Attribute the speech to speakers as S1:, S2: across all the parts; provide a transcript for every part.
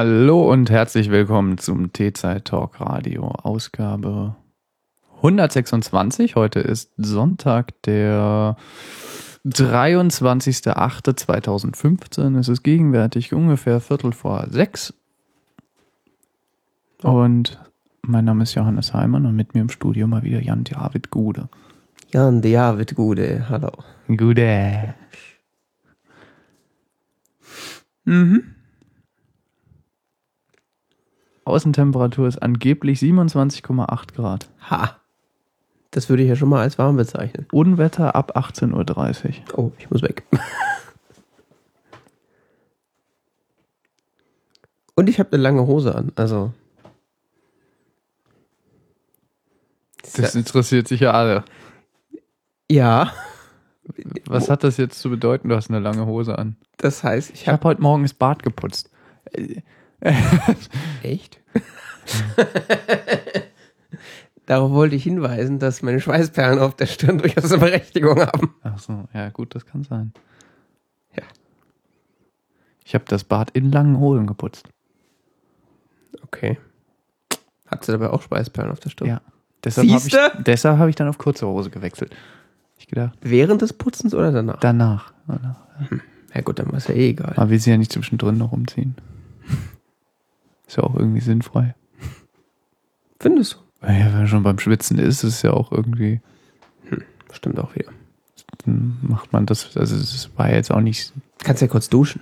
S1: Hallo und herzlich willkommen zum T-Zeit Talk Radio Ausgabe 126. Heute ist Sonntag, der 23.08.2015. Es ist gegenwärtig ungefähr Viertel vor sechs. Und mein Name ist Johannes Heimann und mit mir im Studio mal wieder Jan David Gude.
S2: Jan David Gude, hallo.
S1: Gude. Mhm. Außentemperatur ist angeblich 27,8 Grad.
S2: Ha. Das würde ich ja schon mal als warm bezeichnen.
S1: Unwetter ab 18.30 Uhr.
S2: Oh, ich muss weg. Und ich habe eine lange Hose an, also.
S1: Das interessiert sich ja alle.
S2: Ja.
S1: Was hat das jetzt zu bedeuten? Du hast eine lange Hose an.
S2: Das heißt, ich
S1: habe
S2: habe.
S1: heute Morgen das Bad geputzt.
S2: Echt? Darauf wollte ich hinweisen, dass meine Schweißperlen auf der Stirn durchaus eine Berechtigung haben.
S1: Ach so, ja gut, das kann sein.
S2: Ja.
S1: Ich habe das Bad in langen Hosen geputzt.
S2: Okay. Hat sie dabei auch Schweißperlen auf der Stirn?
S1: Ja. Deshalb habe ich, deshalb hab ich dann auf kurze Hose gewechselt. Ich gedacht,
S2: Während des Putzens oder danach?
S1: danach. danach.
S2: Ja gut, dann war es ja eh egal.
S1: Man will sie ja nicht zwischendrin noch umziehen. Ist ja auch irgendwie sinnfrei.
S2: Findest du?
S1: Ja, wenn man schon beim Schwitzen ist, ist es ja auch irgendwie,
S2: Stimmt auch wieder.
S1: dann macht man das, also es war jetzt auch nicht,
S2: Kannst ja kurz duschen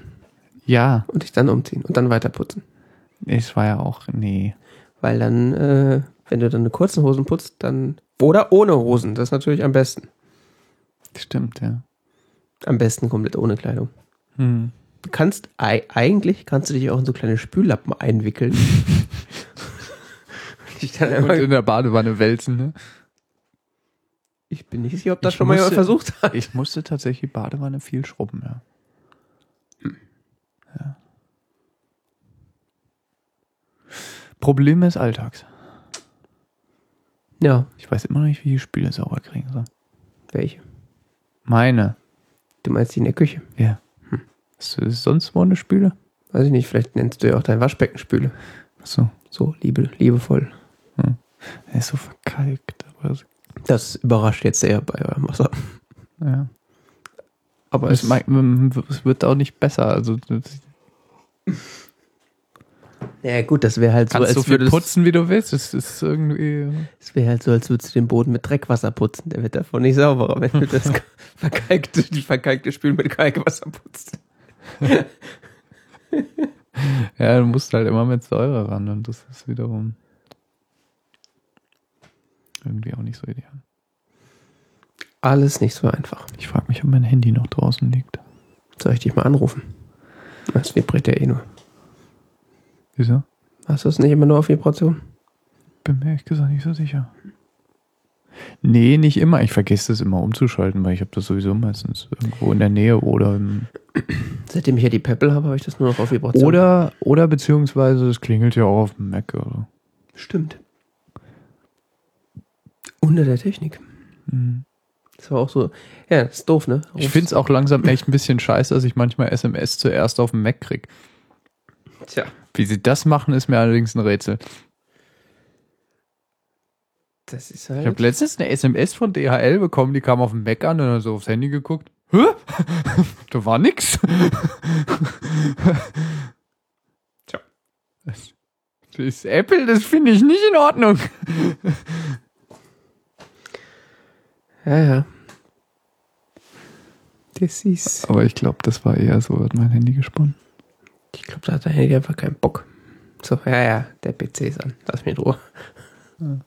S1: ja,
S2: und dich dann umziehen und dann weiter putzen.
S1: es war ja auch, nee.
S2: Weil dann, äh, wenn du dann eine kurzen Hosen putzt, dann. Oder ohne Hosen, das ist natürlich am besten.
S1: Stimmt, ja.
S2: Am besten komplett ohne Kleidung.
S1: Hm.
S2: Du kannst, ei- eigentlich kannst du dich auch in so kleine Spüllappen einwickeln.
S1: Und in der Badewanne wälzen, ne?
S2: ich bin nicht sicher, ob das
S1: Ich
S2: schon mal jemand versucht hat.
S1: Ich musste tatsächlich Badewanne viel schrubben, ja. ja. Problem des Alltags.
S2: Ja,
S1: Ich weiß immer noch nicht, wie ich Spüle sauber kriegen soll.
S2: welche?
S1: Meine.
S2: Du meinst die in der Küche?
S1: Ja. Hast du sonst wo eine Spüle?
S2: Weiß ich nicht, vielleicht nennst du ja auch dein Waschbecken Spüle.
S1: Achso.
S2: So, liebe, liebevoll.
S1: Er ist so verkalkt. Aber so-
S2: Das überrascht jetzt sehr bei eurem Wasser.
S1: ja.
S2: Aber
S1: Es,
S2: es,
S1: wird auch nicht besser. Also
S2: ja gut, das wäre halt so,
S1: kannst
S2: als
S1: so viel
S2: würdest
S1: putzen, wie du willst. Es ist irgendwie.
S2: Es wäre halt so, als würdest du den Boden mit Dreckwasser putzen. Der wird davon nicht sauberer, wenn du das verkalkte, die verkalkte Spül mit Kalkwasser putzt.
S1: Ja, du musst halt immer mit Säure ran und das ist wiederum irgendwie auch nicht so ideal.
S2: Alles nicht so einfach.
S1: Ich frage mich, ob mein Handy noch draußen liegt.
S2: Soll ich dich mal anrufen? Das vibriert ja eh nur.
S1: Wieso?
S2: Hast du es nicht immer nur auf Vibration?
S1: Bin mir ehrlich gesagt nicht so sicher. Nee, nicht immer. Ich vergesse das immer umzuschalten, weil ich habe das sowieso meistens irgendwo in der Nähe oder im,
S2: Seitdem ich ja die Peppel habe, habe ich das nur noch auf Vibration.
S1: oder oder beziehungsweise es klingelt ja auch auf dem Mac oder.
S2: Stimmt. Unter der Technik.
S1: Mhm.
S2: Das war auch so. Ja, das ist doof, ne?
S1: Ich finde es auch langsam echt ein bisschen scheiße, dass ich manchmal SMS zuerst auf dem Mac krieg.
S2: Tja.
S1: Wie sie das machen, ist mir allerdings ein Rätsel.
S2: Das ist
S1: Ich habe
S2: halt.
S1: letztens eine SMS von DHL bekommen, die kam auf dem Mac an und dann so aufs Handy geguckt. Hä? da war nix.
S2: Tja.
S1: Das das ist Apple, das finde ich nicht in Ordnung.
S2: Ja, ja. Das ist.
S1: Aber ich glaube, das war eher so, hat mein Handy gesponnen.
S2: Ich glaube, da hat der Handy einfach keinen Bock. So, ja, ja, der PC ist an. Lass mich in Ruhe.
S1: Ja,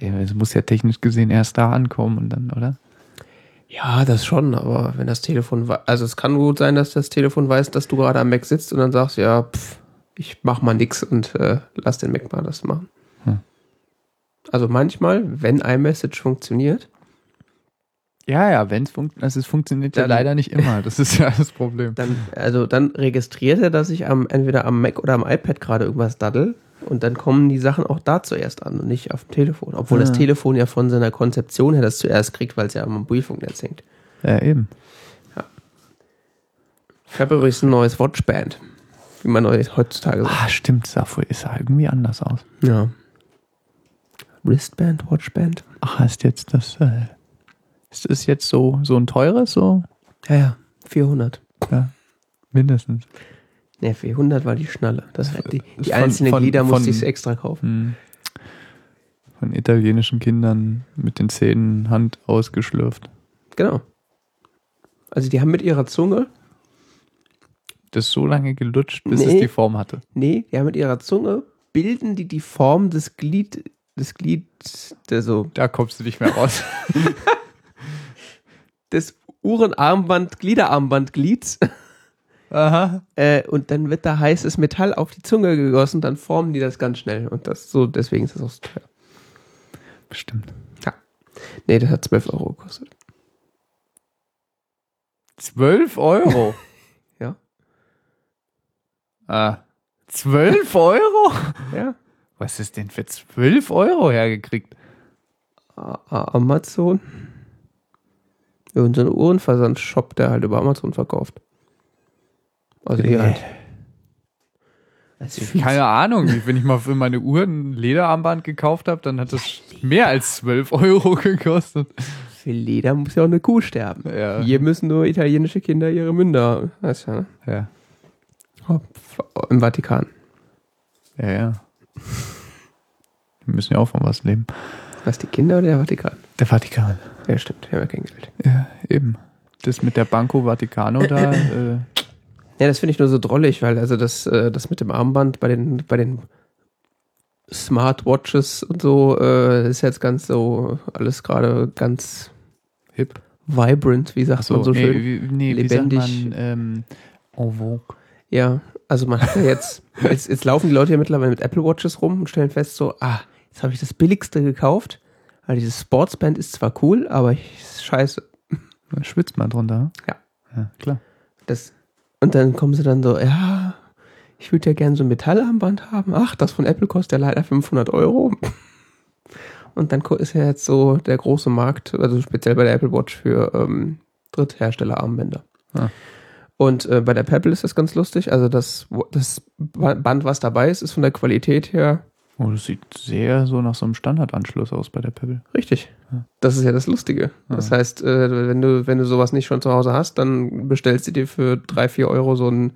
S1: es muss ja technisch gesehen erst da ankommen und dann, oder?
S2: Ja, das schon, aber wenn das Telefon, also es kann gut sein, dass das Telefon weiß, dass du gerade am Mac sitzt und dann sagst, ja, pff, ich mach mal nix und äh, lass den Mac mal das machen.
S1: Hm.
S2: Also manchmal, wenn iMessage funktioniert,
S1: Ja, ja, wenn es funktioniert, also es funktioniert ja
S2: Dann-
S1: leider nicht immer. Das ist ja das Problem.
S2: dann, also dann registriert er, dass ich am, entweder am Mac oder am iPad gerade irgendwas daddel und dann kommen die Sachen auch da zuerst an und nicht auf dem Telefon. Obwohl das
S1: Ah.
S2: Telefon ja von seiner Konzeption her das zuerst kriegt, weil es ja am Mobilfunknetz hängt.
S1: Ja, eben.
S2: Ich habe übrigens ein neues Watchband. wie man heutzutage sagt.
S1: Ah, stimmt, sah, sah irgendwie anders aus.
S2: Ja. Wristband, Watchband.
S1: Ach, ist jetzt das, äh, ist das jetzt so, so ein teures, so?
S2: Ja, ja, 400.
S1: Ja, mindestens.
S2: Ne, 400 war die Schnalle. Das, die die
S1: Von-
S2: einzelnen
S1: von-
S2: Glieder musste ich extra kaufen.
S1: Hm. Von italienischen Kindern mit den Zähnen Hand ausgeschlürft.
S2: Genau. Also die haben mit ihrer Zunge,
S1: Das so lange gelutscht, bis
S2: Nee.
S1: es die Form hatte.
S2: nee, die haben mit ihrer Zunge, bilden die die Form des Glied, des Glied, der so,
S1: Da kommst du nicht mehr raus.
S2: des Uhrenarmband-Gliederarmbandglieds.
S1: Aha.
S2: Äh, und dann wird da heißes Metall auf die Zunge gegossen, dann formen die das ganz schnell. Und das so, deswegen ist das auch so teuer.
S1: Bestimmt.
S2: Nee, das hat 12 Euro gekostet.
S1: 12 Euro.
S2: Ja.
S1: Ah. 12 Euro?
S2: Ja.
S1: Was ist denn für 12 Euro hergekriegt?
S2: A- A- Amazon. Ja, und so ein Uhrenversandshop, der halt über Amazon verkauft. Also die
S1: Nee.
S2: halt. Also
S1: Keine Ahnung. Wenn ich mal für meine Uhr ein Lederarmband gekauft habe, dann hat das mehr als 12 Euro gekostet.
S2: Für Leder muss ja auch eine Kuh sterben.
S1: Ja.
S2: Hier müssen nur italienische Kinder ihre Münder. Weißt du, ne?
S1: Ja.
S2: Im Vatikan.
S1: Ja, ja. Wir müssen ja auch von was leben.
S2: Was, die Kinder oder der Vatikan?
S1: Der Vatikan.
S2: Ja, stimmt. Wir haben ja kein Geld.
S1: Ja, eben. Das mit der Banco Vaticano da, äh,
S2: Ja, das finde ich nur so drollig, weil also das, äh, das mit dem Armband bei den, bei den Smartwatches und so äh, ist jetzt ganz so alles gerade ganz
S1: hip.
S2: vibrant, wie sagt man so
S1: nee,
S2: schön.
S1: Wie, nee,
S2: lebendig.
S1: wie sagt man, ähm, en vogue.
S2: Ja, also man hat ja jetzt, jetzt, jetzt laufen die Leute ja mittlerweile mit Apple Watches rum und stellen fest so, ah, jetzt habe ich das billigste gekauft, weil dieses Sportsband ist zwar cool, aber ich, scheiße.
S1: Da schwitzt man drunter.
S2: Ja.
S1: Ja, klar.
S2: Das, und dann kommen sie dann so, ja, ich würde ja gerne so ein Metallarmband haben. Ach, das von Apple kostet ja leider 500 Euro. Und dann ist ja jetzt so der große Markt, also speziell bei der Apple Watch für ähm, Drittherstellerarmbänder.
S1: Ah.
S2: Und äh, bei der Pebble ist das ganz lustig. Also das, das Band, was dabei ist, ist von der Qualität her
S1: Oh, das sieht sehr so nach so einem Standardanschluss aus bei der Pebble.
S2: richtig. Das ist ja das Lustige. Das heißt, äh, wenn du, wenn du sowas nicht schon zu Hause hast, dann bestellst du dir für drei, vier Euro so ein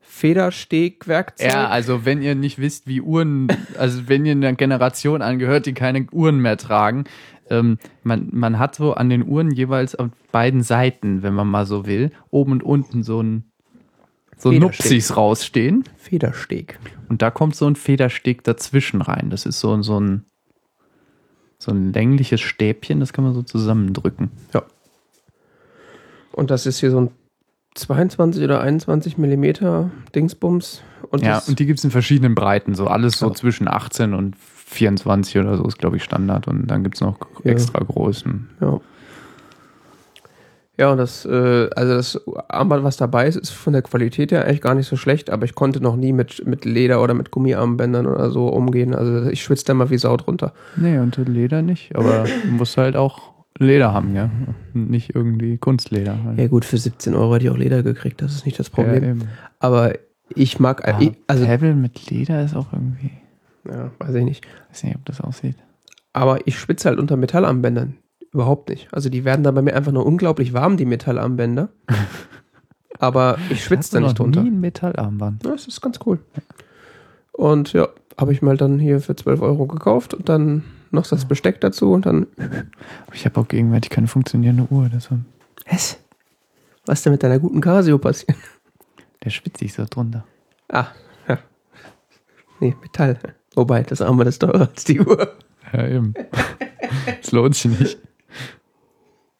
S2: Federstegwerkzeug.
S1: Ja, also wenn ihr nicht wisst, wie Uhren, also wenn ihr einer Generation angehört, die keine Uhren mehr tragen, ähm, man, man hat so an den Uhren jeweils auf beiden Seiten, wenn man mal so will, oben und unten so ein so. Nupsis rausstehen
S2: Federsteg.
S1: und da kommt so ein Federsteg dazwischen rein. Das ist so, so ein so ein längliches Stäbchen, das kann man so zusammendrücken.
S2: Ja. Und das ist hier so ein 22 oder 21 Millimeter Dingsbums. Und
S1: Ja, und die gibt es in verschiedenen Breiten, so alles so
S2: Ja.
S1: zwischen 18 und 24 oder so ist, glaube ich, Standard. Und dann gibt es noch
S2: Ja.
S1: extra Größen.
S2: ja. Ja, und das, äh, also das Armband, was dabei ist, ist von der Qualität her eigentlich gar nicht so schlecht, aber ich konnte noch nie mit, mit Leder oder mit Gummiarmbändern oder so umgehen. Also ich schwitze da mal wie Sau drunter.
S1: Nee, und Leder nicht, aber du musst halt auch Leder haben, ja. Nicht irgendwie Kunstleder.
S2: Ja gut, für 17 Euro hätte ich auch Leder gekriegt, das ist nicht das
S1: Ja,
S2: Problem.
S1: eben.
S2: aber ich mag,
S1: Ah,
S2: ich, also,
S1: Pebble mit Leder ist auch irgendwie,
S2: ja, weiß ich nicht.
S1: weiß nicht, ob das aussieht.
S2: Aber ich schwitze halt unter Metallarmbändern. Überhaupt nicht. Also die werden dann bei mir einfach nur unglaublich warm, die Metallarmbänder. Aber ich schwitze da nicht drunter.
S1: nie ein Metallarmband.
S2: Ja, das ist ganz cool. Und ja, habe ich mal dann hier für 12 Euro gekauft und dann noch das Besteck dazu und dann.
S1: Ich habe auch gegenwärtig keine funktionierende Uhr, deshalb,
S2: Was? Was ist denn mit deiner guten Casio passiert?
S1: der schwitzt sich so drunter.
S2: Ah, ja. Nee, Metall. Wobei, das Armband ist teurer als die Uhr.
S1: Ja, eben. Das lohnt sich nicht.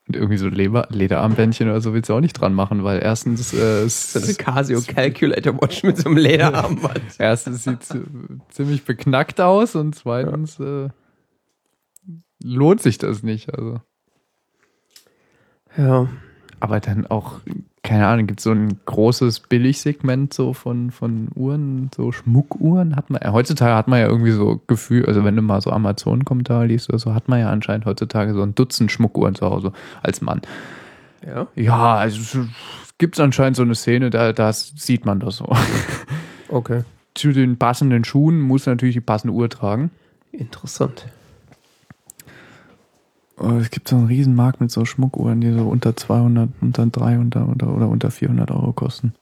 S1: Und irgendwie so Leber, Lederarmbändchen oder so willst du auch nicht dran machen, weil erstens, äh,
S2: ist eine Casio Calculator Watch mit so einem Lederarmband.
S1: erstens sieht es ziemlich beknackt aus und zweitens äh, lohnt sich das nicht. Also.
S2: Ja.
S1: Aber dann auch, keine Ahnung, gibt es so ein großes Billigsegment so von, von Uhren, so Schmuckuhren hat man. ja, Heutzutage hat man ja irgendwie so Gefühl, also wenn du mal so Amazon-Kommentare liest oder so, hat man ja anscheinend heutzutage so ein Dutzend Schmuckuhren zu Hause als Mann.
S2: Ja.
S1: Ja, also gibt es anscheinend so eine Szene, da das sieht man das so.
S2: Okay.
S1: Zu den passenden Schuhen muss natürlich die passende Uhr tragen.
S2: Interessant.
S1: Oh, Es gibt so einen Riesenmarkt mit so Schmuckuhren, die so unter 200, unter 300 oder, oder unter 400 Euro kosten.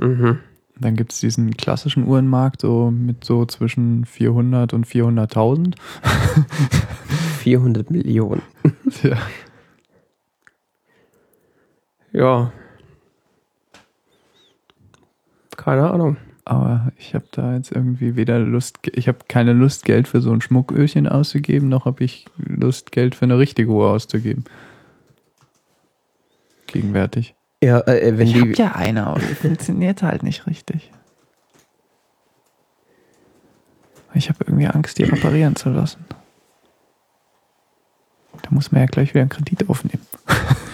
S2: Mhm.
S1: Dann gibt es diesen klassischen Uhrenmarkt so mit so zwischen 400 und 400.000.
S2: 400 Millionen.
S1: Ja.
S2: Ja. Keine Ahnung.
S1: Aber ich habe da jetzt irgendwie weder Lust, ich habe keine Lust, Geld für so ein Schmucköhrchen auszugeben, noch habe ich Lust, Geld für eine richtige Uhr auszugeben. Gegenwärtig.
S2: Ja, äh, wenn
S1: ich
S2: die.
S1: habe ja eine, aber die funktioniert halt nicht richtig. Ich habe irgendwie Angst, die reparieren zu lassen. Da muss man ja gleich wieder einen Kredit aufnehmen.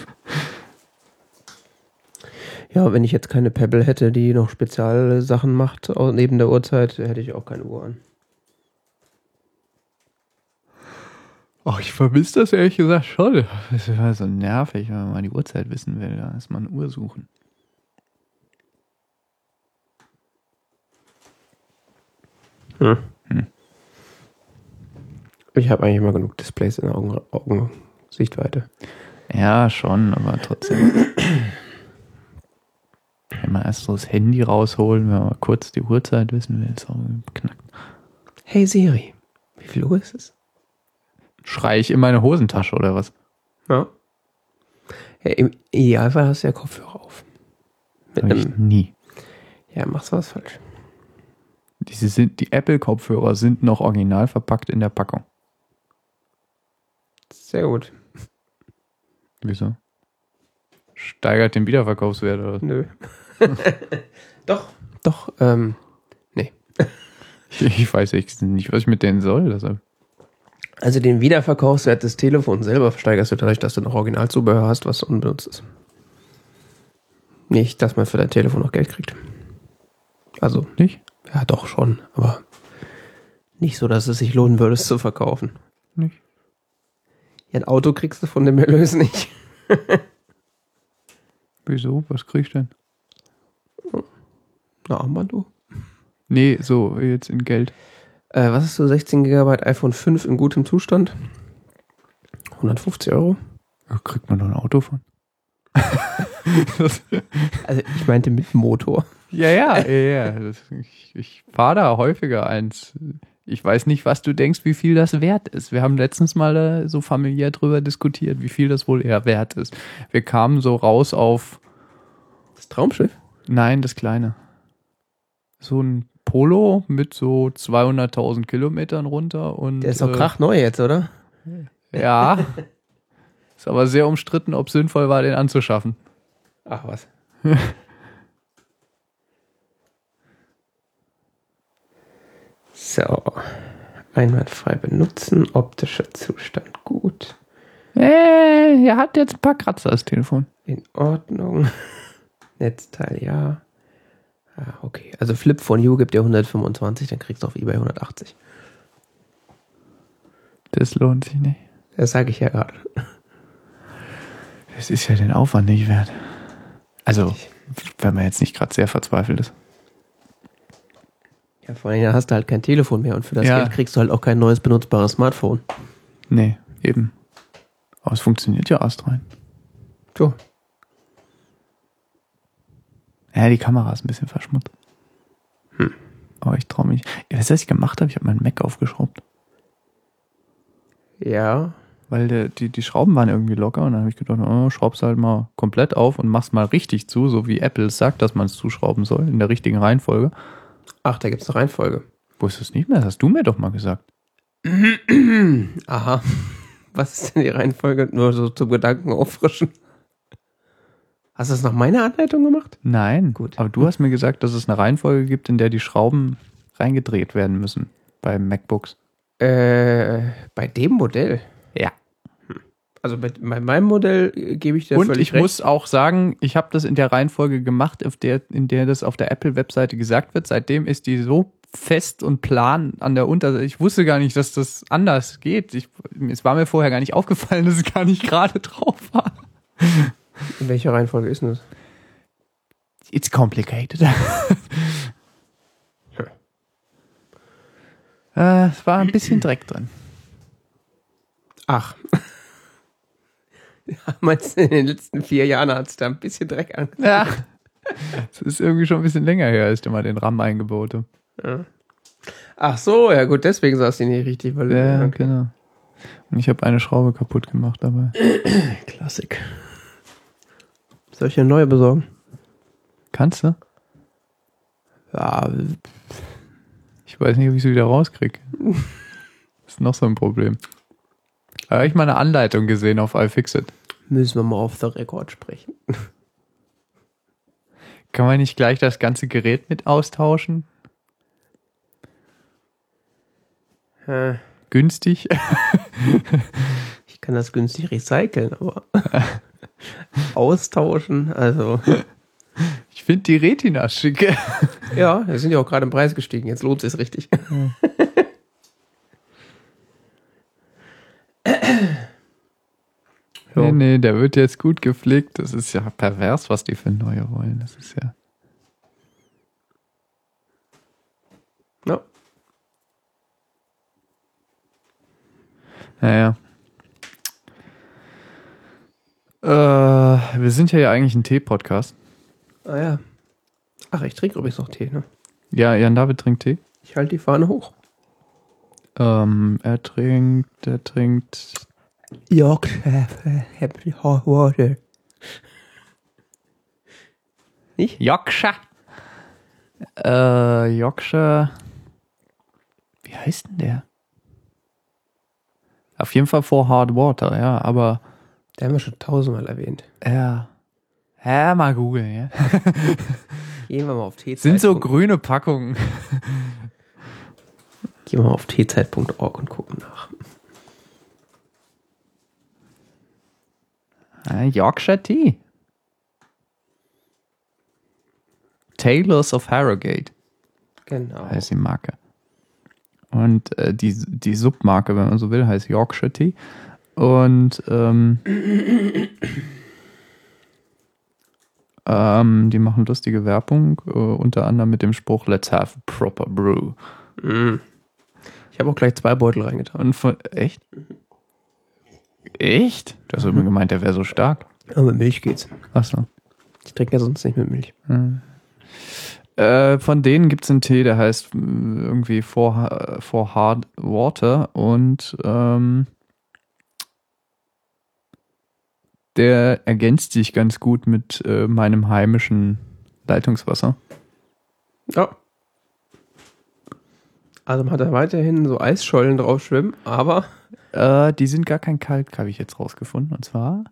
S2: Ja, wenn ich jetzt keine Pebble hätte, die noch Spezialsachen macht, neben der Uhrzeit, hätte ich auch keine Uhr an.
S1: Ach, ich vermisse das ehrlich gesagt schon. Das ist immer so nervig, wenn man mal die Uhrzeit wissen will. Da ist man eine Uhr suchen.
S2: Hm.
S1: Hm.
S2: Ich habe eigentlich immer genug Displays in der Augen, Augensichtweite.
S1: Ja, schon, aber trotzdem. Wenn man erst so das Handy rausholen, wenn man mal kurz die Uhrzeit wissen will, ist auch beknackt.
S2: Hey Siri, wie viel Uhr ist es?
S1: Schrei ich in meine Hosentasche oder was?
S2: Ja. ja Im Idealfall hast du ja Kopfhörer auf. Mit
S1: Hab ich nie.
S2: ja, machst du was falsch.
S1: Diese sind, die Apple-Kopfhörer sind noch original verpackt in der Packung.
S2: Sehr gut.
S1: Wieso? Steigert den Wiederverkaufswert oder?
S2: Nö. doch, doch, ähm,
S1: Ich weiß echt nicht, was ich mit denen soll. Deshalb.
S2: also den Wiederverkaufswert des Telefons selber steigerst du dadurch, dass du noch Originalzubehör hast, was unbenutzt ist. Nicht, dass man für dein Telefon noch Geld kriegt. Also,
S1: Nicht?
S2: ja, doch schon, aber nicht so, dass es sich lohnen würde, es zu verkaufen.
S1: Nicht?
S2: Ja, ein Auto kriegst du von dem Erlös nicht.
S1: Wieso? Was krieg ich denn?
S2: Na, Armbanduhr.
S1: Nee, so jetzt in Geld.
S2: Äh, was ist so 16 GB iPhone 5 in gutem Zustand? 150 Euro.
S1: Da kriegt man doch ein Auto von.
S2: Also ich meinte mit Motor.
S1: Ja, ja, ja, ja. Ich ich fahre da häufiger eins. Ich weiß nicht, was du denkst, wie viel das wert ist. Wir haben letztens mal äh, so familiär drüber diskutiert, wie viel das wohl eher wert ist. Wir kamen so raus auf,
S2: Das Traumschiff?
S1: nein, das kleine. So ein Polo mit so 200.000 Kilometern runter und.
S2: Der ist doch
S1: äh,
S2: krachneu jetzt, oder?
S1: Ja. Ist aber sehr umstritten, ob sinnvoll war, den anzuschaffen.
S2: Ach was. so. Einwandfrei benutzen. Optischer Zustand gut.
S1: Äh, er hat jetzt ein paar Kratzer, das Telefon.
S2: In Ordnung. Netzteil ja. Ah, okay. Also Flip von You gibt dir 125, dann kriegst du auf eBay 180.
S1: Das lohnt sich nicht.
S2: Das sage ich ja gerade.
S1: Das ist ja den Aufwand nicht wert. Also, wenn man jetzt nicht gerade sehr verzweifelt ist.
S2: Ja, vor allem hast du halt kein Telefon mehr und für das
S1: Ja.
S2: Geld kriegst du halt auch kein neues benutzbares Smartphone.
S1: Nee, eben. Aber es funktioniert ja astrein.
S2: Tja.
S1: Ja, die Kamera ist ein bisschen verschmutzt.
S2: Hm.
S1: Aber ich traue mich. Ja, weißt du, was ich gemacht habe? Ich habe meinen Mac aufgeschraubt.
S2: Ja.
S1: Weil der, die, die Schrauben waren irgendwie locker und dann habe ich gedacht, oh, schraub's halt mal komplett auf und mach's mal richtig zu, so wie Apple sagt, dass man es zuschrauben soll, in der richtigen Reihenfolge.
S2: Ach, da gibt's eine Reihenfolge.
S1: Wusstest du es nicht mehr? Das hast du mir doch mal gesagt.
S2: Aha. Was ist denn die Reihenfolge? Nur so zum Gedanken auffrischen. Hast du das nach meiner Anleitung gemacht?
S1: Nein.
S2: Gut.
S1: Aber du hast mir gesagt, dass es eine Reihenfolge gibt, in der die Schrauben reingedreht werden müssen bei MacBooks.
S2: Äh, bei dem Modell. Also bei, bei meinem Modell äh, gebe ich dir
S1: Und
S2: völlig
S1: ich
S2: recht.
S1: muss auch sagen, ich habe das in der Reihenfolge gemacht, auf der, in der das auf der Apple-Webseite gesagt wird. Seitdem ist die so fest und plan an der Unterseite. Ich wusste gar nicht, dass das anders geht. Ich, es war mir vorher gar nicht aufgefallen, dass es gar nicht gerade drauf war.
S2: In welcher Reihenfolge ist denn das?
S1: It's complicated. äh, es war ein bisschen Dreck drin.
S2: Ach. Ja, meinst du, in den letzten vier Jahren hat es da ein bisschen Dreck an?
S1: Ja. Es ist irgendwie schon ein bisschen länger her, als ich mal den RAM eingebaut habe.
S2: Ja. Ach so, ja gut, deswegen saß die nicht richtig, weil
S1: Ja,
S2: okay.
S1: genau. Und ich habe eine Schraube kaputt gemacht dabei.
S2: Klassik. Soll ich eine neue besorgen?
S1: Kannst du? Ja, ich weiß nicht, ob ich sie wieder rauskriege. ist noch so ein Problem. Da habe ich mal eine Anleitung gesehen auf iFixit.
S2: Müssen wir mal auf the Record sprechen.
S1: Kann man nicht gleich das ganze Gerät mit austauschen?
S2: Äh,
S1: Günstig?
S2: Ich kann das günstig recyceln, aber austauschen, also
S1: Ich finde die Retina schick.
S2: ja, wir sind ja auch gerade im Preis gestiegen, jetzt lohnt es richtig.
S1: Nee, nee, der wird jetzt gut gepflegt. Das ist ja pervers, was die für neue wollen. Das ist ja.
S2: Ja.
S1: Naja. Äh, wir sind ja, ja eigentlich ein Tee-Podcast.
S2: Ah ja. Ach, ich trinke übrigens noch Tee, ne?
S1: Ja, Jan David trinkt Tee.
S2: Ich halte die Fahne hoch.
S1: Ähm, er trinkt, er trinkt.
S2: Yorkshire Happy Hot Water. Nicht?
S1: Yorkshire. Äh, Yorkshire. Wie heißt denn der? Auf jeden Fall for Hard Water, ja, aber.
S2: Den haben wir schon tausendmal erwähnt.
S1: Ja. Ja, mal googeln, ja.
S2: Gehen wir mal auf T-Zeit.
S1: Sind so grüne Packungen.
S2: Gehen wir mal auf tzeit.org und gucken nach.
S1: Yorkshire Tea. Taylors of Harrogate
S2: Genau.
S1: heißt die Marke. Und äh, die, die Submarke, wenn man so will, heißt Yorkshire Tea. Und ähm, ähm, die machen lustige Werbung, äh, unter anderem mit dem Spruch Let's have a proper brew.
S2: Mm. Ich habe auch gleich zwei Beutel reingetan.
S1: Von, echt? Echt? Du hast immer gemeint, der wäre so stark.
S2: Aber mit Milch geht's.
S1: Achso.
S2: Ich trinke ja sonst nicht mit Milch.
S1: Äh, von denen gibt es einen Tee, der heißt äh, irgendwie For, For Hard Water und ähm, der ergänzt sich ganz gut mit äh, meinem heimischen Leitungswasser.
S2: Ja. Also man hat da weiterhin so Eisschollen drauf schwimmen, aber
S1: Äh, die sind gar kein Kalk, habe ich jetzt rausgefunden. Und zwar,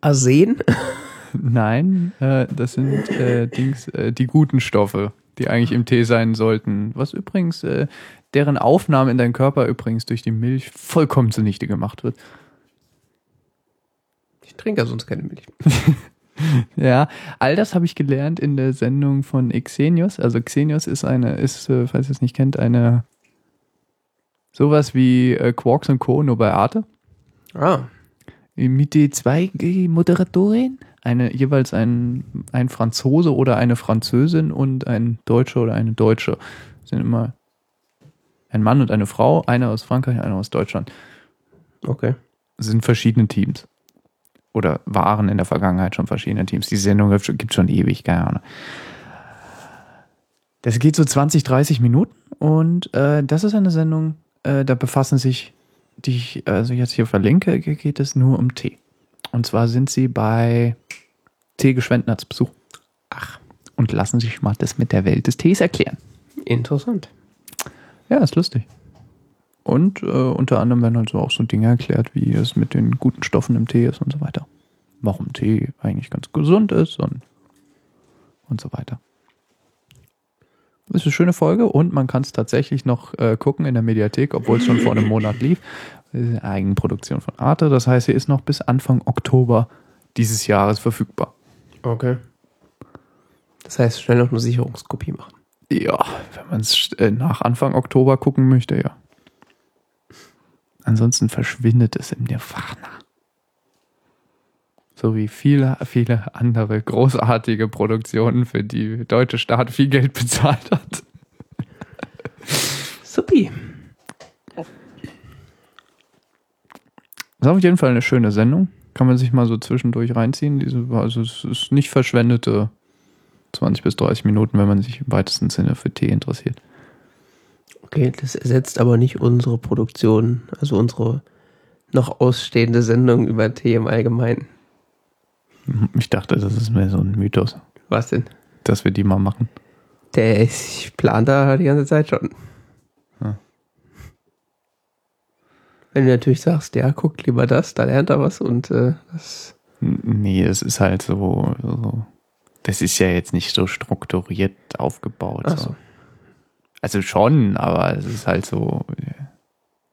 S2: Arsen.
S1: nein, äh, das sind äh, Dings, äh, die guten Stoffe, die eigentlich im Tee sein sollten. Was übrigens, äh, deren Aufnahme in deinen Körper übrigens durch die Milch vollkommen zunichte gemacht wird.
S2: Ich trinke ja sonst keine Milch.
S1: Ja, all das habe ich gelernt in der Sendung von Xenius. Also Xenius ist eine, ist, äh, falls ihr es nicht kennt, eine sowas wie äh, Quarks und Co. nur bei Arte.
S2: Ah.
S1: Mit die zwei Moderatorin, eine jeweils ein, ein Franzose oder eine Französin und ein Deutscher oder eine Deutsche. Sind immer ein Mann und eine Frau, einer aus Frankreich, einer aus Deutschland.
S2: Okay.
S1: sind verschiedene Teams. Oder waren in der Vergangenheit schon verschiedene Teams. Die Sendung gibt schon ewig, keine Ahnung. Das geht so 20, 30 Minuten und äh, das ist eine Sendung, äh, da befassen sich, die ich also jetzt hier verlinke, geht es nur um Tee. Und zwar sind sie bei Tee Geschwendner zu Besuch. Ach. Und lassen sich mal das mit der Welt des Tees erklären.
S2: Interessant.
S1: Ja, ist lustig. Und äh, unter anderem werden halt so auch so Dinge erklärt, wie es mit den guten Stoffen im Tee ist und so weiter. Warum Tee eigentlich ganz gesund ist und, und so weiter. Das ist eine schöne Folge und man kann es tatsächlich noch äh, gucken in der Mediathek, obwohl es schon vor einem Monat lief. Das ist eine Eigenproduktion von Arte. Das heißt, sie ist noch bis Anfang Oktober dieses Jahres verfügbar.
S2: Okay. Das heißt, schnell noch eine Sicherungskopie machen.
S1: Ja, wenn man es äh, nach Anfang Oktober gucken möchte, ja. Ansonsten verschwindet es im Nirvana. So wie viele, viele andere großartige Produktionen, für die der deutsche Staat viel Geld bezahlt hat.
S2: Supi.
S1: Ist auf jeden Fall eine schöne Sendung. Kann man sich mal so zwischendurch reinziehen. Also es ist nicht verschwendete 20 bis 30 Minuten, wenn man sich im weitesten Sinne für Tee interessiert.
S2: Okay, das ersetzt aber nicht unsere Produktion, also unsere noch ausstehende Sendung über Tee im Allgemeinen.
S1: Ich dachte, das ist mehr so ein Mythos,
S2: Was denn?
S1: dass wir die mal machen.
S2: Der ist, ich plan da die ganze Zeit schon.
S1: Ja.
S2: Wenn du natürlich sagst, ja, guckt lieber das, da lernt er was und äh, das.
S1: Nee, es ist halt so, so. Das ist ja jetzt nicht so strukturiert aufgebaut.
S2: Ach
S1: so.
S2: so.
S1: Also schon, aber es ist halt so,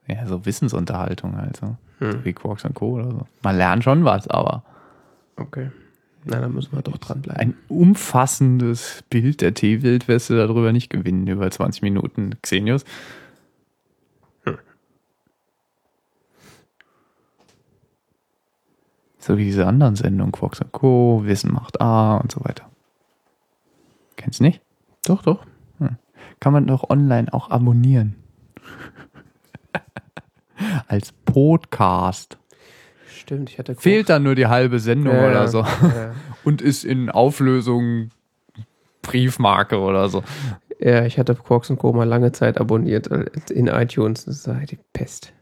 S1: ja, so Wissensunterhaltung halt so.
S2: Hm.
S1: Wie Quarks und Co. oder so. Man lernt schon was, aber
S2: Okay. Na, dann müssen wir doch dranbleiben.
S1: ein umfassendes Bild der Teewelt wirst du darüber nicht gewinnen, über 20 Minuten Xenius. So wie diese anderen Sendungen, Quarks und Co., Wissen macht A und so weiter. Kennst du nicht?
S2: Doch, doch.
S1: Kann man doch online auch abonnieren. Als Podcast.
S2: Stimmt, ich hatte
S1: Fehlt dann nur die halbe Sendung
S2: Ja,
S1: oder so.
S2: Ja.
S1: Und ist in Auflösung Briefmarke oder so.
S2: ja, ich hatte Quarks und Co. mal lange Zeit abonniert äh, in iTunes. Das sei die Pest.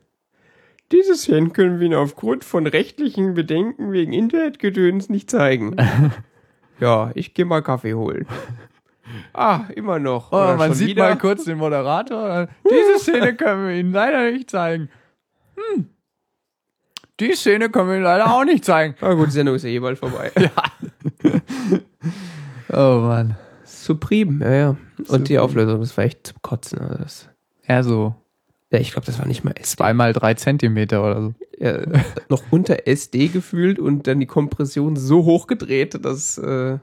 S2: Diese Szenen können wir Ihnen aufgrund von rechtlichen Bedenken wegen Internetgedöns nicht zeigen. ja, ich gehe mal Kaffee holen. Ah, immer noch.
S1: Oh, man sieht
S2: wieder?
S1: mal kurz den Moderator. Diese Szene können wir Ihnen leider nicht zeigen. Hm. Die Szene können wir Ihnen leider auch nicht zeigen.
S2: Ah, gut, die Sendung ist ja jeweils vorbei.
S1: Oh Mann.
S2: Supreme, ja, ja. Und die
S1: Supreme.
S2: Auflösung, das war echt zum Kotzen. Also das,
S1: Ja, so
S2: ja, ich glaube, das war nicht mal SD.
S1: zweimal drei Zentimeter oder so.
S2: Ja, noch unter SD gefühlt und dann die Kompression so hoch gedreht, das äh,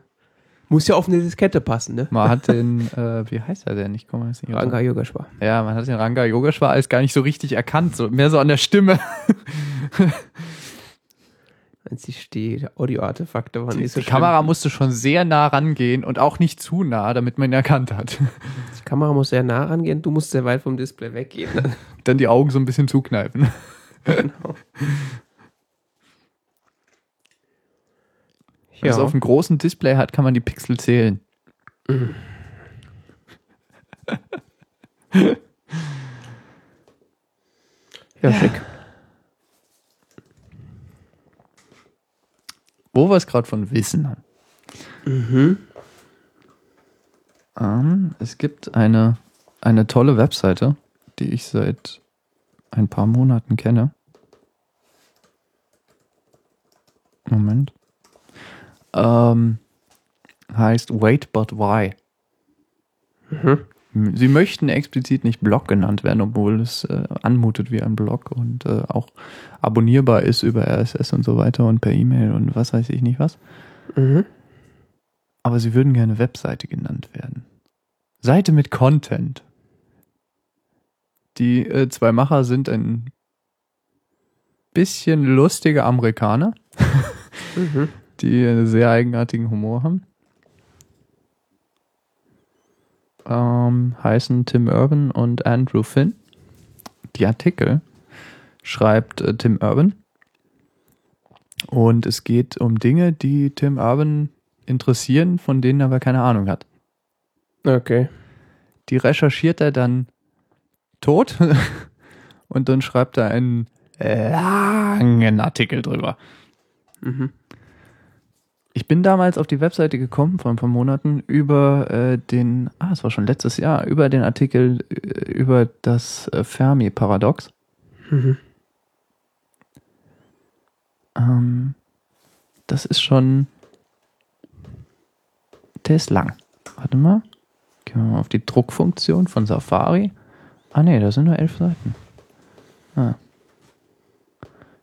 S2: muss ja auf eine Diskette passen, ne?
S1: Man hat den, äh, wie heißt er denn? Ich komme jetzt nicht
S2: Ranga Yogeshwar.
S1: Ja, man hat den Ranga Yogeshwar als gar nicht so richtig erkannt, so mehr so an der Stimme.
S2: Einzig die Audio-Artefakte waren
S1: Die,
S2: nicht so
S1: die
S2: schlimm.
S1: Kamera musste schon sehr nah rangehen und auch nicht zu nah, damit man ihn erkannt hat.
S2: Die Kamera muss sehr nah rangehen, du musst sehr weit vom Display weggehen.
S1: Dann die Augen so ein bisschen zukneifen.
S2: genau.
S1: Wenn es auf einem großen Display hat, kann man die Pixel zählen.
S2: ja, schick.
S1: Wo wir es gerade von Wissen.
S2: Mhm.
S1: Ähm, es gibt eine, eine tolle Webseite, die ich seit ein paar Monaten kenne. Moment. Ähm, heißt Wait But Why.
S2: Mhm.
S1: Sie möchten explizit nicht Blog genannt werden, obwohl es äh, anmutet wie ein Blog und äh, auch abonnierbar ist über RSS und so weiter und per E-Mail und was weiß ich nicht was.
S2: Mhm.
S1: Aber sie würden gerne Webseite genannt werden. Seite mit Content. Die äh, zwei Macher sind ein bisschen lustige Amerikaner,
S2: Mhm.
S1: Die einen sehr eigenartigen Humor haben. Ähm, heißen Tim Urban und Andrew Finn. Die Artikel schreibt äh, Tim Urban. Und es geht um Dinge, die Tim Urban interessieren, von denen er aber keine Ahnung hat.
S2: Okay.
S1: Die recherchiert er dann tot und dann schreibt er einen langen Artikel drüber.
S2: Mhm.
S1: Ich bin damals auf die Webseite gekommen vor ein paar Monaten über äh, den, ah, es war schon letztes Jahr, über den Artikel äh, über das äh, Fermi-Paradox.
S2: Mhm.
S1: Ähm, das ist schon, der ist lang. Warte mal, gehen wir mal auf die Druckfunktion von Safari. Ah nee, da sind nur elf Seiten. Ah.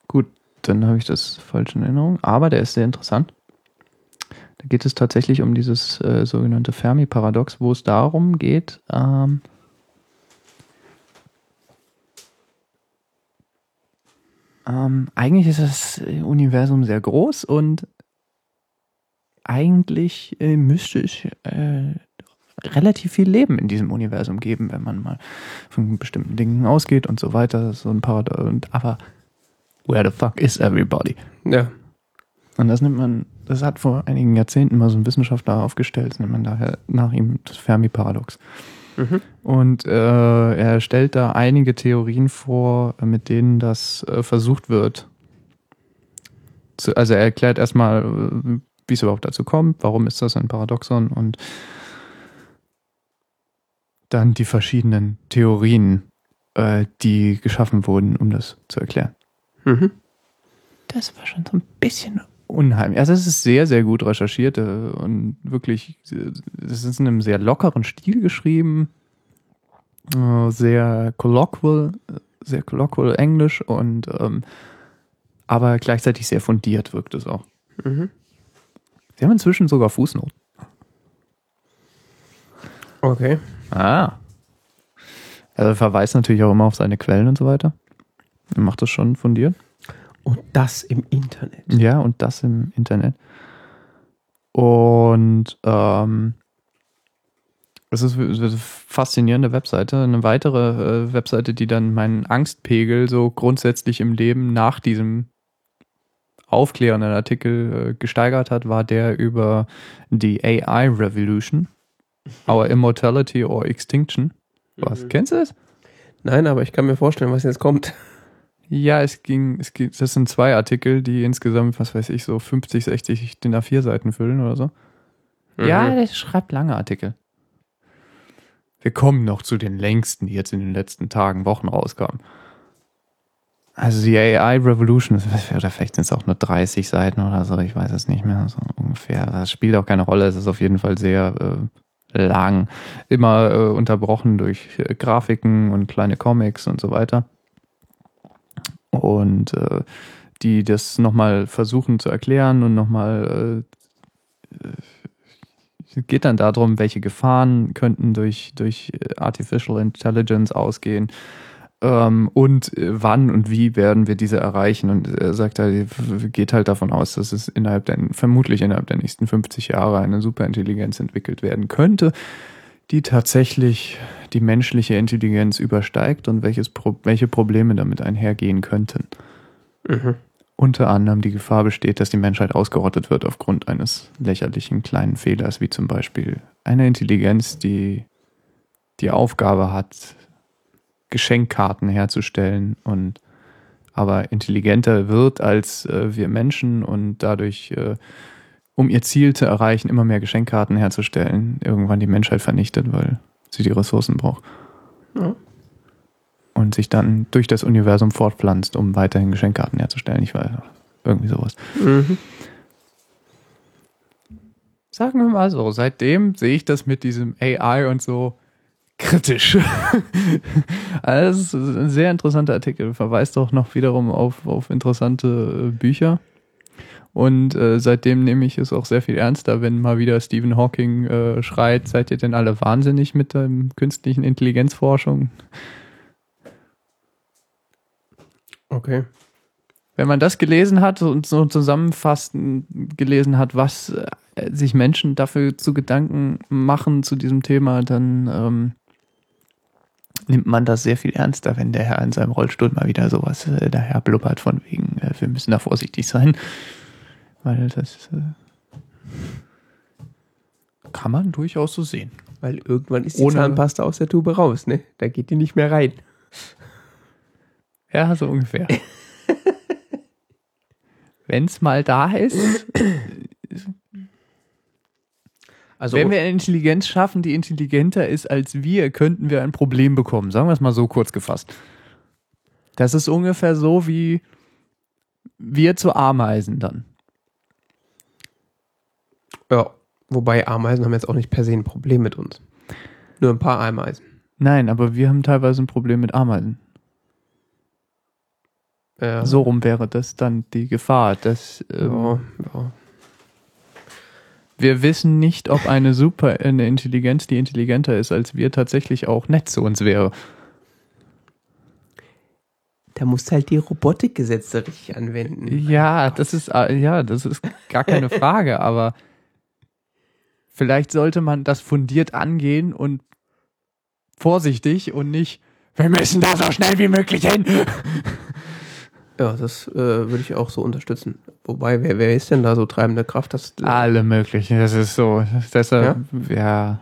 S1: Gut, dann habe ich das falsch in Erinnerung, aber der ist sehr interessant. Da geht es tatsächlich um dieses äh, sogenannte Fermi-Paradox, wo es darum geht, ähm, Ähm, eigentlich ist das Universum sehr groß und eigentlich äh, müsste es äh, relativ viel Leben in diesem Universum geben, wenn man mal von bestimmten Dingen ausgeht und so weiter. So ein Paradox. Aber where the fuck is everybody?
S2: Ja.
S1: Und das nimmt man, das hat vor einigen Jahrzehnten mal so ein Wissenschaftler aufgestellt, das nennt man daher nach ihm das Fermi-Paradox.
S2: Mhm.
S1: Und äh, er stellt da einige Theorien vor, mit denen das äh, versucht wird. Zu, also er erklärt erstmal, äh, wie es überhaupt dazu kommt, warum ist das ein Paradoxon und dann die verschiedenen Theorien, äh, die geschaffen wurden, um das zu erklären.
S2: Mhm.
S1: Das war schon so ein bisschen unheimlich. Also es ist sehr, sehr gut recherchiert äh, und wirklich, es ist in einem sehr lockeren Stil geschrieben, äh, sehr colloquial, sehr colloquial Englisch und ähm, aber gleichzeitig sehr fundiert wirkt es auch.
S2: Mhm.
S1: Sie haben inzwischen sogar Fußnoten.
S2: Okay.
S1: Ah. Also er verweist natürlich auch immer auf seine Quellen und so weiter. Er macht das schon fundiert.
S2: Und das im Internet.
S1: Ja, und das im Internet. Und ähm, es ist eine faszinierende Webseite. Eine weitere äh, Webseite, die dann meinen Angstpegel so grundsätzlich im Leben nach diesem aufklärenden Artikel äh, gesteigert hat, war der über die AI Revolution, Our Immortality or Extinction. Was?
S2: Mhm.
S1: Kennst du das?
S2: Nein, aber ich kann mir vorstellen, was jetzt kommt.
S1: Ja, es ging, es ging, das sind zwei Artikel, die insgesamt, was weiß ich, so 50, 60 DIN A4 Seiten füllen oder so. Ja,
S2: Mhm.
S1: der schreibt lange Artikel. Wir kommen noch zu den längsten, die jetzt in den letzten Tagen, Wochen rauskamen. Also die AI Revolution, oder vielleicht sind es auch nur 30 Seiten oder so, ich weiß es nicht mehr, so ungefähr. Das spielt auch keine Rolle, es ist auf jeden Fall sehr äh, lang. Immer äh, unterbrochen durch äh, Grafiken und kleine Comics und so weiter. Und äh, die das nochmal versuchen zu erklären und nochmal äh, es geht dann darum, welche Gefahren könnten durch, durch äh, Artificial Intelligence ausgehen ähm, und äh, wann und wie werden wir diese erreichen. Und er sagt halt, geht halt davon aus, dass es innerhalb der, vermutlich innerhalb der nächsten 50 Jahre eine Superintelligenz entwickelt werden könnte, die tatsächlich die menschliche Intelligenz übersteigt und welches Pro welche Probleme damit einhergehen könnten.
S2: Mhm.
S1: Unter anderem die Gefahr besteht, dass die Menschheit ausgerottet wird aufgrund eines lächerlichen kleinen Fehlers, wie zum Beispiel eine Intelligenz, die die Aufgabe hat, Geschenkkarten herzustellen und aber intelligenter wird als äh, wir Menschen und dadurch, äh, um ihr Ziel zu erreichen, immer mehr Geschenkkarten herzustellen, irgendwann die Menschheit vernichtet, weil sie die Ressourcen braucht.
S2: Ja.
S1: Und sich dann durch das Universum fortpflanzt, um weiterhin Geschenkkarten herzustellen. Ich weiß, irgendwie sowas.
S2: Mhm.
S1: Sagen wir mal so, seitdem sehe ich das mit diesem AI und so kritisch. also das ist ein sehr interessanter Artikel, verweist auch noch wiederum auf, auf interessante äh, Bücher. Und äh, seitdem nehme ich es auch sehr viel ernster, wenn mal wieder Stephen Hawking äh, schreit, seid ihr denn alle wahnsinnig mit der künstlichen Intelligenzforschung?
S2: Okay.
S1: Wenn man das gelesen hat und so zusammenfassend gelesen hat, was äh, sich Menschen dafür zu Gedanken machen zu diesem Thema, dann ähm, nimmt man das sehr viel ernster, wenn der Herr in seinem Rollstuhl mal wieder sowas äh, daher blubbert von wegen, äh, wir müssen da vorsichtig sein. Weil das äh, kann man durchaus so sehen.
S2: Weil irgendwann ist die
S1: Ohne-
S2: Zahnpasta aus der Tube raus, ne? Da geht die nicht mehr rein.
S1: Ja, so ungefähr. Wenn es mal da ist,
S2: Also,
S1: Wenn wir eine Intelligenz schaffen, die intelligenter ist als wir, könnten wir ein Problem bekommen. Sagen wir es mal so kurz gefasst. Das ist ungefähr so wie wir zu Ameisen dann.
S2: Ja, wobei Ameisen haben jetzt auch nicht per se ein Problem mit uns. Nur ein paar Ameisen.
S1: Nein, aber wir haben teilweise ein Problem mit Ameisen.
S2: Ja.
S1: So rum wäre das dann die Gefahr, dass ähm,
S2: Ja, ja.
S1: wir wissen nicht, ob eine super eine Intelligenz, die intelligenter ist als wir, tatsächlich auch nett zu uns wäre.
S2: Da musst du halt die Robotikgesetze richtig anwenden.
S1: Ja, das ist, äh, ja, das ist gar keine Frage, aber vielleicht sollte man das fundiert angehen und vorsichtig und nicht, wir müssen da so schnell wie möglich hin.
S2: Ja, das äh, würde ich auch so unterstützen. Wobei, wer, wer ist denn da so treibende Kraft? Das,
S1: Alle möglichen, das ist so. Deshalb, ja,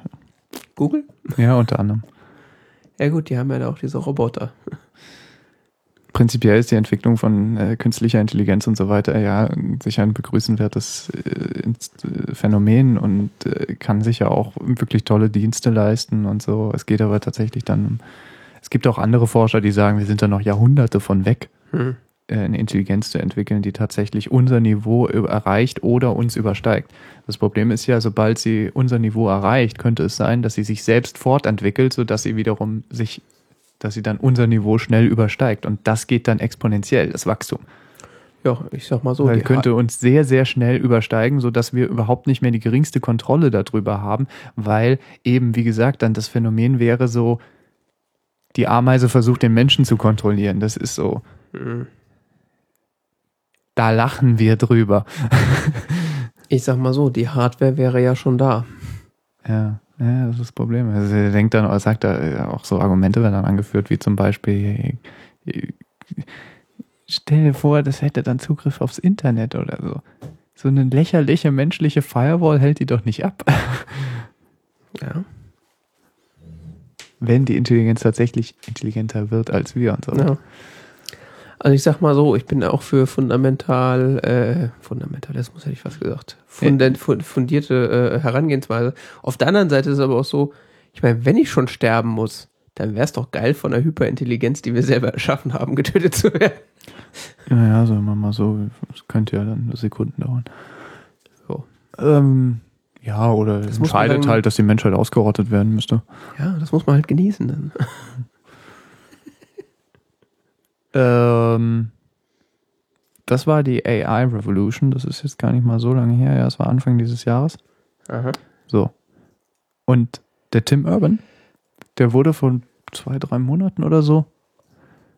S2: Google?
S1: ja, unter anderem.
S2: Ja gut, die haben ja da auch diese Roboter.
S1: Prinzipiell ist die Entwicklung von äh, künstlicher Intelligenz und so weiter ja sicher ein begrüßenswertes äh, äh, Phänomen und äh, kann sicher auch wirklich tolle Dienste leisten und so. Es geht aber tatsächlich dann um. Es gibt auch andere Forscher, die sagen, wir sind da noch Jahrhunderte von weg,
S2: Hm.
S1: äh, eine Intelligenz zu entwickeln, die tatsächlich unser Niveau erreicht oder uns übersteigt. Das Problem ist ja, sobald sie unser Niveau erreicht, könnte es sein, dass sie sich selbst fortentwickelt, sodass sie wiederum sich, dass sie dann unser Niveau schnell übersteigt. Und das geht dann exponentiell, das Wachstum.
S2: Ja, ich sag mal so.
S1: Weil
S2: die
S1: könnte uns sehr, sehr schnell übersteigen, sodass wir überhaupt nicht mehr die geringste Kontrolle darüber haben, weil eben, wie gesagt, dann das Phänomen wäre so, die Ameise versucht den Menschen zu kontrollieren. Das ist so,
S2: Hm.
S1: da lachen wir drüber.
S2: Ich sag mal so, die Hardware wäre ja schon da.
S1: Ja, ja, das ist das Problem. Also er denkt dann, er sagt da äh, auch so Argumente werden dann angeführt, wie zum Beispiel, äh, stell dir vor, das hätte dann Zugriff aufs Internet oder so. So eine lächerliche menschliche Firewall hält die doch nicht ab.
S2: Ja.
S1: Wenn die Intelligenz tatsächlich intelligenter wird als wir und so.
S2: ja. Also ich sag mal so, ich bin auch für fundamental, äh, Fundamentalismus hätte ich fast gesagt, Funden, fu- fundierte äh, Herangehensweise. Auf der anderen Seite ist es aber auch so, ich meine, wenn ich schon sterben muss, dann wäre es doch geil, von der Hyperintelligenz, die wir selber erschaffen haben, getötet zu werden.
S1: Ja, ja, sagen wir mal so, das könnte ja dann Sekunden dauern.
S2: So.
S1: Ähm, ja, oder
S2: Das
S1: entscheidet halt, dass die Menschheit ausgerottet werden müsste.
S2: Ja, das muss man halt genießen dann.
S1: Ähm, das war die AI Revolution. Das ist jetzt gar nicht mal so lange her. Ja, es war Anfang dieses Jahres.
S2: Aha.
S1: So. Und der Tim Urban, der wurde vor zwei, drei Monaten oder so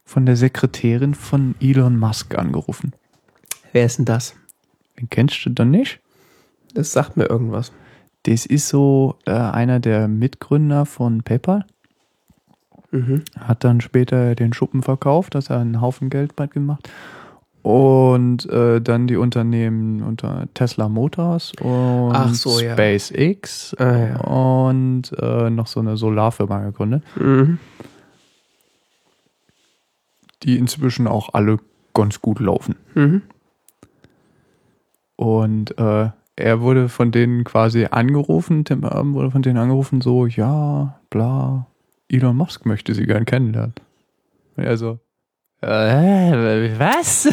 S1: von der Sekretärin von Elon Musk angerufen.
S2: Wer ist denn das?
S1: Den kennst du dann nicht?
S2: Das sagt mir irgendwas.
S1: Das ist so äh, einer der Mitgründer von PayPal.
S2: Mhm.
S1: Hat dann später den Schuppen verkauft, dass er einen Haufen Geld bald gemacht. Und äh, dann die Unternehmen unter Tesla Motors und
S2: so, ja.
S1: SpaceX
S2: Ah, ja.
S1: und äh, noch so eine Solarfirma gegründet,
S2: Mhm.
S1: die inzwischen auch alle ganz gut laufen.
S2: Mhm.
S1: Und äh, er wurde von denen quasi angerufen, Tim Urban wurde von denen angerufen, so, ja, bla, Elon Musk möchte sie gern kennenlernen. Und er so, äh, was?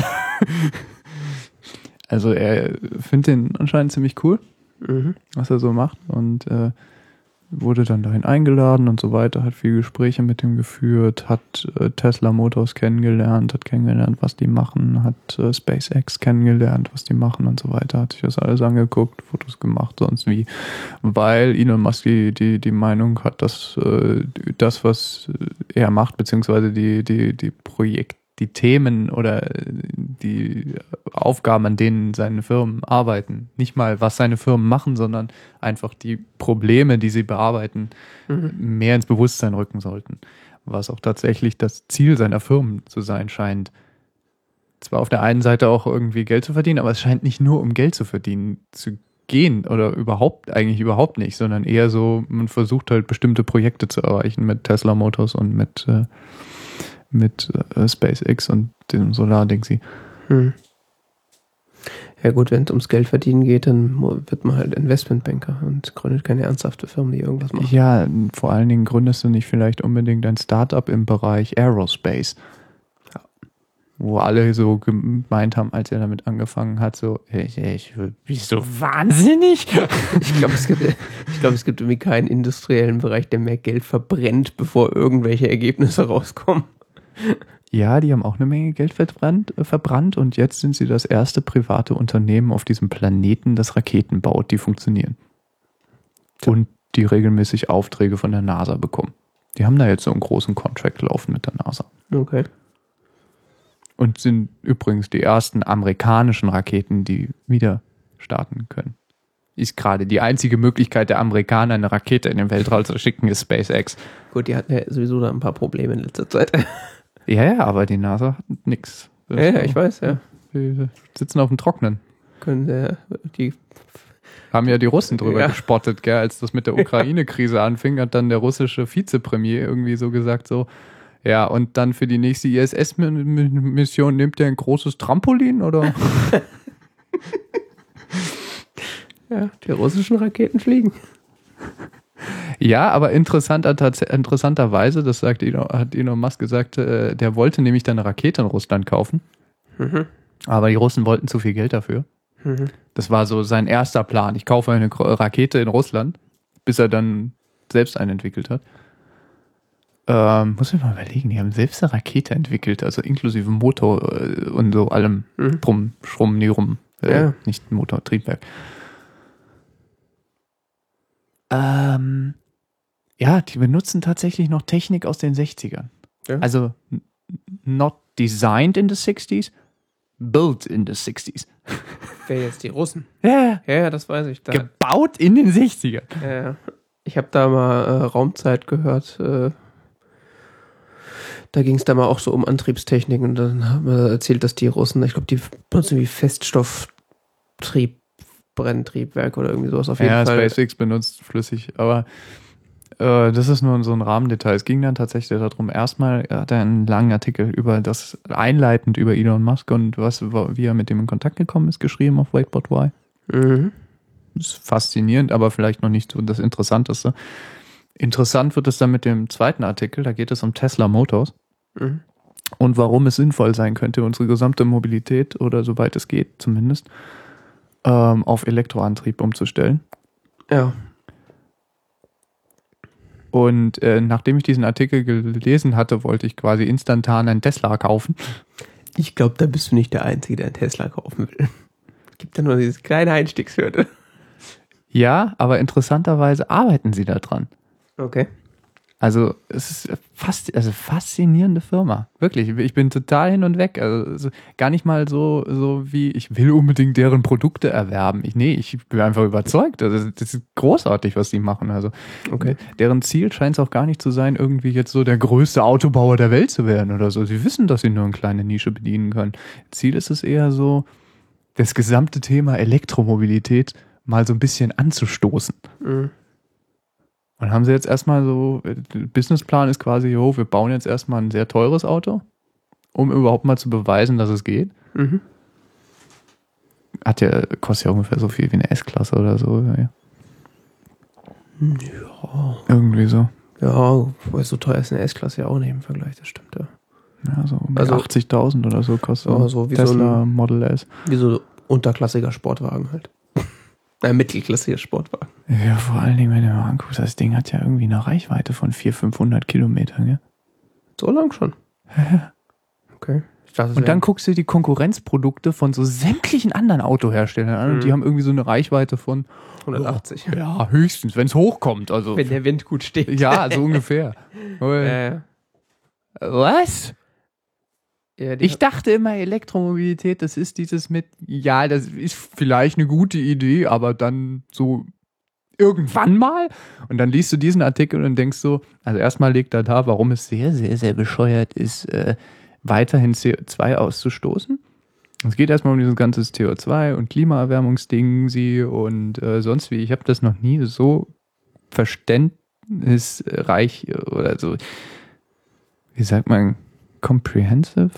S1: also er findet den anscheinend ziemlich cool,
S2: Mhm.
S1: was er so macht und äh, wurde dann dahin eingeladen und so weiter, hat viele Gespräche mit ihm geführt, hat äh, Tesla Motors kennengelernt, hat kennengelernt, was die machen, hat äh, SpaceX kennengelernt, was die machen und so weiter, hat sich das alles angeguckt, Fotos gemacht, sonst wie, weil Elon Musk die, die, die Meinung hat, dass äh, das, was er macht, beziehungsweise die, die, die Projekt, die Themen oder die Aufgaben, an denen seine Firmen arbeiten, nicht mal was seine Firmen machen, sondern einfach die Probleme, die sie bearbeiten,
S2: Mhm.
S1: mehr ins Bewusstsein rücken sollten. Was auch tatsächlich das Ziel seiner Firmen zu sein scheint. Zwar auf der einen Seite auch irgendwie Geld zu verdienen, aber es scheint nicht nur um Geld zu verdienen zu gehen oder überhaupt, eigentlich überhaupt nicht, sondern eher so, man versucht halt bestimmte Projekte zu erreichen mit Tesla Motors und mit, äh, mit äh, SpaceX und dem Solar-Dingsy.
S2: Hm. Ja gut, wenn es ums Geld verdienen geht, dann wird man halt Investmentbanker und gründet keine ernsthafte Firma, die irgendwas macht.
S1: Ja, vor allen Dingen gründest du nicht vielleicht unbedingt ein Startup im Bereich Aerospace. Wo alle so gemeint haben, als er damit angefangen hat, so, ich, ich bist du wahnsinnig?
S2: Ich glaube, es gibt, ich glaube, es gibt irgendwie keinen industriellen Bereich, der mehr Geld verbrennt, bevor irgendwelche Ergebnisse rauskommen.
S1: Ja, die haben auch eine Menge Geld verbrannt, äh, verbrannt und jetzt sind sie das erste private Unternehmen auf diesem Planeten, das Raketen baut, die funktionieren. Und die regelmäßig Aufträge von der NASA bekommen. Die haben da jetzt so einen großen Contract laufen mit der NASA.
S2: Okay.
S1: Und sind übrigens die ersten amerikanischen Raketen, die wieder starten können. Ist gerade die einzige Möglichkeit der Amerikaner, eine Rakete in den Weltraum zu schicken, ist SpaceX.
S2: Gut, die hatten ja sowieso da ein paar Probleme in letzter Zeit.
S1: Ja, ja, aber die NASA hat nix.
S2: ja, ja, ich weiß, ja.
S1: Die sitzen auf dem Trocknen.
S2: Können der, die,
S1: Haben ja die Russen drüber
S2: Ja.
S1: gespottet, gell? Als das mit der Ukraine-Krise anfing, hat dann der russische Vizepremier irgendwie so gesagt, so, ja, und dann für die nächste ISS-Mission nehmt ihr ein großes Trampolin oder?
S2: ja, die russischen Raketen fliegen.
S1: ja, aber interessanter, interessanterweise, das sagt Elon, hat Elon Musk gesagt, äh, der wollte nämlich dann eine Rakete in Russland kaufen.
S2: Mhm.
S1: Aber die Russen wollten zu viel Geld dafür.
S2: Mhm.
S1: Das war so sein erster Plan. Ich kaufe eine Rakete in Russland, bis er dann selbst eine entwickelt hat. Ähm, muss ich mal überlegen, die haben selbst eine Rakete entwickelt, also inklusive Motor äh, und so allem
S2: Mhm.
S1: drum, schrumm, nie rum. Äh,
S2: Ja.
S1: Nicht Motor, Triebwerk. Ähm, ja, die benutzen tatsächlich noch Technik aus den 60ern.
S2: Ja.
S1: Also not designed in the 60s, built in the 60s.
S2: Wer jetzt die Russen?
S1: Ja,
S2: Ja, ja, das weiß ich. Da,
S1: gebaut in den 60ern.
S2: ja, ja. Ich habe da mal äh, Raumzeit gehört. Äh, da ging es da mal auch so um Antriebstechnik und dann haben wir erzählt, dass die Russen, ich glaube, die benutzen wie Feststofftrieb, Brenntriebwerk oder irgendwie sowas auf jeden
S1: Ja,
S2: Fall.
S1: SpaceX benutzt flüssig, aber äh, das ist nur so ein Rahmendetail. Es ging dann tatsächlich darum, erstmal hat er einen langen Artikel über das, einleitend über Elon Musk und was, wie er mit dem in Kontakt gekommen ist, geschrieben auf Wakeboard Y.
S2: Mhm.
S1: ist faszinierend, aber vielleicht noch nicht so das Interessanteste. Interessant wird es dann mit dem zweiten Artikel, da geht es um Tesla Motors
S2: Mhm.
S1: und warum es sinnvoll sein könnte, unsere gesamte Mobilität oder soweit es geht zumindest ähm, auf Elektroantrieb umzustellen.
S2: Ja.
S1: Und äh, nachdem ich diesen Artikel gelesen hatte, wollte ich quasi instantan einen Tesla kaufen.
S2: Ich glaube, da bist du nicht der Einzige, der einen Tesla kaufen will. Gibt da nur diese kleine Einstiegshürde.
S1: Ja, aber interessanterweise arbeiten sie da dran.
S2: Okay.
S1: Also es ist fast, also faszinierende Firma. Wirklich. Ich bin total hin und weg. Also gar nicht mal so, so wie ich will unbedingt deren Produkte erwerben. Ich, nee, ich bin einfach überzeugt. Also das ist großartig, was die machen. Also
S2: Okay.
S1: deren Ziel scheint es auch gar nicht zu sein, irgendwie jetzt so der größte Autobauer der Welt zu werden oder so. Sie wissen, dass sie nur eine kleine Nische bedienen können. Ziel ist es eher so, das gesamte Thema Elektromobilität mal so ein bisschen anzustoßen.
S2: Mhm.
S1: Und haben sie jetzt erstmal so, der Businessplan ist quasi, jo, wir bauen jetzt erstmal ein sehr teures Auto, um überhaupt mal zu beweisen, dass es geht.
S2: Mhm.
S1: Hat ja, kostet ja ungefähr so viel wie eine S-Klasse oder so. Ja.
S2: Ja.
S1: Irgendwie so.
S2: Ja, weil so teuer ist eine S-Klasse ja auch nicht im Vergleich, das stimmt ja.
S1: Ja, so um
S2: Also-
S1: 80.000 oder so kostet
S2: Ja,
S1: so
S2: wie so
S1: Tesla
S2: ein-
S1: Model S.
S2: Wie so unterklassiger Sportwagen halt. Ein mittelklassiger Sportwagen.
S1: Ja, vor allen Dingen, wenn du mal anguckst, das Ding hat ja irgendwie eine Reichweite von 400, 500 Kilometern. Ja?
S2: So lang schon. Okay. Dachte,
S1: Und dann guckst du die Konkurrenzprodukte von so sämtlichen anderen Autoherstellern an und
S2: Mhm.
S1: die haben irgendwie so eine Reichweite von
S2: 180.
S1: ja, höchstens, wenn es hochkommt. Also
S2: Wenn der Wind gut steht.
S1: ja, so ungefähr.
S2: Ja.
S1: Was?
S2: Ja,
S1: Ich dachte immer, Elektromobilität, das ist dieses mit, ja, das ist vielleicht eine gute Idee, aber dann so irgendwann mal. Und dann liest du diesen Artikel und denkst so, also erstmal legt er da, warum es sehr, sehr, sehr bescheuert ist, äh, weiterhin CO2 auszustoßen. Es geht erstmal um dieses ganze CO2 und Klimaerwärmungsding sie und äh, sonst wie. Ich habe das noch nie so verständnisreich oder so, wie sagt man, comprehensive?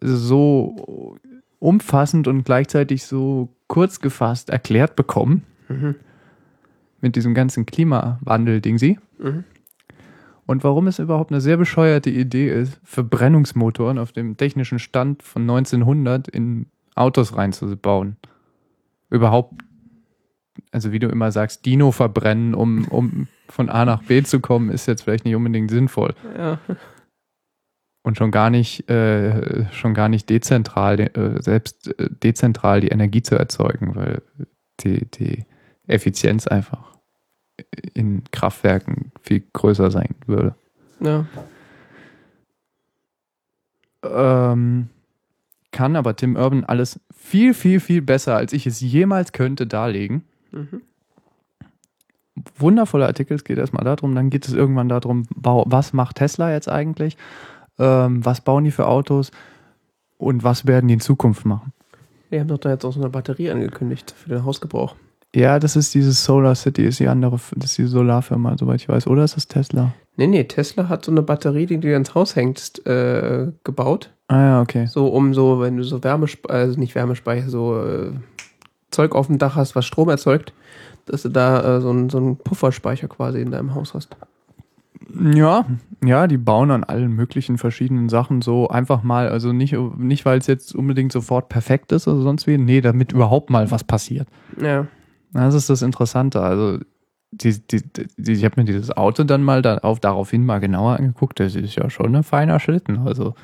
S1: So umfassend und gleichzeitig so kurz gefasst erklärt bekommen
S2: Mhm.
S1: mit diesem ganzen Klimawandel-Ding sie.
S2: Mhm.
S1: Und warum es überhaupt eine sehr bescheuerte Idee ist, Verbrennungsmotoren auf dem technischen Stand von 1900 in Autos reinzubauen. Überhaupt, also wie du immer sagst, Dino verbrennen, um, um von A nach B zu kommen, ist jetzt vielleicht nicht unbedingt sinnvoll.
S2: Ja.
S1: Und schon gar nicht, äh, schon gar nicht dezentral, äh, selbst äh, dezentral die Energie zu erzeugen, weil die, die Effizienz einfach in Kraftwerken viel größer sein würde.
S2: ja.
S1: ähm, kann aber Tim Urban alles viel, viel, viel besser, als ich es jemals könnte, darlegen.
S2: Mhm.
S1: Wundervoller Artikel, es geht erstmal darum, dann geht es irgendwann darum, was macht Tesla jetzt eigentlich, ähm, was bauen die für Autos und was werden die in Zukunft machen.
S2: Die haben doch da jetzt auch so eine Batterie angekündigt für den Hausgebrauch.
S1: Ja, das ist dieses Solar City, ist die andere, das ist die Solarfirma, soweit ich weiß, oder ist das Tesla?
S2: Nee, nee, Tesla hat so eine Batterie, die du ins Haus hängst, äh, gebaut.
S1: Ah ja, okay.
S2: So um so, wenn du so Wärmespeicher, also nicht Wärmespeicher, so äh, Zeug auf dem Dach hast, was Strom erzeugt, dass du da äh, so, einen, so einen Pufferspeicher quasi in deinem Haus hast.
S1: Ja, ja, die bauen an allen möglichen verschiedenen Sachen so einfach mal, also nicht, nicht weil es jetzt unbedingt sofort perfekt ist oder sonst wie, nee, damit überhaupt mal was passiert.
S2: Ja.
S1: Das ist das Interessante. Also, die, die, die, ich habe mir dieses Auto dann mal da auf, daraufhin mal genauer angeguckt. Das ist ja schon ein feiner Schlitten. Also,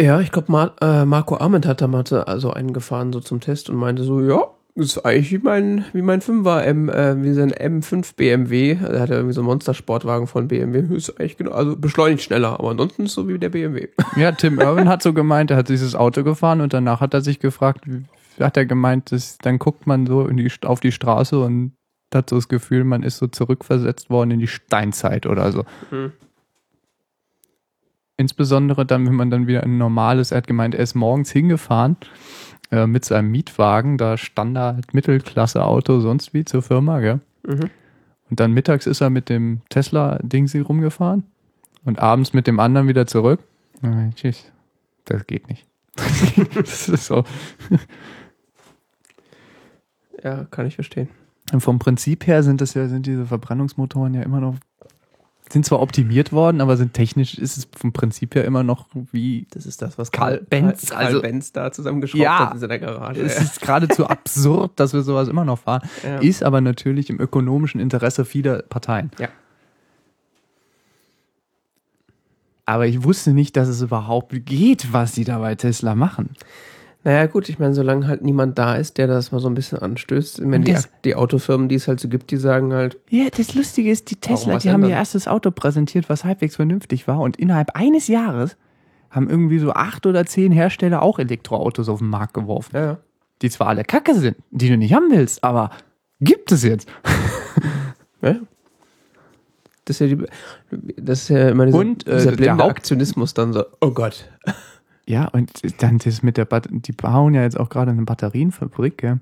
S2: Ja, ich glaube, Mar äh, Marco Arment hat da mal so- also einen gefahren, so zum Test und meinte so, ja, das ist eigentlich wie mein, wie mein 5er, M, äh, wie sein M5 BMW. Er hat ja irgendwie so einen Monstersportwagen von BMW. Ist eigentlich genau, also beschleunigt schneller, aber ansonsten ist so wie der BMW.
S1: ja, Tim Irwin hat so gemeint, er hat dieses Auto gefahren und danach hat er sich gefragt, wie, hat er gemeint, dass, dann guckt man so in die, auf die Straße und hat so das Gefühl, man ist so zurückversetzt worden in die Steinzeit oder so.
S2: Mhm.
S1: Insbesondere dann, wenn man dann wieder ein normales, er hat gemeint, er ist morgens hingefahren äh, mit seinem Mietwagen, da Standard, Mittelklasse-Auto, sonst wie zur Firma, gell?
S2: Mhm.
S1: Und dann mittags ist er mit dem Tesla-Dingsi rumgefahren und abends mit dem anderen wieder zurück. Ah, Tschüss. Das geht nicht. das ist so.
S2: Ja, kann ich verstehen.
S1: Und vom Prinzip her sind das ja, sind diese Verbrennungsmotoren ja immer noch, sind zwar optimiert worden, aber sind technisch, ist es vom Prinzip her immer noch wie,
S2: Das ist das, was
S1: Karl Benz,
S2: Karl, Karl
S1: also-
S2: Benz da zusammengeschraubt
S1: Ja.
S2: hat in seiner Garage.
S1: es ist geradezu absurd, dass wir sowas immer noch fahren.
S2: Ja.
S1: Ist aber natürlich im ökonomischen Interesse vieler Parteien.
S2: Ja.
S1: Aber ich wusste nicht, dass es überhaupt geht, was sie da bei Tesla machen.
S2: Naja, gut, ich meine, solange halt niemand da ist, der das mal so ein bisschen anstößt. Ich meine, die, die Autofirmen, die es halt so gibt, die sagen halt,
S1: Ja, das Lustige ist, die Tesla, die haben
S2: ändern?
S1: ihr erstes Auto präsentiert, was halbwegs vernünftig war. Und innerhalb eines Jahres haben irgendwie so acht oder zehn Hersteller auch Elektroautos auf den Markt geworfen.
S2: ja, ja.
S1: Die zwar alle kacke sind, die du nicht haben willst, aber gibt es jetzt.
S2: Ja. Das ist ja, die, das ist ja immer dieser,
S1: Und, äh,
S2: dieser
S1: der
S2: blinde
S1: Haupt-
S2: Aktionismus dann so, oh Gott.
S1: Ja, und dann das mit der Bat die bauen ja jetzt auch gerade eine Batterienfabrik, gell,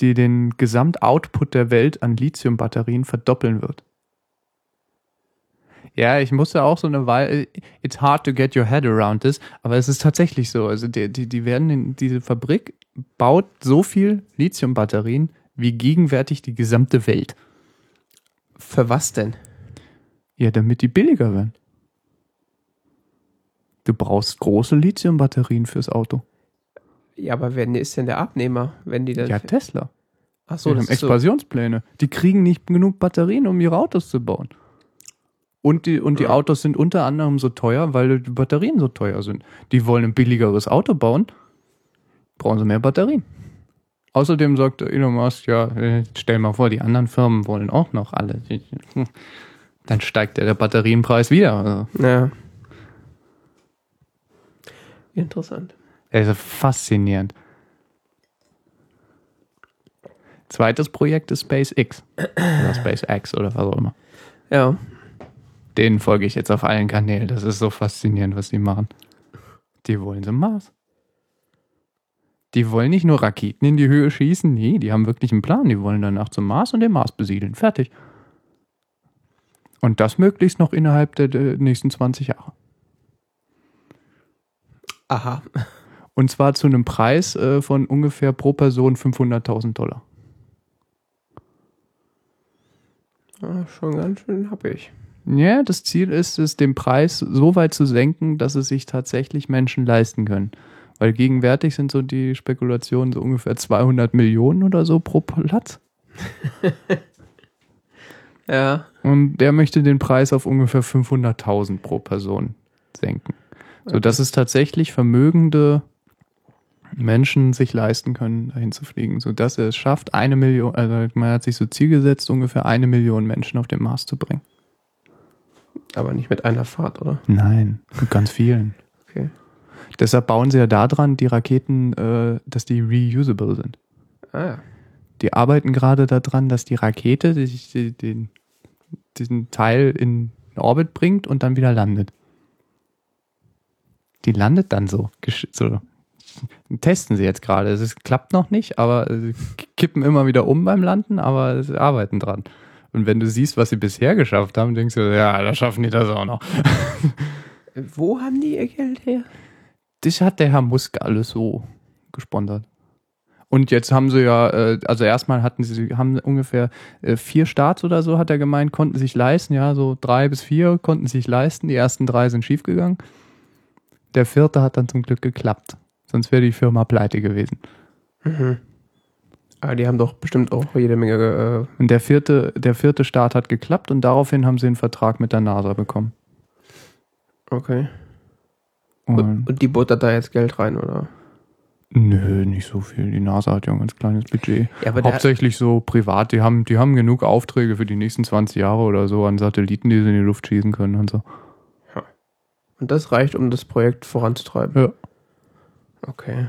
S1: die den Gesamtoutput der Welt an Lithium-Batterien verdoppeln wird. Ja, ich musste auch so eine Weile, it's hard to get your head around this, aber es ist tatsächlich so. Also die, die, die werden in, diese Fabrik baut so viel Lithium-Batterien wie gegenwärtig die gesamte Welt.
S2: Für was denn?
S1: Ja, damit die billiger werden. Du brauchst große Lithium-Batterien fürs Auto.
S2: Ja, aber wer ist denn der Abnehmer, wenn die dann.
S1: Ja, Tesla.
S2: Ach
S1: So, die
S2: das
S1: haben
S2: ist so.
S1: Expansionspläne. Die kriegen nicht genug Batterien, um ihre Autos zu bauen. Und die, und die
S2: Ja.
S1: Autos sind unter anderem so teuer, weil die Batterien so teuer sind. Die wollen ein billigeres Auto bauen, brauchen sie mehr Batterien. Außerdem sagt Elon Musk, ja, äh, stell mal vor, die anderen Firmen wollen auch noch alle. Dann steigt der, der Batterienpreis wieder. Also,
S2: Ja. Interessant.
S1: Also faszinierend. Zweites Projekt ist SpaceX. Oder SpaceX oder was auch immer.
S2: Ja.
S1: Denen folge ich jetzt auf allen Kanälen. Das ist so faszinierend, was die machen. Die wollen zum Mars. Die wollen nicht nur Raketen in die Höhe schießen, nee, die haben wirklich einen Plan. Die wollen danach zum Mars und den Mars besiedeln. Fertig. Und das möglichst noch innerhalb der, der nächsten 20 Jahre.
S2: Aha.
S1: Und zwar zu einem Preis äh, von ungefähr pro Person 500.000 Dollar.
S2: Ja, schon ganz schön happig.
S1: Ja, das Ziel ist es, den Preis so weit zu senken, dass es sich tatsächlich Menschen leisten können. Weil gegenwärtig sind so die Spekulationen so ungefähr 200 Millionen oder so pro Platz.
S2: Ja.
S1: Und der möchte den Preis auf ungefähr 500.000 pro Person senken. Sodass es tatsächlich vermögende Menschen sich leisten können, dahin zu fliegen. Sodass er es schafft, eine Million, also man hat sich so Ziel gesetzt, ungefähr eine Million Menschen auf den Mars zu bringen.
S2: Aber nicht mit einer Fahrt, oder?
S1: Nein, mit ganz vielen.
S2: Okay.
S1: Deshalb bauen sie ja daran, die Raketen, äh, dass die reusable sind.
S2: Ah ja.
S1: Die arbeiten gerade daran, dass die Rakete die, die, den, diesen Teil in Orbit bringt und dann wieder landet. Die landet dann so. so. Testen sie jetzt gerade. Es klappt noch nicht, aber sie kippen immer wieder um beim Landen, aber sie arbeiten dran. Und wenn du siehst, was sie bisher geschafft haben, denkst du, ja, da schaffen die das auch noch.
S2: Wo haben die ihr Geld her?
S1: Das hat der Herr Musk alles so gesponsert. Und jetzt haben sie ja, äh, also erstmal hatten sie, haben ungefähr äh, vier Starts oder so, hat er gemeint, konnten sich leisten, ja, so drei bis vier konnten sich leisten. Die ersten drei sind schiefgegangen. Der vierte hat dann zum Glück geklappt. Sonst wäre die Firma pleite gewesen.
S2: Mhm. Aber die haben doch bestimmt auch jede Menge.
S1: Und der vierte, der vierte Start hat geklappt und daraufhin haben sie einen Vertrag mit der NASA bekommen.
S2: Äh, okay.
S1: Und,
S2: Und, die buttert da jetzt Geld rein, oder?
S1: nö, nicht so viel. Die NASA hat ja ein ganz kleines Budget.
S2: Ja,
S1: Hauptsächlich so privat. Die haben, die haben genug Aufträge für die nächsten 20 Jahre oder so an Satelliten, die sie in die Luft schießen können und so.
S2: Und das reicht, um das Projekt voranzutreiben.
S1: Ja.
S2: Okay.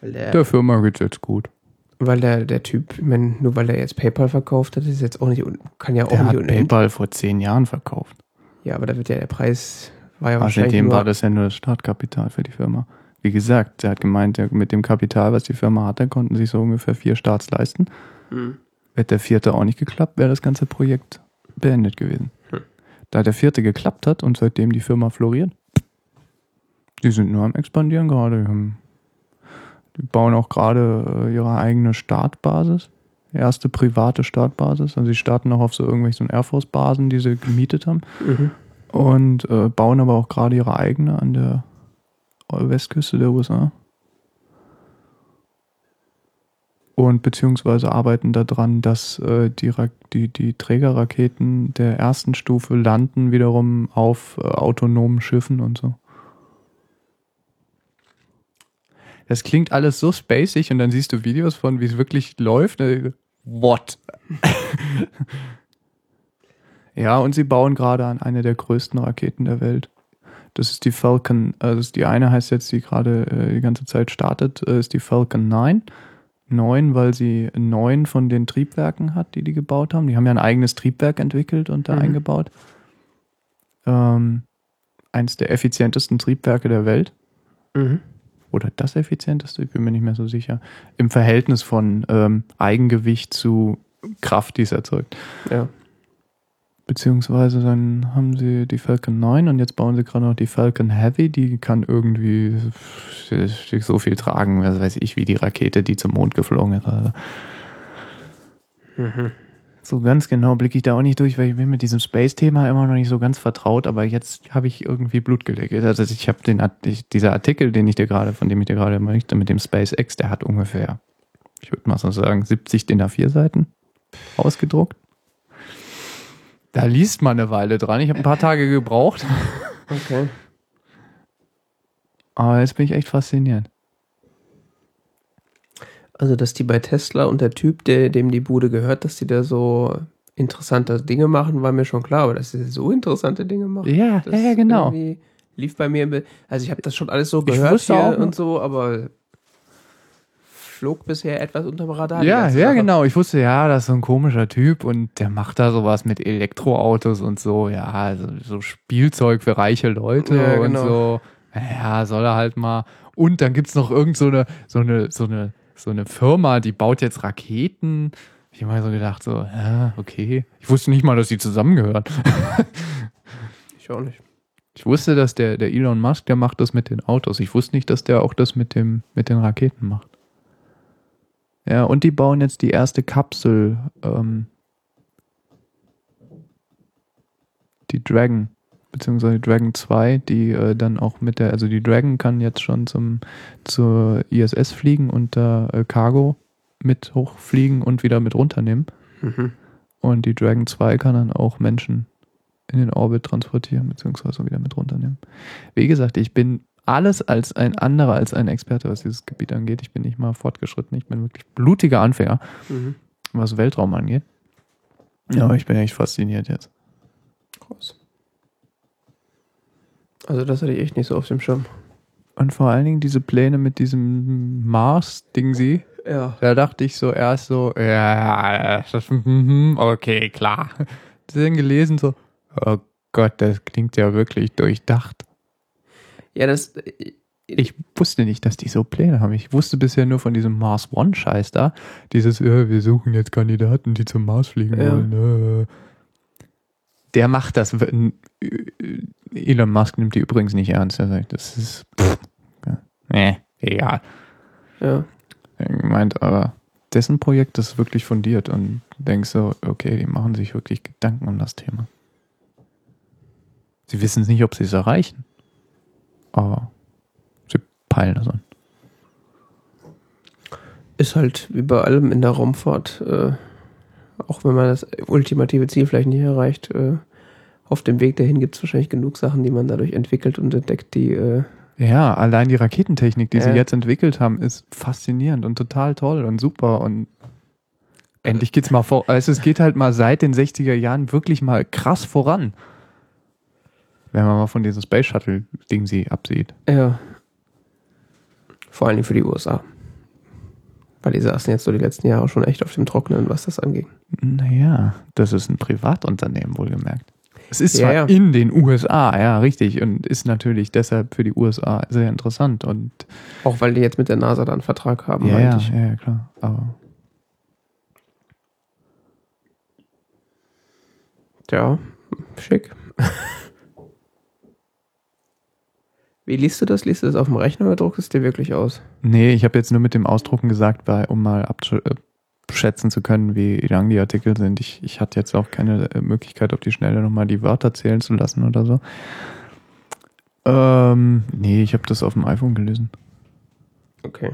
S2: Weil der,
S1: Der Firma geht's jetzt gut.
S2: weil der, der Typ, ich meine, nur weil er jetzt PayPal verkauft hat, ist jetzt auch nicht, kann ja auch
S1: Der
S2: nicht
S1: hat. PayPal vor 10 Jahren verkauft.
S2: Ja, aber da wird ja der Preis, war ja wahrscheinlich
S1: Außerdem
S2: nur,
S1: war das ja nur das Startkapital für die Firma. Wie gesagt, der hat gemeint, mit dem Kapital, was die Firma hatte, konnten sich so ungefähr vier Starts leisten.
S2: Hm.
S1: Hätte der vierte auch nicht geklappt, wäre das ganze Projekt beendet gewesen.
S2: Hm.
S1: Da der vierte geklappt hat und seitdem die Firma floriert, die sind nur am expandieren gerade. Die, bauen auch gerade äh, ihre eigene Startbasis. Erste private Startbasis. Also sie starten noch auf so irgendwelchen Air Force Basen, die sie gemietet haben.
S2: Mhm.
S1: Und äh, bauen aber auch gerade ihre eigene an der Westküste der USA. Und beziehungsweise arbeiten daran, dass äh, die, die, die Trägerraketen der ersten Stufe landen wiederum auf äh, autonomen Schiffen und so. Das klingt alles so spacig und dann siehst du Videos von, wie es wirklich läuft. Äh, What? ja, und sie bauen gerade an eine der größten Raketen der Welt. Das ist die Falcon, also die eine heißt jetzt, die gerade äh, die ganze Zeit startet, äh, ist die Falcon 9. 9, weil sie neun von den Triebwerken hat, die die gebaut haben. Die haben ja ein eigenes Triebwerk entwickelt und da
S2: Mhm.
S1: eingebaut. Ähm, eins der effizientesten Triebwerke der Welt.
S2: Mhm.
S1: Oder das effizienteste, ich bin mir nicht mehr so sicher. Im Verhältnis von ähm, Eigengewicht zu Kraft, die es erzeugt.
S2: Ja.
S1: Beziehungsweise dann haben sie die Falcon 9 und jetzt bauen sie gerade noch die Falcon Heavy, die kann irgendwie so viel tragen, was weiß ich, wie die Rakete, die zum Mond geflogen ist. Also
S2: Mhm.
S1: so ganz genau blicke ich da auch nicht durch, weil ich bin mit diesem Space-Thema immer noch nicht so ganz vertraut, aber jetzt habe ich irgendwie Blut geleckt. Also ich habe den Art- ich, dieser Artikel, den ich dir gerade, von dem ich dir gerade möchte, mit dem SpaceX, der hat ungefähr, ich würde mal so sagen, 70 DIN A4 Seiten ausgedruckt. Da liest man eine Weile dran. Ich habe ein paar Tage gebraucht,
S2: Okay.
S1: aber jetzt bin ich echt fasziniert.
S2: Also, dass die bei Tesla und der Typ, der, dem die Bude gehört, dass die da so interessante Dinge machen, war mir schon klar. Aber dass sie so interessante Dinge machen,
S1: Ja, ja, ja, genau.
S2: lief bei mir. Also, ich habe das schon alles so gehört hier
S1: auch
S2: und so, aber flog bisher etwas unterm Radar.
S1: Ja, ja, genau. Ich wusste, ja, das ist so ein komischer Typ und der macht da sowas mit Elektroautos und so, ja, also so Spielzeug für reiche Leute
S2: Ja,
S1: und
S2: genau.
S1: so. Ja, soll er halt mal. Und dann gibt's noch irgend so eine, so eine, so eine, so eine Firma, die baut jetzt Raketen. Ich habe mal so gedacht, so, ja, okay. Ich wusste nicht mal, dass die zusammengehören.
S2: Ich auch nicht.
S1: Ich wusste, dass der, der Elon Musk, der macht das mit den Autos. Ich wusste nicht, dass der auch das mit dem, mit den Raketen macht. Ja, und die bauen jetzt die erste Kapsel, ähm, die Dragon, beziehungsweise die Dragon 2, die äh, dann auch mit der, also die Dragon kann jetzt schon zum, zur ISS fliegen und da äh, Cargo mit hochfliegen und wieder mit runternehmen.
S2: Mhm.
S1: Und die Dragon 2 kann dann auch Menschen in den Orbit transportieren, beziehungsweise wieder mit runternehmen. Wie gesagt, ich bin alles als ein anderer, als ein Experte, was dieses Gebiet angeht. Ich bin nicht mal fortgeschritten. Ich bin wirklich blutiger Anfänger,
S2: Mhm.
S1: was Weltraum angeht. Ja, aber ich bin echt fasziniert jetzt.
S2: Krass. Also das hatte ich echt nicht so auf dem Schirm.
S1: Und vor allen Dingen diese Pläne mit diesem Mars-Ding sie.
S2: Ja.
S1: Da dachte ich so erst so, ja, mhm, okay, klar. Dann gelesen so, oh Gott, das klingt ja wirklich durchdacht.
S2: Ja, das.
S1: Ich wusste nicht, dass die so Pläne haben. Ich wusste bisher nur von diesem Mars One Scheiß da. Dieses, ja, wir suchen jetzt Kandidaten, die zum Mars fliegen
S2: Ja.
S1: wollen. Äh. Der macht das. Elon Musk nimmt die übrigens nicht ernst. Er sagt, das ist, pff, nee, egal.
S2: Ja.
S1: Er meint, aber dessen Projekt ist wirklich fundiert und denkst so, okay, die machen sich wirklich Gedanken um das Thema. Sie wissen nicht, ob sie es erreichen. Aber sie peilen das an.
S2: Ist halt wie bei allem in der Raumfahrt, äh, auch wenn man das ultimative Ziel vielleicht nicht erreicht, äh, auf dem Weg dahin gibt es wahrscheinlich genug Sachen, die man dadurch entwickelt und entdeckt, die äh,
S1: Ja, allein die Raketentechnik, die
S2: Ja.
S1: sie jetzt entwickelt haben, ist faszinierend und total toll und super und endlich geht's mal vor. Also es geht halt mal seit den 60er Jahren wirklich mal krass voran. Wenn man mal von diesem Space Shuttle Ding sie absieht.
S2: Ja. Vor allen Dingen für die USA. Weil die saßen jetzt so die letzten Jahre schon echt auf dem Trockenen, was das anging.
S1: Naja, das ist ein Privatunternehmen, wohlgemerkt. Es ist
S2: Ja,
S1: zwar
S2: ja.
S1: in den USA, ja, richtig, und ist natürlich deshalb für die USA sehr interessant und
S2: Auch weil die jetzt mit der NASA dann einen Vertrag haben,
S1: ja, ja, ja, klar. Aber
S2: Ja, schick. Wie liest du das? Liest du das auf dem Rechner oder druckst es dir wirklich aus?
S1: nee, ich habe jetzt nur mit dem Ausdrucken gesagt, weil, um mal abschätzen zu können, wie lang die Artikel sind. Ich, ich hatte jetzt auch keine äh, Möglichkeit, auf die Schnelle nochmal die Wörter zählen zu lassen oder so. Ähm, nee, ich habe das auf dem iPhone gelesen.
S2: Okay.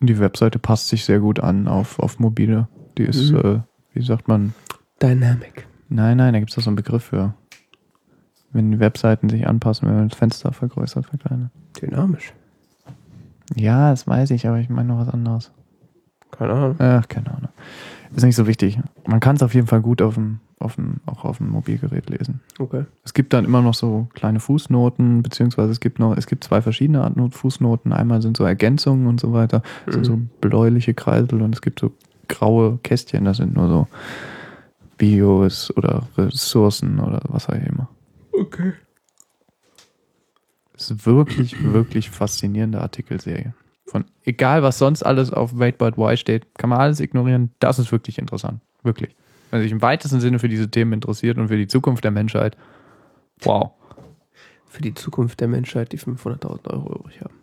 S1: Die Webseite passt sich sehr gut an auf, auf mobile. Die ist,
S2: Mhm.
S1: äh, wie sagt man,
S2: Dynamic.
S1: nein, nein, da gibt es doch so einen Begriff für. Wenn die Webseiten sich anpassen, wenn man das Fenster vergrößert, verkleinert.
S2: Dynamisch.
S1: Ja, das weiß ich, aber ich meine noch was anderes.
S2: Keine Ahnung.
S1: Ach, keine Ahnung. Ist nicht so wichtig. Man kann es auf jeden Fall gut auf dem, auf dem, auch auf dem Mobilgerät lesen.
S2: Okay.
S1: Es gibt dann immer noch so kleine Fußnoten, beziehungsweise es gibt noch, es gibt zwei verschiedene Arten von Fußnoten. Einmal sind so Ergänzungen und so weiter. Das sind so bläuliche Kreisel und es gibt so graue Kästchen, das sind nur so Bios oder Ressourcen oder was auch immer.
S2: Okay.
S1: Es ist wirklich, wirklich faszinierende Artikelserie. Von egal, was sonst alles auf Wait But Why steht, kann man alles ignorieren. Das ist wirklich interessant. Wirklich. Wenn man sich im weitesten Sinne für diese Themen interessiert und für die Zukunft der Menschheit. Wow.
S2: Für die Zukunft der Menschheit, die 500.000 Euro übrig haben.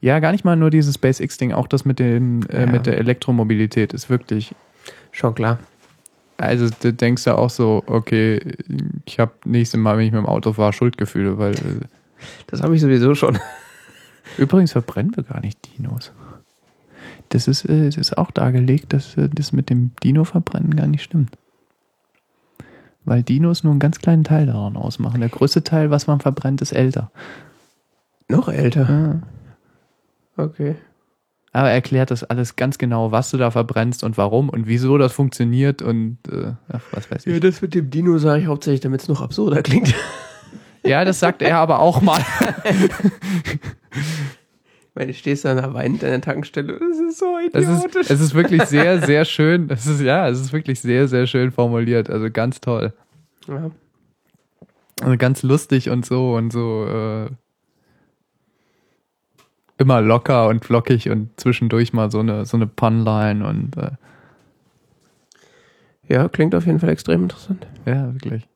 S1: Ja, gar nicht mal nur dieses SpaceX-Ding, auch das mit, dem, äh,
S2: Ja.
S1: mit der Elektromobilität ist wirklich.
S2: Schon klar.
S1: Also, du denkst ja auch so, okay, ich habe nächstes Mal, wenn ich mit dem Auto fahre, Schuldgefühle, weil. Äh,
S2: Das habe ich sowieso schon.
S1: Übrigens verbrennen wir gar nicht Dinos. Das ist, äh, das ist auch dargelegt, dass äh, das mit dem Dino-Verbrennen gar nicht stimmt. Weil Dinos nur einen ganz kleinen Teil daran ausmachen. Der größte Teil, was man verbrennt, ist älter.
S2: Noch älter.
S1: Ja.
S2: Okay.
S1: Aber er erklärt das alles ganz genau, was du da verbrennst und warum und wieso das funktioniert und äh, ach, was weiß ich.
S2: Ja, das mit dem Dino sage ich hauptsächlich, damit es noch absurder klingt.
S1: Ja, das sagt er aber auch mal.
S2: Weil du stehst da da weinend an der Tankstelle. Das ist so
S1: Es
S2: idiotisch.
S1: ist, es ist wirklich sehr, sehr schön. Es ist, ja, es ist wirklich sehr, sehr schön formuliert. Also ganz toll.
S2: ja.
S1: Also ganz lustig und so und so äh, immer locker und flockig und zwischendurch mal so eine so eine Punline und äh,
S2: ja, klingt auf jeden Fall extrem interessant.
S1: ja wirklich.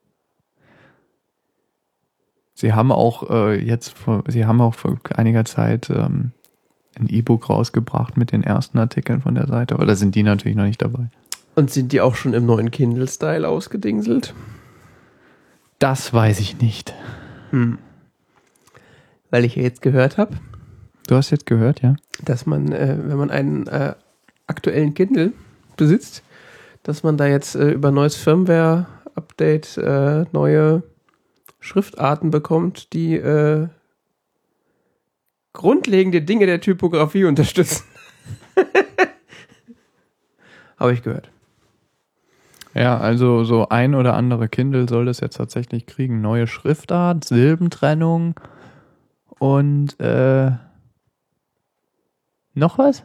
S1: Sie haben auch äh, jetzt vor, sie haben auch vor einiger Zeit ähm, ein E-Book rausgebracht mit den ersten Artikeln von der Seite, aber da sind die natürlich noch nicht dabei.
S2: Und sind die auch schon im neuen Kindle-Style ausgedingselt?
S1: Das weiß ich nicht.
S2: Hm. Weil ich ja jetzt gehört habe,
S1: Du hast jetzt gehört, ja?
S2: dass man, äh, wenn man einen äh, aktuellen Kindle besitzt, dass man da jetzt äh, über neues Firmware-Update äh, neue Schriftarten bekommt, die äh, grundlegende Dinge der Typografie unterstützen. Habe ich gehört.
S1: Ja, also so ein oder andere Kindle soll das jetzt tatsächlich kriegen. Neue Schriftart, Silbentrennung und äh, noch was?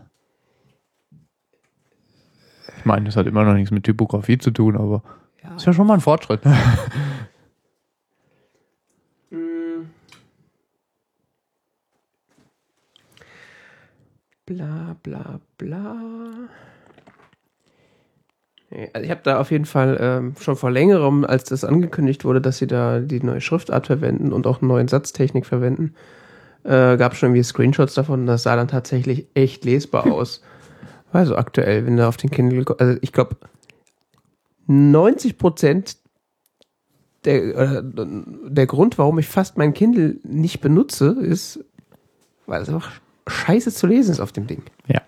S1: Ich meine, das hat immer noch nichts mit Typografie zu tun, aber
S2: Ja.
S1: ist ja schon mal ein Fortschritt.
S2: Bla bla bla. Also ich habe da auf jeden Fall ähm, schon vor längerem, als das angekündigt wurde, dass sie da die neue Schriftart verwenden und auch eine neue Satztechnik verwenden, äh, gab schon irgendwie Screenshots davon. Das sah dann tatsächlich echt lesbar aus. Also aktuell, wenn du auf den Kindle, also ich glaube, 90 Prozent der, äh, der Grund, warum ich fast mein Kindle nicht benutze, ist, weil es einfach scheiße zu lesen ist auf dem Ding.
S1: Ja.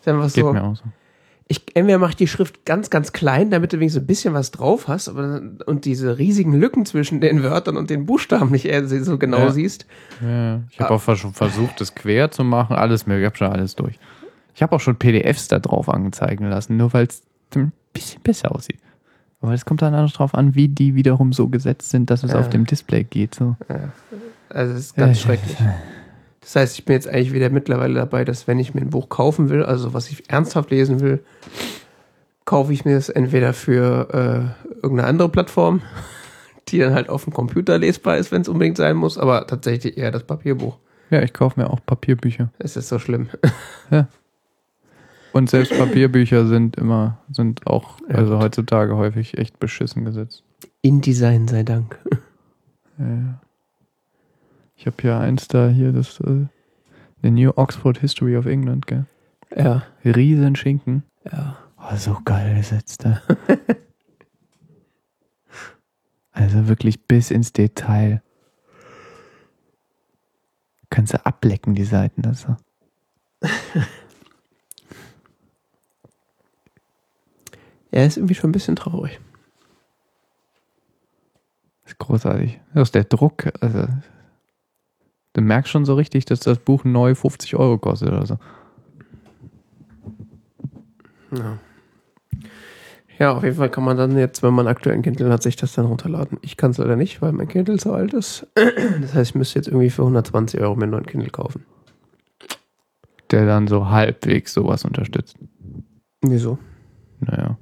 S2: Ist einfach
S1: Geht
S2: so,
S1: mir auch so.
S2: Ich, entweder mach ich die Schrift ganz, ganz klein, damit du wenigstens ein bisschen was drauf hast, aber, und diese riesigen Lücken zwischen den Wörtern und den Buchstaben nicht eher so genau
S1: Ja.
S2: siehst.
S1: Ja, ich habe auch schon versucht, das quer zu machen, alles mögliche, ich habe schon alles durch. Ich habe auch schon PDFs da drauf angezeigen lassen, nur weil es ein bisschen besser aussieht. Aber es kommt dann auch drauf an, wie die wiederum so gesetzt sind, dass es
S2: Ja.
S1: auf dem Display geht. So.
S2: Also es ist ganz
S1: Äh.
S2: schrecklich. Das heißt, ich bin jetzt eigentlich wieder mittlerweile dabei, dass wenn ich mir ein Buch kaufen will, also was ich ernsthaft lesen will, kaufe ich mir es entweder für äh, irgendeine andere Plattform, die dann halt auf dem Computer lesbar ist, wenn es unbedingt sein muss, aber tatsächlich eher das Papierbuch.
S1: Ja, ich kaufe mir auch Papierbücher.
S2: Es ist so schlimm.
S1: Und selbst Papierbücher sind immer, sind auch,
S2: Ja,
S1: also heutzutage häufig echt beschissen gesetzt.
S2: InDesign sei Dank.
S1: Ja, ja. Ich habe hier eins da, hier, das, äh, The New Oxford History of England, gell?
S2: Ja,
S1: Riesen Schinken.
S2: ja.
S1: Oh, so geil gesetzt da. also wirklich bis ins Detail. Kannst du ablecken, die Seiten. Das so.
S2: Er ist irgendwie schon ein bisschen traurig.
S1: ist großartig. Das ist der Druck. Also, du merkst schon so richtig, dass das Buch neu 50 Euro kostet oder so.
S2: Ja. Ja, auf jeden Fall kann man dann jetzt, wenn man aktuell ein Kindle hat, sich das dann runterladen. Ich kann es leider nicht, weil mein Kindle so alt ist. Das heißt, ich müsste jetzt irgendwie für 120 Euro mir einen neuen Kindle kaufen.
S1: Der dann so halbwegs sowas unterstützt.
S2: Wieso?
S1: Naja.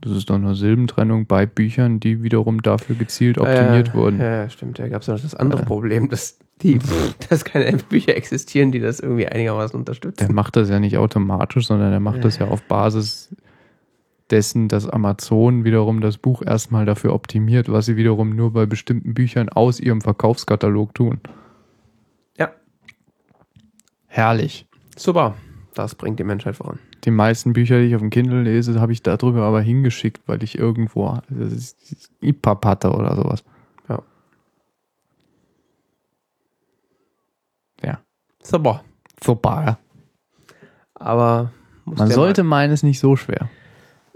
S1: Das ist doch nur Silbentrennung bei Büchern, die wiederum dafür gezielt optimiert
S2: ja,
S1: wurden.
S2: Ja, ja, stimmt. Da gab es noch das andere
S1: Ja.
S2: Problem, dass, die, dass keine Bücher existieren, die das irgendwie einigermaßen
S1: Der
S2: unterstützen.
S1: macht das ja nicht automatisch, sondern der macht das ja auf Basis dessen, dass Amazon wiederum das Buch erstmal dafür optimiert, was sie wiederum nur bei bestimmten Büchern aus ihrem Verkaufskatalog tun.
S2: Ja.
S1: Herrlich.
S2: Super. Das bringt die Menschheit voran.
S1: Die meisten Bücher, die ich auf dem Kindle lese, habe ich darüber aber hingeschickt, weil ich irgendwo ist IPAP hatte oder sowas.
S2: Ja.
S1: Ja.
S2: Super.
S1: Super. ja.
S2: Aber
S1: Man sollte meinen, es nicht so schwer.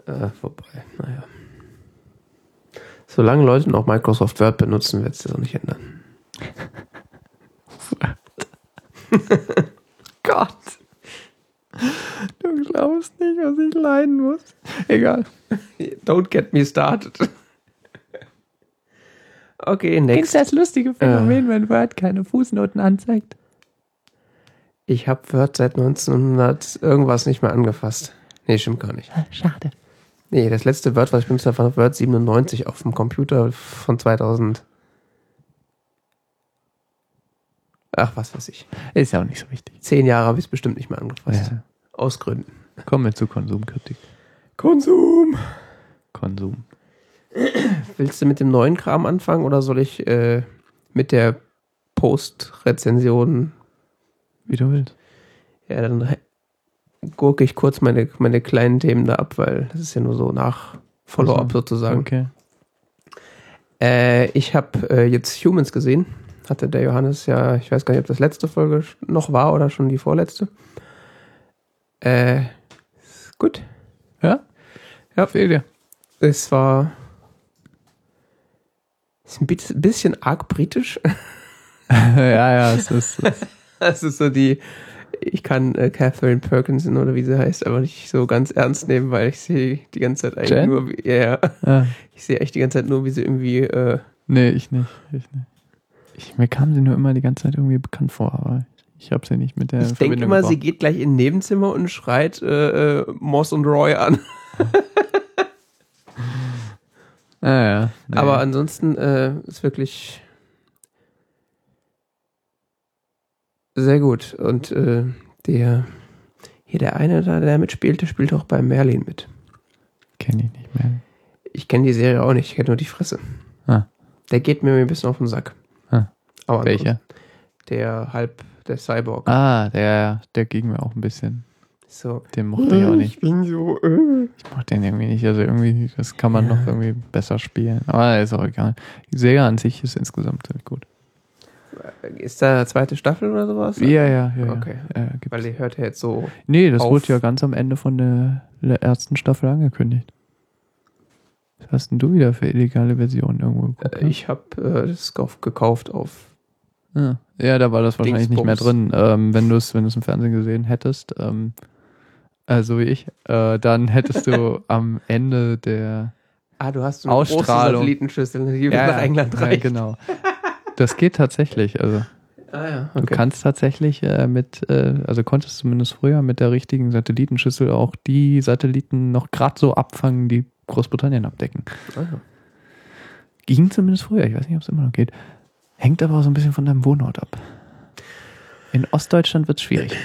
S2: Mal, äh, vorbei. Naja. Solange Leute noch Microsoft Word benutzen, wird es das auch nicht ändern.
S1: Gott. Du glaubst nicht, was ich leiden muss. Egal.
S2: Don't get me started. Okay, next.
S1: das lustige Phänomen, wenn Word keine Fußnoten anzeigt?
S2: Ich habe Word seit 1900 irgendwas nicht mehr angefasst. Nee, stimmt gar nicht.
S1: Schade.
S2: Nee, das letzte Word, was ich benutzt habe, war Word 97 auf dem Computer von 2000. Ach, was weiß ich.
S1: Ist ja auch nicht so wichtig.
S2: Zehn Jahre habe ich es bestimmt nicht mehr angefasst.
S1: Ja.
S2: Aus Gründen.
S1: Kommen wir zur Konsumkritik.
S2: Konsum.
S1: Konsum.
S2: Willst du mit dem neuen Kram anfangen oder soll ich äh, mit der Post-Rezension?
S1: Wie du willst.
S2: Ja, dann gurke ich kurz meine, meine kleinen Themen da ab, weil das ist ja nur so nach Follow-up
S1: Also,
S2: sozusagen.
S1: Okay.
S2: Äh, ich habe äh, jetzt Humans gesehen. Hatte der Johannes ja, ich weiß gar nicht, ob das letzte Folge noch war oder schon die vorletzte. Äh, gut.
S1: Ja?
S2: Ja.
S1: Dir.
S2: Es war ist ein bi- bisschen arg britisch.
S1: ja, ja, es ist. Es
S2: ist so die ich kann äh, Catherine Perkinson oder wie sie heißt, aber nicht so ganz ernst nehmen, weil ich sehe die ganze Zeit eigentlich
S1: Jen?
S2: nur, wie, ja, ja,
S1: Ah,
S2: ich sehe echt die ganze Zeit nur, wie sie irgendwie, äh,
S1: nee, ich nicht. Ich nicht. Ich, mir kam sie nur immer die ganze Zeit irgendwie bekannt vor, aber ich habe sie nicht mit der
S2: ich denke immer, sie geht gleich in ein Nebenzimmer und schreit äh, äh, Moss und Roy an.
S1: Ah, ja. Nee.
S2: Aber ansonsten äh, ist wirklich sehr gut. Und äh, der hier der eine da, der mitspielt, der spielt auch bei Merlin mit.
S1: kenne ich nicht mehr.
S2: Ich kenne die Serie auch nicht, ich kenne nur die Fresse.
S1: Ah.
S2: Der geht mir ein bisschen auf den Sack.
S1: Ah.
S2: Aber
S1: Welcher?
S2: Der halb, der Cyborg.
S1: Ah, der, der ging mir auch ein bisschen.
S2: So.
S1: Den mochte ich auch nicht.
S2: Ich bin so. Äh.
S1: Ich mochte den irgendwie nicht. Also irgendwie, das kann man noch irgendwie besser spielen. Aber ist auch egal. Die Serie an sich ist insgesamt ziemlich gut.
S2: Ist da eine zweite Staffel oder sowas?
S1: Ja, ja, ja. ja.
S2: Okay.
S1: Äh, gibt's.
S2: Weil die hört ja jetzt so.
S1: nee, das
S2: auf-
S1: wurde ja ganz am Ende von der, der ersten Staffel angekündigt. Was hast denn du wieder für illegale Versionen irgendwo geguckt?
S2: Äh, ich habe äh, das gekauf- gekauft auf.
S1: Ja, ja da war das wahrscheinlich nicht mehr drin. Ähm, wenn du es wenn du's im Fernsehen gesehen hättest, ähm, äh, so wie ich, äh, dann hättest du am Ende der
S2: Ah, du hast so eine große
S1: Ausstrahlung.
S2: Satellitenschüssel, die nach England
S1: ja,
S2: reicht.
S1: genau. Das geht tatsächlich. Also
S2: Ah ja,
S1: du
S2: okay.
S1: kannst tatsächlich äh, mit, äh, also konntest zumindest früher mit der richtigen Satellitenschüssel auch die Satelliten noch gerade so abfangen, die Großbritannien abdecken.
S2: Ja.
S1: Ging zumindest früher. Ich weiß nicht, ob es immer noch geht. Hängt aber auch so ein bisschen von deinem Wohnort ab. In Ostdeutschland wird es schwierig.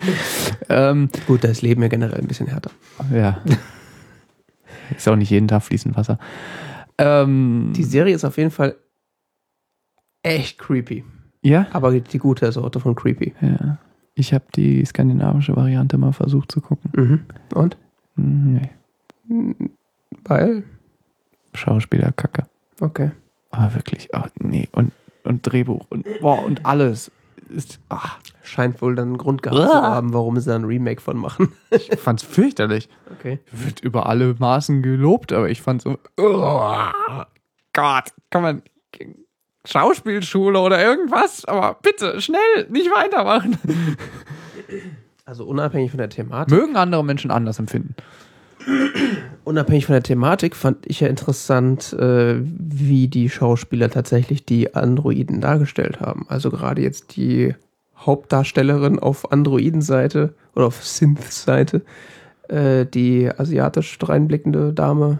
S1: ähm,
S2: Gut, da ist Leben ja generell ein bisschen härter.
S1: Ja. Ist auch nicht jeden Tag fließend Wasser. Ähm,
S2: Die Serie ist auf jeden Fall echt creepy.
S1: ja?
S2: Aber die gute Sorte von creepy.
S1: Ja. Ich habe die skandinavische Variante mal versucht zu gucken.
S2: Mhm. Und?
S1: Hm, Nee.
S2: Weil?
S1: Schauspieler Kacke.
S2: Okay.
S1: Aber wirklich, oh, nee. Und, und Drehbuch und, boah, und alles. Ist, ach,
S2: Scheint wohl dann einen Grund gehabt zu
S1: Uah.
S2: haben, warum sie da ein Remake von machen.
S1: ich fand's fürchterlich.
S2: Okay.
S1: Wird über alle Maßen gelobt, aber ich fand so, oh, Gott, kann man Schauspielschule oder irgendwas, aber bitte schnell, nicht weitermachen.
S2: Also unabhängig von der Thematik.
S1: Mögen andere Menschen anders empfinden.
S2: Unabhängig von der Thematik fand ich ja interessant, äh, wie die Schauspieler tatsächlich die Androiden dargestellt haben. Also gerade jetzt die Hauptdarstellerin auf Androiden-Seite oder auf Synth-Seite, äh, die asiatisch dreinblickende Dame.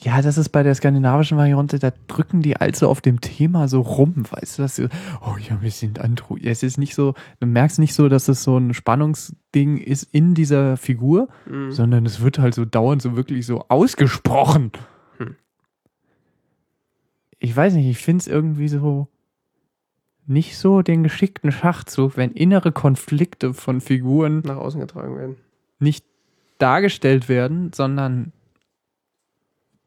S1: Ja, das ist bei der skandinavischen Variante, da drücken die also auf dem Thema so rum, weißt du, dass sie, oh ja, wir sind Android. Es ist nicht so, du merkst nicht so, dass es so ein Spannungsding ist in dieser Figur, sondern es wird halt so dauernd so wirklich so ausgesprochen.
S2: Hm.
S1: Ich weiß nicht, ich finde es irgendwie so nicht so den geschickten Schachzug, wenn innere Konflikte von Figuren
S2: nach außen getragen werden.
S1: nicht dargestellt werden, sondern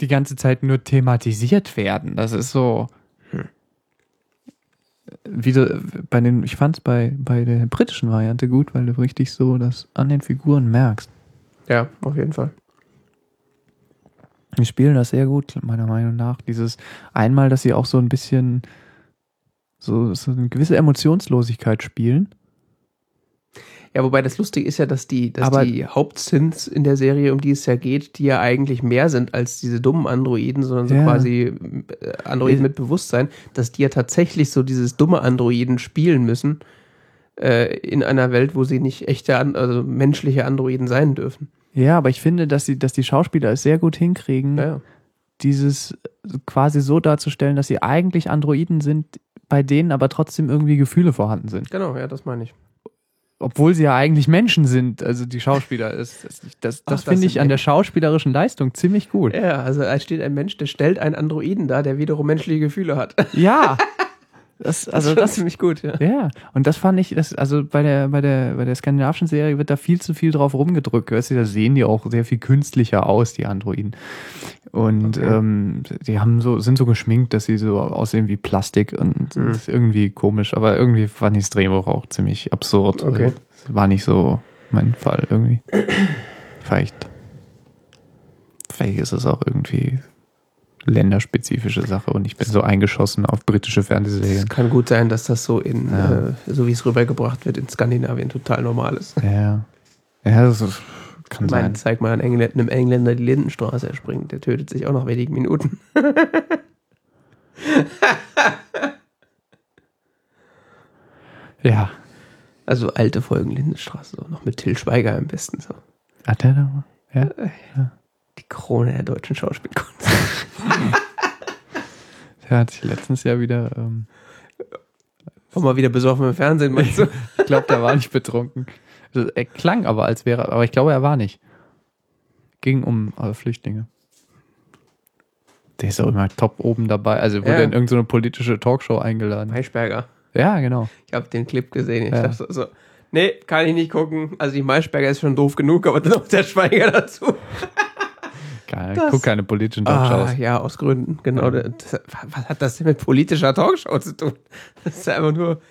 S1: die ganze Zeit nur thematisiert werden. Das ist so. Wieder bei den, ich fand es bei, bei der britischen Variante gut, weil du richtig so das an den Figuren merkst.
S2: Ja, auf jeden Fall.
S1: Die spielen das sehr gut, meiner Meinung nach. Dieses einmal, dass sie auch so ein bisschen so, so eine gewisse Emotionslosigkeit spielen.
S2: Ja, wobei das Lustige ist ja, dass die, dass
S1: Aber-
S2: die Hauptsins in der Serie, um die es ja geht, die ja eigentlich mehr sind als diese dummen Androiden, sondern so
S1: Ja.
S2: quasi äh, Androiden mit Bewusstsein, dass die ja tatsächlich so dieses dumme Androiden spielen müssen äh, in einer Welt, wo sie nicht echte, also menschliche Androiden sein dürfen.
S1: Ja, aber ich finde, dass, sie, dass die Schauspieler es sehr gut hinkriegen,
S2: ja.
S1: dieses quasi so darzustellen, dass sie eigentlich Androiden sind, bei denen aber trotzdem irgendwie Gefühle vorhanden sind.
S2: Genau, ja, das meine ich.
S1: Obwohl sie ja eigentlich Menschen sind, also die Schauspieler. Das, das, das, das, finde ich an der schauspielerischen Leistung ziemlich gut.
S2: Ja, also da steht ein Mensch, der stellt einen Androiden dar, der wiederum menschliche Gefühle hat.
S1: Ja. Das, also
S2: schon
S1: das,
S2: ziemlich gut, ja.
S1: ja, und das fand ich, das, also bei der, bei der, bei der skandinavischen Serie wird da viel zu viel drauf rumgedrückt. Weißt du, da sehen die auch sehr viel künstlicher aus, die Androiden. Und
S2: Okay.
S1: ähm, die haben so, sind so geschminkt, dass sie so aussehen wie Plastik und
S2: Mhm.
S1: das ist irgendwie komisch, aber irgendwie fand ich das Drehbuch auch ziemlich absurd.
S2: Okay.
S1: Also, war nicht so mein Fall irgendwie. Vielleicht, vielleicht ist es auch irgendwie länderspezifische Sache und ich bin so eingeschossen auf britische Fernsehserien.
S2: Es kann gut sein, dass das so in,
S1: Ja.
S2: äh, so wie es rübergebracht wird, in Skandinavien total normal ist.
S1: Ja. Ja, das ist, kann
S2: Ich meine,
S1: sein.
S2: zeig mal an Engl einem Engländer die Lindenstraße erspringt. Der tötet sich auch nach wenigen Minuten.
S1: Ja.
S2: Also alte Folgen Lindenstraße, so noch mit Till Schweiger am besten so.
S1: Hat der da mal? Ja.
S2: Die Krone der deutschen Schauspielkunst.
S1: Der hat sich letztens ja wieder, ähm,
S2: War mal wieder besoffen im Fernsehen, meinst du?
S1: ich glaube, der war nicht betrunken. Also, er klang aber, als wäre, aber ich glaube, er war nicht. Ging um äh, Flüchtlinge. Der ist auch immer top oben dabei. Also wurde
S2: Ja.
S1: in irgendeine politische Talkshow eingeladen.
S2: Maischberger.
S1: Ja, genau.
S2: Ich habe den Clip gesehen. Ich
S1: Ja.
S2: dachte so, so, nee, kann ich nicht gucken. Also die Maischberger ist schon doof genug, aber dann noch der Schweiger dazu.
S1: Geil.
S2: Das-
S1: Ich guck keine politischen Talkshows.
S2: Ah, ja, aus Gründen. Genau. Das, was hat das denn mit politischer Talkshow zu tun? Das ist einfach nur,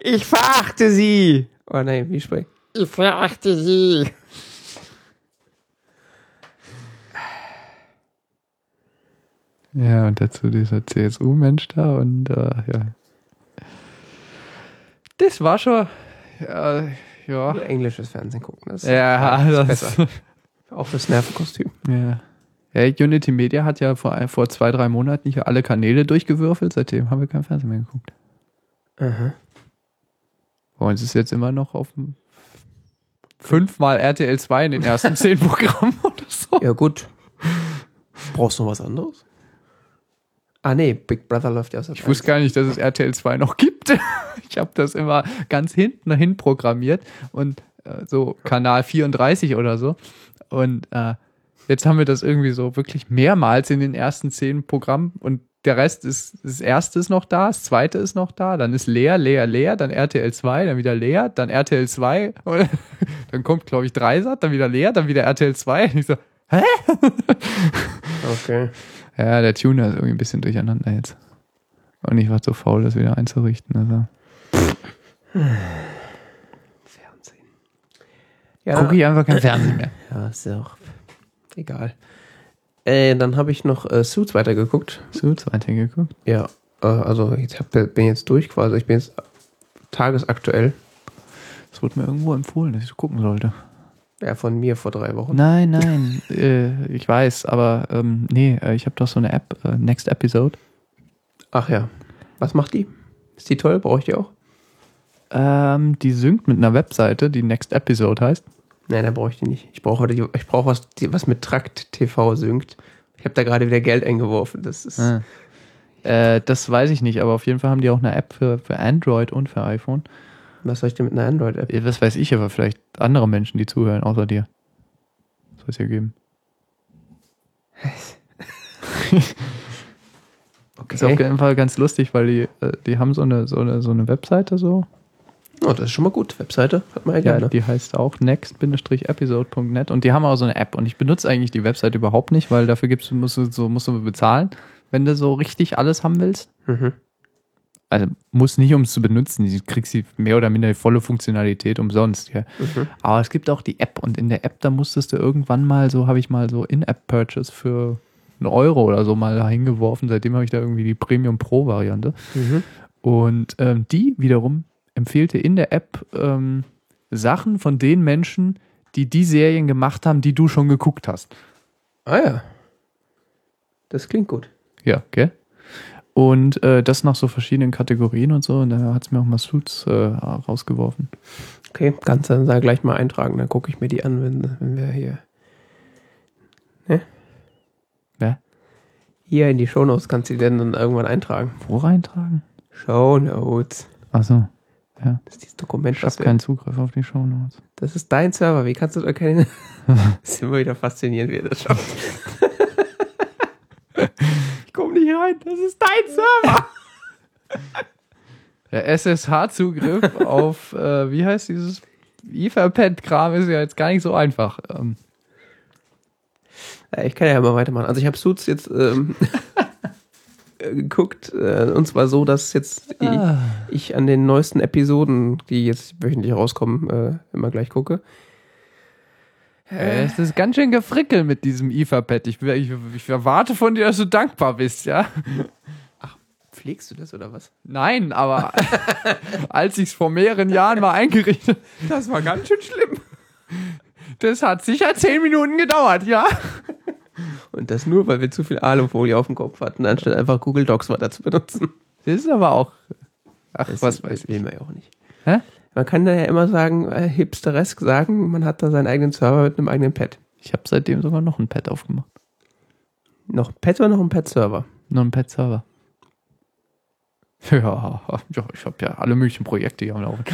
S2: ich verachte sie. Oh nein, wie spricht? Ich verachte sie.
S1: Ja, und dazu dieser CSU-Mensch da und äh, ja. Das war schon. Ja, ja.
S2: Englisches Fernsehen gucken. Das
S1: Ja,
S2: ist
S1: das,
S2: besser. Auch fürs Nervenkostüm.
S1: Ja. Ja. Unity Media hat ja vor, vor zwei, drei Monaten hier alle Kanäle durchgewürfelt. Seitdem haben wir kein Fernsehen mehr geguckt.
S2: Aha.
S1: Bei uns ist jetzt immer noch auf dem fünfmal RTL 2 in den ersten zehn Programmen oder so.
S2: Ja, gut. Brauchst du noch was anderes? Ah, nee, Big Brother läuft ja aus der
S1: Ich wusste gar nicht, dass es RTL 2 noch gibt. Ich habe das immer ganz hinten hin programmiert und äh, so Kanal 34 oder so. Und äh, jetzt haben wir das irgendwie so wirklich mehrmals in den ersten zehn Programmen und der Rest ist, das erste ist noch da, das zweite ist noch da, dann ist leer, leer, leer, dann RTL 2, dann wieder leer, dann RTL 2, und dann kommt, glaube ich, Dreisat, dann wieder leer, dann wieder RTL 2. Und ich so,
S2: Okay.
S1: ja, der Tuner ist irgendwie ein bisschen durcheinander jetzt. Und ich war zu faul, das wieder einzurichten. Also.
S2: Fernsehen. Ja,
S1: Gucke ich einfach kein Fernsehen mehr.
S2: ja ist ja auch egal. Äh, dann habe ich noch äh, Suits weitergeguckt.
S1: So, zweite geguckt.
S2: Ja, äh, also ich hab, bin jetzt durch quasi. Ich bin jetzt tagesaktuell.
S1: Das wurde mir irgendwo empfohlen, dass ich gucken sollte.
S2: Ja, von mir vor drei Wochen.
S1: Nein, nein, äh, ich weiß, aber ähm, nee, äh, ich habe doch so eine App, äh, Next Episode.
S2: Ach ja. Was macht die? Ist die toll? Brauche ich die auch?
S1: Ähm, die synkt mit einer Webseite, die Next Episode heißt.
S2: Nein, da brauche ich die nicht. Ich brauche die, ich brauche was, was mit Trakt TV synkt. Ich habe da gerade wieder Geld eingeworfen. Das ist.
S1: Ah. Äh, das weiß ich nicht, aber auf jeden Fall haben die auch eine App für, für Android und für iPhone.
S2: Was soll ich denn mit einer Android-App?
S1: Äh, Was weiß ich, aber vielleicht andere Menschen, die zuhören, außer dir. Soll es ja geben.
S2: Okay.
S1: Ist auf jeden Fall ganz lustig, weil die, äh, die haben so eine, so eine, so eine Webseite so.
S2: Oh, das ist schon mal gut. Webseite hat man ja
S1: Ja,
S2: gerne.
S1: die heißt auch next-episode.net und die haben auch so eine App und ich benutze eigentlich die Website überhaupt nicht, weil dafür gibst du, musst du, so, musst du bezahlen, wenn du so richtig alles haben willst.
S2: Mhm.
S1: Also muss nicht, um es zu benutzen, du kriegst die mehr oder minder die volle Funktionalität umsonst. Ja.
S2: Mhm.
S1: Aber es gibt auch die App und in der App, da musstest du irgendwann mal so, habe ich mal so In-App-Purchase für einen Euro oder so mal hingeworfen. Seitdem habe ich da irgendwie die Premium Pro-Variante.
S2: Mhm.
S1: Und ähm, die wiederum empfehlte in der App ähm, Sachen von den Menschen, die die Serien gemacht haben, die du schon geguckt hast.
S2: Ah ja. Das klingt gut.
S1: Ja, gell? Und äh, das nach so verschiedenen Kategorien und so. Und da hat es mir auch mal Suits äh, rausgeworfen.
S2: Okay, kannst du dann da gleich mal eintragen. Dann gucke ich mir die an, wenn, wenn wir hier. Ne?
S1: Wer?
S2: Hier in die Shownotes kannst du die dann, dann irgendwann eintragen.
S1: Wo reintragen?
S2: Shownotes.
S1: Achso,
S2: Das ist dieses Dokument,
S1: ich habe keinen Zugriff auf die Shownotes.
S2: Das ist dein Server. Wie kannst du da keinen. das ist immer wieder faszinierend, wie er das schafft. ich komme nicht rein. Das ist dein Server.
S1: Der SSH-Zugriff auf, äh, wie heißt dieses Etherpad-Kram ist ja jetzt gar nicht so einfach. Ähm,
S2: Ja, ich kann ja mal weitermachen. Also ich habe Suits jetzt ähm, äh, geguckt. Äh, und zwar so, dass jetzt ich,
S1: ah.
S2: ich an den neuesten Episoden, die jetzt wöchentlich rauskommen, äh, immer gleich gucke.
S1: Es ist ganz schön gefrickelt mit diesem IFA-Pad. Ich, ich, ich erwarte von dir, dass du dankbar bist, ja?
S2: Pflegst du das oder was?
S1: Nein, aber als ich es vor mehreren Jahren mal eingerichtet
S2: Das war ganz schön schlimm.
S1: das hat sicher zehn Minuten gedauert, ja?
S2: Und das nur, weil wir zu viel Alufolie auf dem Kopf hatten, anstatt einfach Google Docs weiter zu benutzen.
S1: Das ist aber auch. Ach,
S2: Das
S1: was weiß ich.
S2: will man ja auch nicht.
S1: Hä?
S2: Man kann da ja immer sagen, äh, hipsteresk sagen, man hat da seinen eigenen Server mit einem eigenen Pad.
S1: Ich habe seitdem sogar noch ein Pad aufgemacht.
S2: Noch ein Pad oder noch ein Pad-Server?
S1: Noch ein Pad-Server. Ja, ja, ich habe ja alle möglichen Projekte hier am Laufen.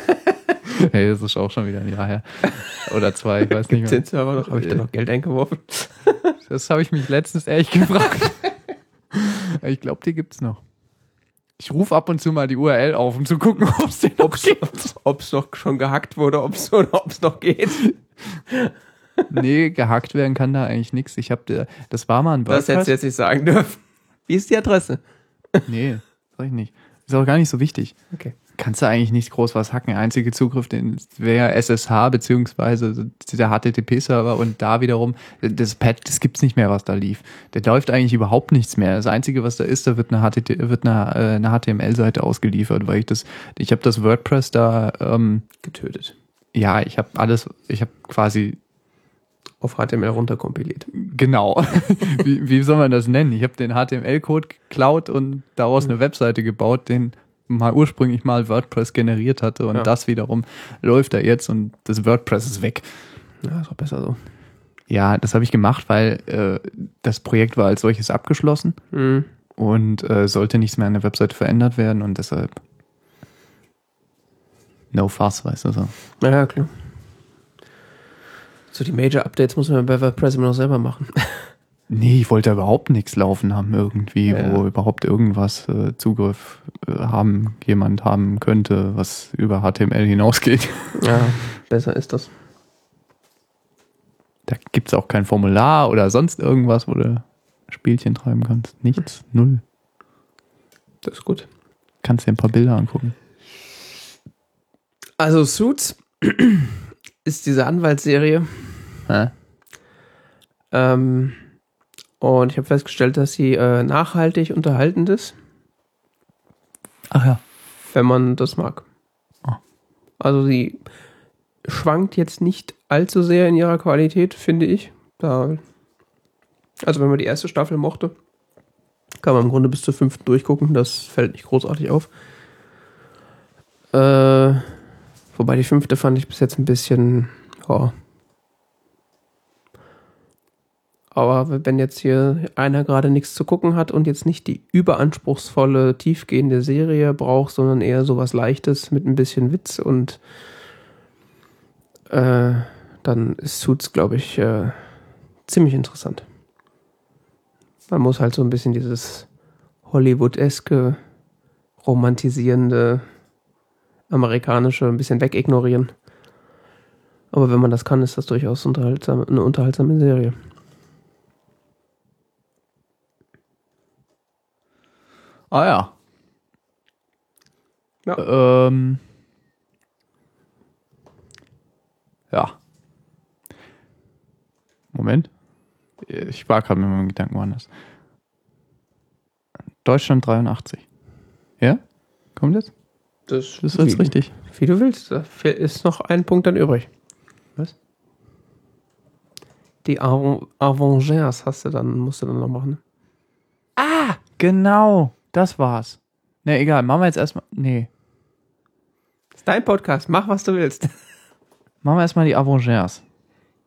S1: hey, das ist auch schon wieder ein Jahr her. Oder zwei, ich weiß nicht mehr.
S2: den Server noch? Habe ich da noch Geld eingeworfen?
S1: Das habe ich mich letztens ehrlich gefragt. Ich glaube, die gibt's noch. Ich rufe ab und zu mal die URL auf, um zu gucken, ob es den noch gibt.
S2: Ob es noch schon gehackt wurde, ob es noch geht.
S1: Nee, gehackt werden kann da eigentlich nichts. Ich habe, das war mal ein
S2: Das hättest du jetzt nicht sagen dürfen. Wie ist die Adresse?
S1: Nee, sag ich nicht. Ist auch gar nicht so wichtig.
S2: Okay.
S1: Kannst du eigentlich nicht groß was hacken. Einzige Zugriff den wäre SSH beziehungsweise dieser HTTP-Server und da wiederum das Pad, das gibt's nicht mehr, was da lief. Der läuft eigentlich überhaupt nichts mehr. Das Einzige, was da ist, da wird eine, HTT wird eine, äh, eine HTML-Seite ausgeliefert, weil ich das, ich habe das WordPress da, ähm,
S2: Getötet.
S1: ja, ich habe alles, ich habe quasi
S2: Auf HTML runterkompiliert.
S1: Genau. wie, wie soll man das nennen? Ich habe den HTML-Code geklaut und daraus eine Webseite gebaut, den mal ursprünglich mal WordPress generiert hatte und
S2: Ja.
S1: das wiederum läuft da jetzt und das WordPress ist weg.
S2: Ja, ist auch besser so.
S1: Ja, das habe ich gemacht, weil äh, das Projekt war als solches abgeschlossen
S2: Mhm.
S1: und äh, sollte nichts mehr an der Webseite verändert werden und deshalb no fuss, weißt du so.
S2: Ja, ja, klar. So die Major Updates muss man bei WordPress immer noch selber machen.
S1: Nee, ich wollte überhaupt nichts laufen haben irgendwie,
S2: Ja.
S1: wo überhaupt irgendwas äh, Zugriff äh, haben, jemand haben könnte, was über HTML hinausgeht.
S2: Ja, besser ist das.
S1: Da gibt's auch kein Formular oder sonst irgendwas, wo du Spielchen treiben kannst. Nichts, null.
S2: Das ist gut.
S1: Kannst dir ein paar Bilder angucken.
S2: Also Suits ist diese Anwaltsserie.
S1: Hä?
S2: Ähm, und ich habe festgestellt, dass sie äh, nachhaltig unterhaltend ist,
S1: Ach ja.
S2: wenn man das mag.
S1: Ah.
S2: Also sie schwankt jetzt nicht allzu sehr in ihrer Qualität, finde ich. Da, also wenn man die erste Staffel mochte, kann man im Grunde bis zur fünften durchgucken. Das fällt nicht großartig auf. Äh, wobei die fünfte fand ich bis jetzt ein bisschen, ja. Aber wenn jetzt hier einer gerade nichts zu gucken hat und jetzt nicht die überanspruchsvolle, tiefgehende Serie braucht, sondern eher sowas Leichtes mit ein bisschen Witz und äh, dann ist Suits, glaube ich, äh, ziemlich interessant. Man muss halt so ein bisschen dieses Hollywood-eske, romantisierende, amerikanische ein bisschen wegignorieren. Aber wenn man das kann, ist das durchaus unterhaltsam, eine unterhaltsame Serie.
S1: Ah ja.
S2: Ja.
S1: Ähm. Ja. Moment. Ich war gerade mit meinem Gedanken woanders. Deutschland 83. Ja? Kommt jetzt?
S2: Das,
S1: Das ist jetzt
S2: wie,
S1: richtig.
S2: Wie du willst. Da ist noch ein Punkt dann übrig.
S1: Was?
S2: Die Avengers hast du dann, musst du dann noch machen. ne?
S1: Ah, genau. Das war's. Ne, egal. Machen wir jetzt erstmal. Nee.
S2: Das ist dein Podcast. Mach, was du willst.
S1: Machen wir erstmal die Avengers.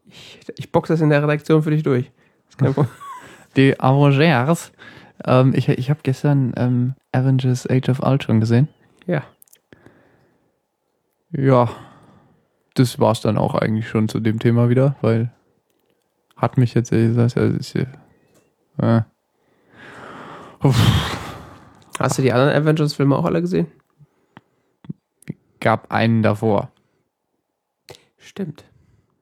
S2: Ich, ich box das in der Redaktion für dich durch. Ist kein Problem.
S1: Die Avengers. Ähm, ich ich habe gestern ähm, Avengers Age of Ultron gesehen.
S2: ja.
S1: Ja, das war's dann auch eigentlich schon zu dem Thema wieder, weil hat mich jetzt ehrlich gesagt, das ist, ja, äh, Uff,
S2: Hast du die anderen Avengers-Filme auch alle gesehen?
S1: gab einen davor.
S2: Stimmt.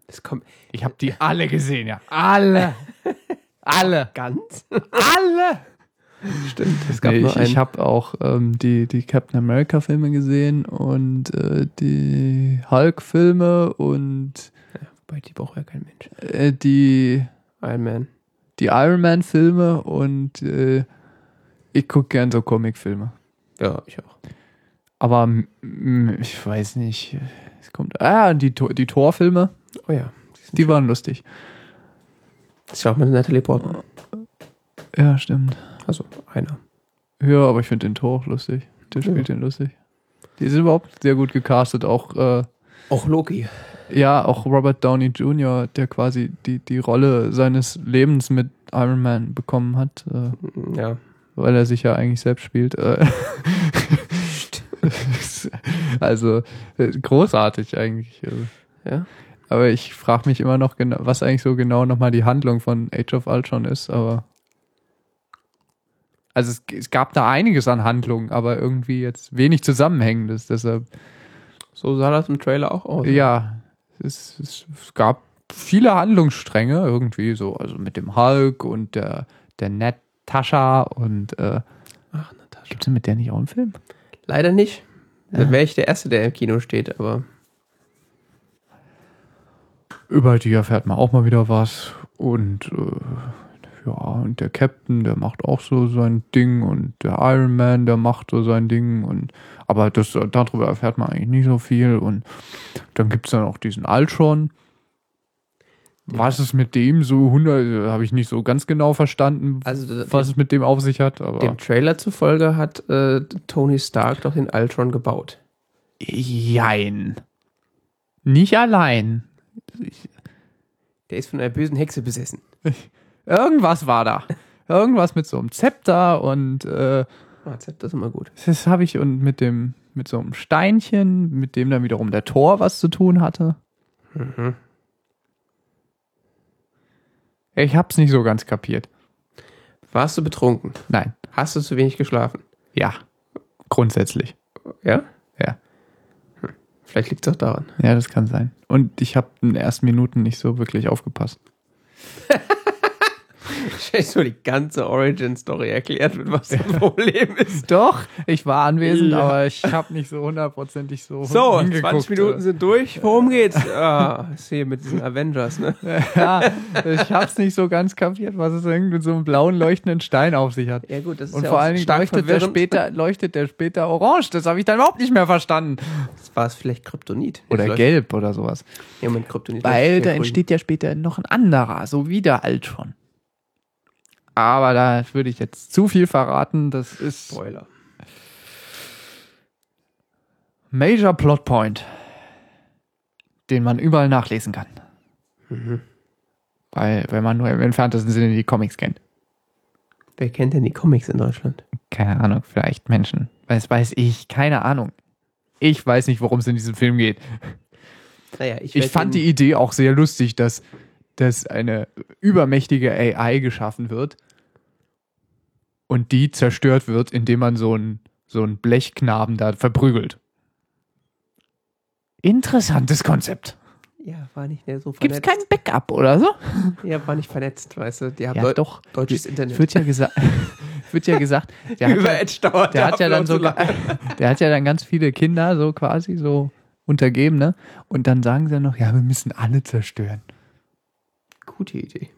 S2: Das kommt
S1: Ich habe die alle gesehen, ja. Alle. alle.
S2: ganz.
S1: Alle.
S2: Stimmt. Es gab
S1: Nee, ich ich habe auch ähm, die, die Captain America Filme gesehen und äh, die Hulk Filme und
S2: Wobei, die braucht ja kein Mensch.
S1: Äh, die,
S2: Iron Man.
S1: die Iron Man-Filme und äh, ich gucke gern so Comicfilme.
S2: Ja, ich auch.
S1: Aber ich weiß nicht. Es kommt. Ah, die, die Torfilme,
S2: Oh ja.
S1: die waren lustig.
S2: Das ist ja auch mit Natalie Portman.
S1: Ja, stimmt.
S2: Also einer.
S1: Ja, aber ich finde den Tor auch lustig. Der spielt den lustig. Die sind überhaupt sehr gut gecastet. Auch, äh,
S2: Auch Loki.
S1: ja, auch Robert Downey Jr., der quasi die, die Rolle seines Lebens mit Iron Man bekommen hat, äh,
S2: Ja.
S1: Weil er sich ja eigentlich selbst spielt. Äh, also, äh, großartig eigentlich.
S2: Ja.
S1: Aber ich frage mich immer noch genau, was eigentlich so genau nochmal die Handlung von Age of Ultron ist, aber. Also es, es gab da einiges an Handlungen, aber irgendwie jetzt wenig Zusammenhängendes. Deshalb,
S2: So sah das im Trailer auch aus.
S1: ja, es, es, es gab viele Handlungsstränge irgendwie so, also mit dem Hulk und der, der Natascha und äh,
S2: Ach, Natascha.
S1: gibt es mit der nicht auch einen Film?
S2: Leider nicht. Dann wäre ich der Erste, der im Kino steht, aber
S1: Über die erfährt man auch mal wieder was. Und äh, ja, und der Captain, der macht auch so sein Ding und der Iron Man, der macht so sein Ding. Und aber das, darüber erfährt man eigentlich nicht so viel. Und dann gibt es dann auch diesen Ultron. Was es mit dem so 100, habe ich nicht so ganz genau verstanden,
S2: also
S1: was es mit dem auf sich hat. Aber
S2: dem Trailer zufolge hat äh, Tony Stark doch den Ultron gebaut.
S1: jein. Nicht allein.
S2: Der ist von einer bösen Hexe besessen.
S1: Irgendwas war da. Irgendwas mit so einem Zepter und äh,
S2: Ah, das ist immer gut.
S1: das habe ich und mit dem mit so einem Steinchen, mit dem dann wiederum der Tor was zu tun hatte.
S2: Mhm.
S1: Ich hab's nicht so ganz kapiert.
S2: Warst du betrunken?
S1: Nein.
S2: Hast du zu wenig geschlafen?
S1: Ja. Grundsätzlich.
S2: Ja?
S1: Ja.
S2: Vielleicht liegt es auch daran.
S1: Ja, das kann sein. Und ich habe in den ersten Minuten nicht so wirklich aufgepasst.
S2: Dir so die ganze Origin-Story erklärt wird, was das Problem ist.
S1: Doch, ich war anwesend,
S2: Ja.
S1: aber ich habe nicht so hundertprozentig so
S2: So,
S1: hingeguckt.
S2: 20 Minuten sind durch. Worum geht's? Ah, ist hier mit diesen Avengers, ne?
S1: Ja, ich hab's nicht so ganz kapiert, was es irgendwie mit so einem blauen leuchtenden Stein auf sich hat.
S2: Ja gut, das ist
S1: Und
S2: ja
S1: vor allen Dingen leuchtet der, später, leuchtet der später orange. Das habe ich dann überhaupt nicht mehr verstanden.
S2: War es vielleicht Kryptonit?
S1: Oder
S2: Jetzt
S1: gelb oder sowas.
S2: Ja, mit Kryptonit.
S1: Weil da entsteht ja später noch ein anderer, so wie der Ultron. Aber da würde ich jetzt zu viel verraten. Das ist
S2: Spoiler.
S1: Major Plot Point, den man überall nachlesen kann.
S2: Mhm.
S1: Weil, wenn man nur im entferntesten Sinne die Comics kennt.
S2: Wer kennt denn die Comics in Deutschland?
S1: Keine Ahnung, vielleicht Menschen. Was weiß ich, keine Ahnung. Ich weiß nicht, worum es in diesem Film geht.
S2: Naja, ich,
S1: Ich fand die Idee auch sehr lustig, dass, dass eine übermächtige AI geschaffen wird und die zerstört wird, indem man so einen so einen Blechknaben da verprügelt. Interessantes Konzept.
S2: Ja, war nicht mehr so
S1: Gibt es
S2: vernetzt.
S1: kein Backup oder so?
S2: Ja, war nicht vernetzt, weißt du. Die haben
S1: Ja,
S2: Deu
S1: doch.
S2: deutsches Internet.
S1: Wird ja gesagt, wird ja gesagt, der hat ja,
S2: Edge dauert
S1: der hat ja dann so, der hat ja dann ganz viele Kinder so quasi so untergeben, ne? Und dann sagen sie noch, ja, wir müssen alle zerstören.
S2: Gute Idee.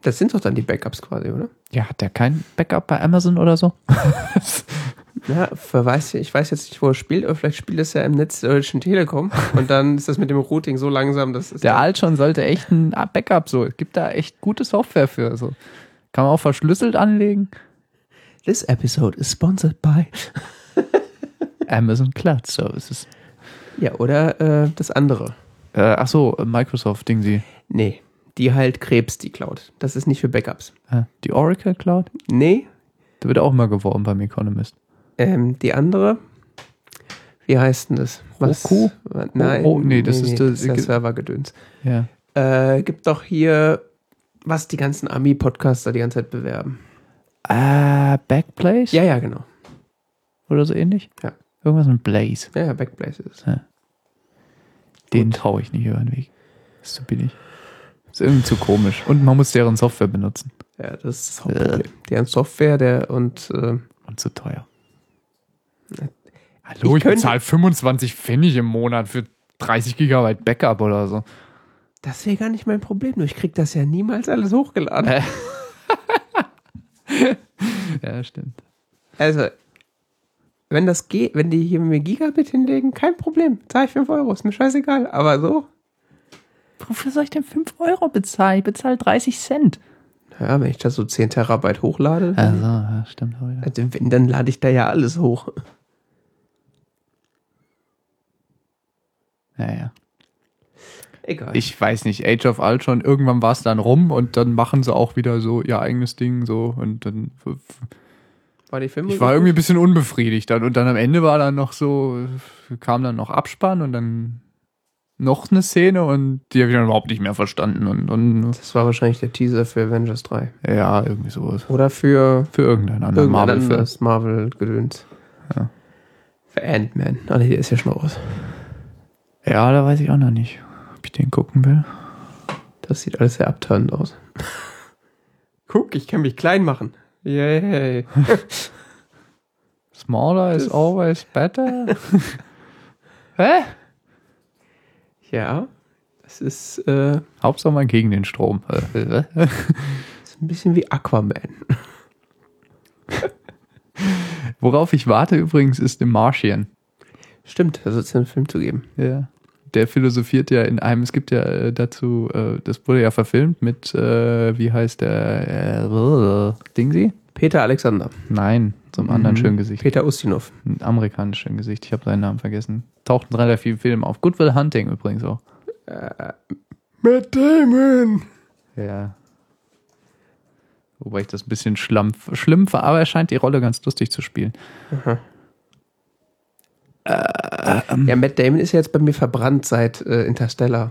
S2: Das sind doch dann die Backups quasi, oder?
S1: Ja, hat der kein Backup bei Amazon oder so?
S2: Ja, verweis, ich weiß jetzt nicht, wo er spielt, aber vielleicht spielt es ja im Netz der Deutschen Telekom und dann ist das mit dem Routing so langsam, dass es
S1: Der Altron sollte echt ein Backup so. Es gibt da echt gute Software für. So. Kann man auch verschlüsselt anlegen.
S2: This episode is sponsored by.
S1: Amazon Cloud Services.
S2: Ja, oder äh, das andere.
S1: Äh, ach so, Microsoft Ding sie.
S2: Nee, die halt Krebs, die Cloud. Das ist nicht für Backups.
S1: Äh, Die Oracle Cloud?
S2: Nee,
S1: Da wird auch immer geworben beim Economist.
S2: ähm, die andere. Wie heißt denn das?
S1: Roku?
S2: Was, nein,
S1: Oh, oh, nee, das ist das-
S2: der Servergedöns.
S1: Ja.
S2: Äh, gibt doch hier, was die ganzen Ami-Podcaster die ganze Zeit bewerben.
S1: Äh, Backplace?
S2: Ja, ja, genau.
S1: Oder so ähnlich?
S2: Ja.
S1: Irgendwas mit Blaze.
S2: Ja, ja, Backblaze ist es.
S1: Den traue ich nicht über den Weg. Ist zu billig. Ist irgendwie zu komisch. Und man muss deren Software benutzen.
S2: Ja, das ist das Hauptproblem. Deren Software, der und äh,
S1: Und zu teuer.
S2: Ich
S1: Hallo, ich,
S2: könnte-
S1: bezahle 25 Pfennig im Monat für 30 Gigabyte Backup oder so.
S2: Das wäre gar nicht mein Problem, nur ich krieg das ja niemals alles hochgeladen.
S1: Äh. Ja, stimmt.
S2: Also, wenn das geht, wenn die hier mir Gigabit hinlegen, kein Problem. Zahle ich 5 Euro, ist mir scheißegal. Aber so,
S1: Wofür soll ich denn 5 Euro bezahlen? Ich bezahle 30 Cent.
S2: ja, wenn ich da so 10 Terabyte hochlade,
S1: Also, ja, stimmt auch
S2: also wenn, dann lade ich da ja alles hoch.
S1: Ja, ja.
S2: Egal.
S1: Ich weiß nicht, Age of Ultron, irgendwann war es dann rum und dann machen sie auch wieder so ihr eigenes Ding so und dann
S2: war die Filme
S1: ich war irgendwie ein bisschen unbefriedigt dann und dann am Ende war dann noch so kam dann noch Abspann und dann noch eine Szene und die habe ich dann überhaupt nicht mehr verstanden und, und
S2: Das war wahrscheinlich der Teaser für Avengers 3.
S1: ja, irgendwie sowas.
S2: Oder für
S1: Für irgendeinen anderen
S2: irgendein
S1: Marvel-Film.
S2: anderes Marvel-Gedöns.
S1: Ja.
S2: Für Ant-Man. Ah, nee, der ist ja schon raus.
S1: Ja, da weiß ich auch noch nicht, ob ich den gucken will.
S2: Das sieht alles sehr abtörend aus. Guck, ich kann mich klein machen. Yay.
S1: Smaller is
S2: Das-
S1: always better. Hä?
S2: Ja, das ist, äh,
S1: Hauptsache mal gegen den Strom.
S2: Ist ein bisschen wie Aquaman.
S1: Worauf ich warte übrigens ist The Martian.
S2: Stimmt, da soll es einen Film zu geben.
S1: Ja. Der philosophiert ja in einem, es gibt ja äh, dazu, äh, das wurde ja verfilmt mit, äh, wie heißt der, äh, Dingsy?
S2: Peter Alexander.
S1: Nein, zum anderen
S2: Mhm.
S1: schönen Gesicht.
S2: Peter Ustinov.
S1: Ein amerikanisches schönen Gesicht, ich habe seinen Namen vergessen. Taucht in relativ vielen Filmen auf. Good Will Hunting übrigens auch.
S2: Matt Damon.
S1: Ja. Wobei ich das ein bisschen schlamm, schlimm war, aber er scheint die Rolle ganz lustig zu spielen.
S2: Ja, Matt Damon ist ja jetzt bei mir verbrannt seit äh, Interstellar.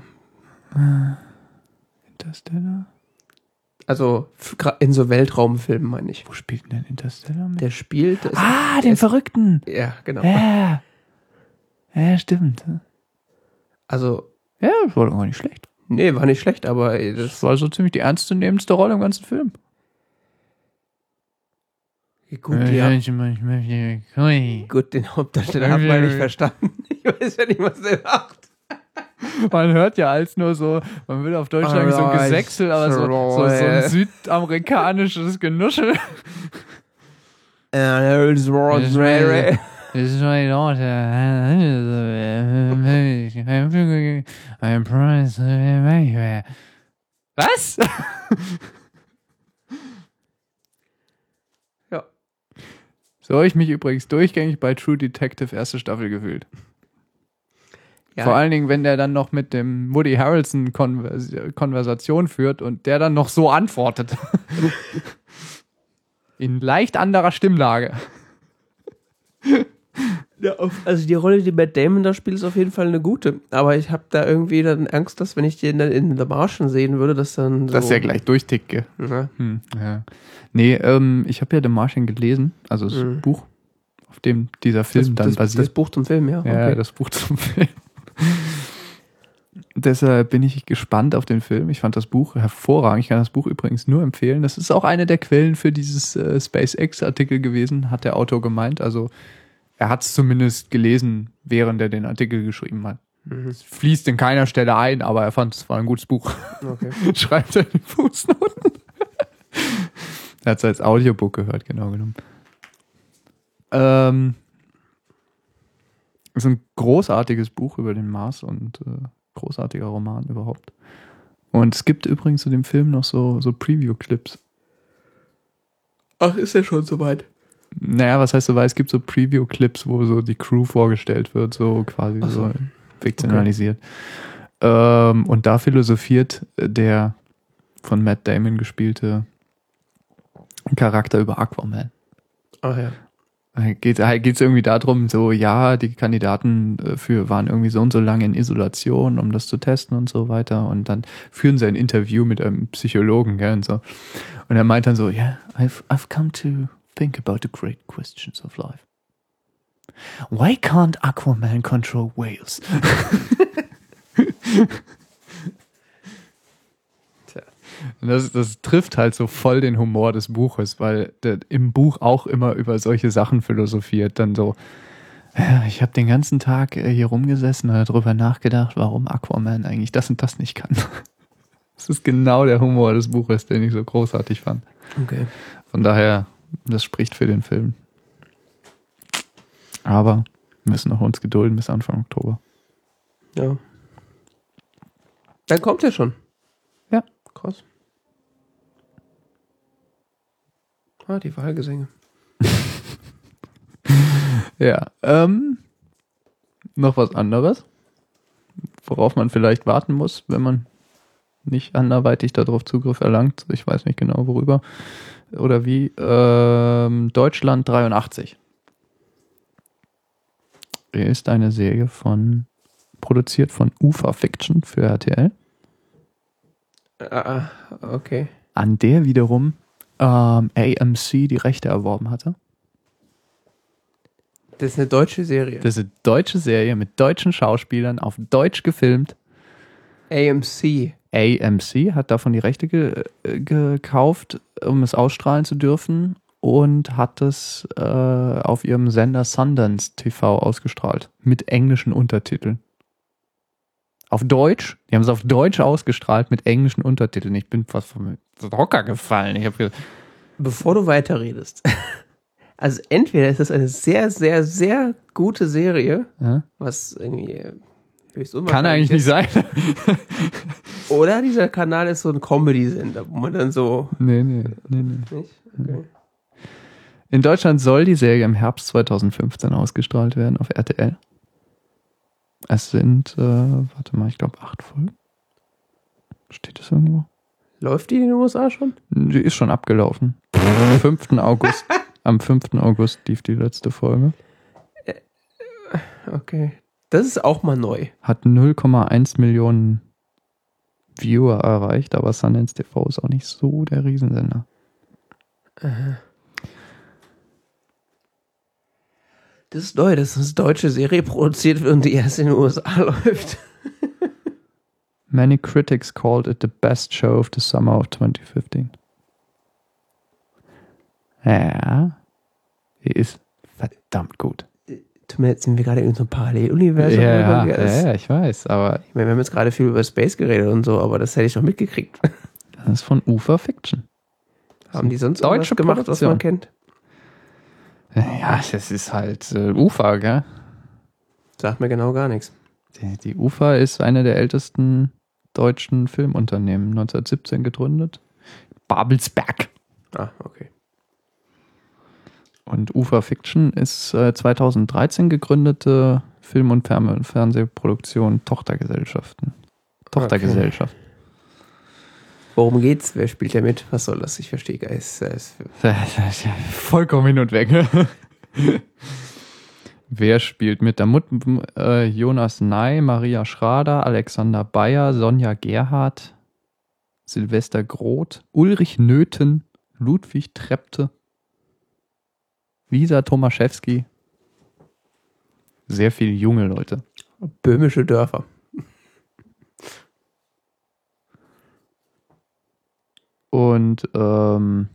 S1: Interstellar?
S2: Also in so Weltraumfilmen, meine ich.
S1: Wo spielt denn Interstellar mit?
S2: Der spielt.
S1: Ah, den
S2: es-
S1: Verrückten!
S2: Ja, genau.
S1: Ja. Ja, stimmt.
S2: Also,
S1: Ja, war doch gar nicht schlecht.
S2: nee, war nicht schlecht, aber
S1: Das
S2: das.
S1: war so ziemlich die ernstzunehmendste Rolle im ganzen Film.
S2: Gut, ja.
S1: ja.
S2: Gut, den Hauptdarsteller hat man nicht verstanden. Ich weiß ja nicht, was der macht.
S1: Man hört ja als nur so, man will auf Deutsch sagen so ein. Gesächsel, aber so, so, so ein südamerikanisches Genuschel. This is my daughter. Was?
S2: Ja.
S1: So habe ich mich übrigens durchgängig bei True Detective erste Staffel gefühlt.
S2: Ja,
S1: Vor allen Dingen, wenn der dann noch mit dem Woody Harrelson Konvers Konversation führt und der dann noch so antwortet. In leicht anderer Stimmlage.
S2: Ja, also die Rolle, die Matt Damon da spielt, ist auf jeden Fall eine gute. Aber ich habe da irgendwie dann Angst, dass wenn ich den dann in The Martian sehen würde, dass dann so...
S1: Dass er gleich durchtickt. gell?
S2: Ja.
S1: Hm, ja. Nee, ähm, ich habe ja The Martian gelesen, also das
S2: Mhm.
S1: Buch, auf dem dieser Film
S2: das,
S1: dann
S2: das,
S1: basiert.
S2: das Buch zum Film, ja.
S1: Ja,
S2: okay.
S1: das Buch zum Film. Deshalb bin ich gespannt auf den Film. Ich fand das Buch hervorragend. Ich kann das Buch übrigens nur empfehlen. Das ist auch eine der Quellen für dieses äh, SpaceX-Artikel gewesen, hat der Autor gemeint. Also er hat es zumindest gelesen, während er den Artikel geschrieben hat.
S2: Mhm.
S1: Es fließt in keiner Stelle ein, aber er fand es war ein gutes Buch.
S2: okay.
S1: Schreibt er in die Fußnoten. er hat es als Audiobook gehört, genau genommen. Ähm, ist ein großartiges Buch über den Mars und äh, großartiger Roman überhaupt. Und es gibt übrigens zu dem Film noch so, so Preview-Clips.
S2: Ach, ist er schon soweit?
S1: Naja, was heißt so, weil es gibt so Preview-Clips, wo so die Crew vorgestellt wird, so quasi
S2: Ach so.
S1: so fiktionalisiert. Ähm, und da philosophiert der von Matt Damon gespielte Charakter über Aquaman.
S2: Ach ja.
S1: Geht es irgendwie darum, so, ja, die Kandidaten äh, für waren irgendwie so und so lange in Isolation, um das zu testen und so weiter. Und dann führen sie ein Interview mit einem Psychologen, gell, und so. Und er meint dann so, yeah, I've, I've come to think about the great questions of life. Why can't Aquaman control whales? Das, das trifft halt so voll den Humor des Buches, weil der im Buch auch immer über solche Sachen philosophiert. Dann so, Ja, ich habe den ganzen Tag äh, hier rumgesessen und darüber nachgedacht, warum Aquaman eigentlich das und das nicht kann. Das ist genau der Humor des Buches, den ich so großartig fand.
S2: Okay.
S1: Von daher, das spricht für den Film. Aber wir müssen noch uns gedulden bis Anfang Oktober.
S2: Ja. Dann kommt er schon. Krass. Ah, die Wahlgesänge.
S1: Ja. Ähm, noch was anderes, worauf man vielleicht warten muss, wenn man nicht anderweitig darauf Zugriff erlangt. Ich weiß nicht genau worüber oder wie. Ähm, Deutschland 83 ist eine Serie von produziert von Ufa Fiction für RTL,
S2: Ah, okay.
S1: an der wiederum ähm, AMC die Rechte erworben hatte.
S2: Das ist eine deutsche Serie.
S1: Das ist eine deutsche Serie mit deutschen Schauspielern auf Deutsch gefilmt.
S2: AMC.
S1: AMC hat davon die Rechte ge äh, gekauft, um es ausstrahlen zu dürfen und hat es äh, auf ihrem Sender Sundance TV ausgestrahlt mit englischen Untertiteln. Auf Deutsch, die haben es auf Deutsch ausgestrahlt mit englischen Untertiteln. Ich bin fast vom Hocker gefallen. Ich habe
S2: Bevor du weiterredest. Also entweder ist es eine sehr, sehr, sehr gute Serie,
S1: ja,
S2: was irgendwie höchst
S1: kann
S2: unwahrscheinlich
S1: eigentlich nicht
S2: ist.
S1: sein.
S2: Oder dieser Kanal ist so ein Comedy-Sender, wo man dann so.
S1: nee, nee, nee, nee.
S2: Nicht? Okay.
S1: In Deutschland soll die Serie im Herbst 2015 ausgestrahlt werden auf RTL. Es sind, äh, warte mal, ich glaube acht Folgen. Steht das irgendwo?
S2: Läuft die in den USA schon?
S1: Die ist schon abgelaufen. Am 5. August. Am 5. August lief die letzte Folge.
S2: Okay. Das ist auch mal neu.
S1: Hat 0,1 Millionen Viewer erreicht, aber Sundance TV ist auch nicht so der Riesensender.
S2: Das ist neu, dass eine deutsche Serie produziert wird und die erst in den USA läuft.
S1: Many critics called it the best show of the summer of 2015. Ja, die ist verdammt gut.
S2: Zumindest sind wir gerade in so einem Paralleluniversum.
S1: Ja, ja, ja, ich weiß, aber
S2: Ich meine, wir haben jetzt gerade viel über Space geredet und so, aber das hätte ich noch mitgekriegt.
S1: das ist von Ufer Fiction.
S2: Haben die sonst
S1: Deutsche
S2: irgendwas gemacht, was
S1: Produktion.
S2: man kennt?
S1: Ja, das ist halt äh, Ufer, gell?
S2: Sagt mir genau gar nichts.
S1: Die, die UFA ist eine der ältesten deutschen Filmunternehmen, 1917 gegründet. Babelsberg.
S2: Ah, okay.
S1: Und UFA Fiction ist äh, 2013 gegründete Film- und Fern Fernsehproduktion Tochtergesellschaften. Tochtergesellschaft.
S2: Worum geht's? Wer spielt da mit? Was soll das? Ich verstehe gar nicht.
S1: Vollkommen hin und weg. Wer spielt mit? Der Mut, äh, Jonas Ney, Maria Schrader, Alexander Bayer, Sonja Gerhardt, Silvester Groth, Ulrich Nöthen, Ludwig Trepte, Lisa Tomaszewski. Sehr viele junge Leute.
S2: Böhmische Dörfer.
S1: Und ähm,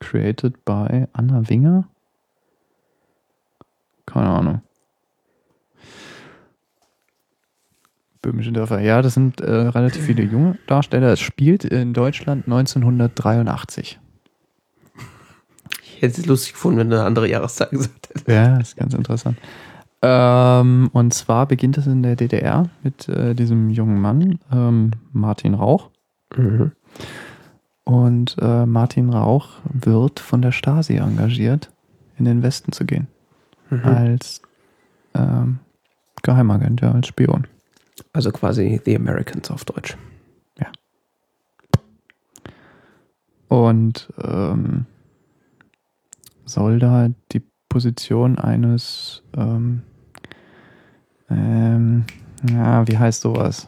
S1: created by Anna Winger? Keine Ahnung. Böhmische Dörfer. Ja, das sind äh, relativ viele junge Darsteller. Es spielt in Deutschland 1983.
S2: Ich hätte es lustig gefunden, wenn du eine andere Jahreszeit gesagt hättest.
S1: Ja, ist ganz interessant. Ähm, und zwar beginnt es in der DDR mit äh, diesem jungen Mann, ähm, Martin Rauch.
S2: Mhm.
S1: Und äh, Martin Rauch wird von der Stasi engagiert, in den Westen zu gehen.
S2: Mhm.
S1: Als ähm, Geheimagent, ja, als Spion.
S2: Also quasi The Americans auf Deutsch.
S1: Und ähm, soll da die Position eines, ähm, ähm, ja, wie heißt sowas?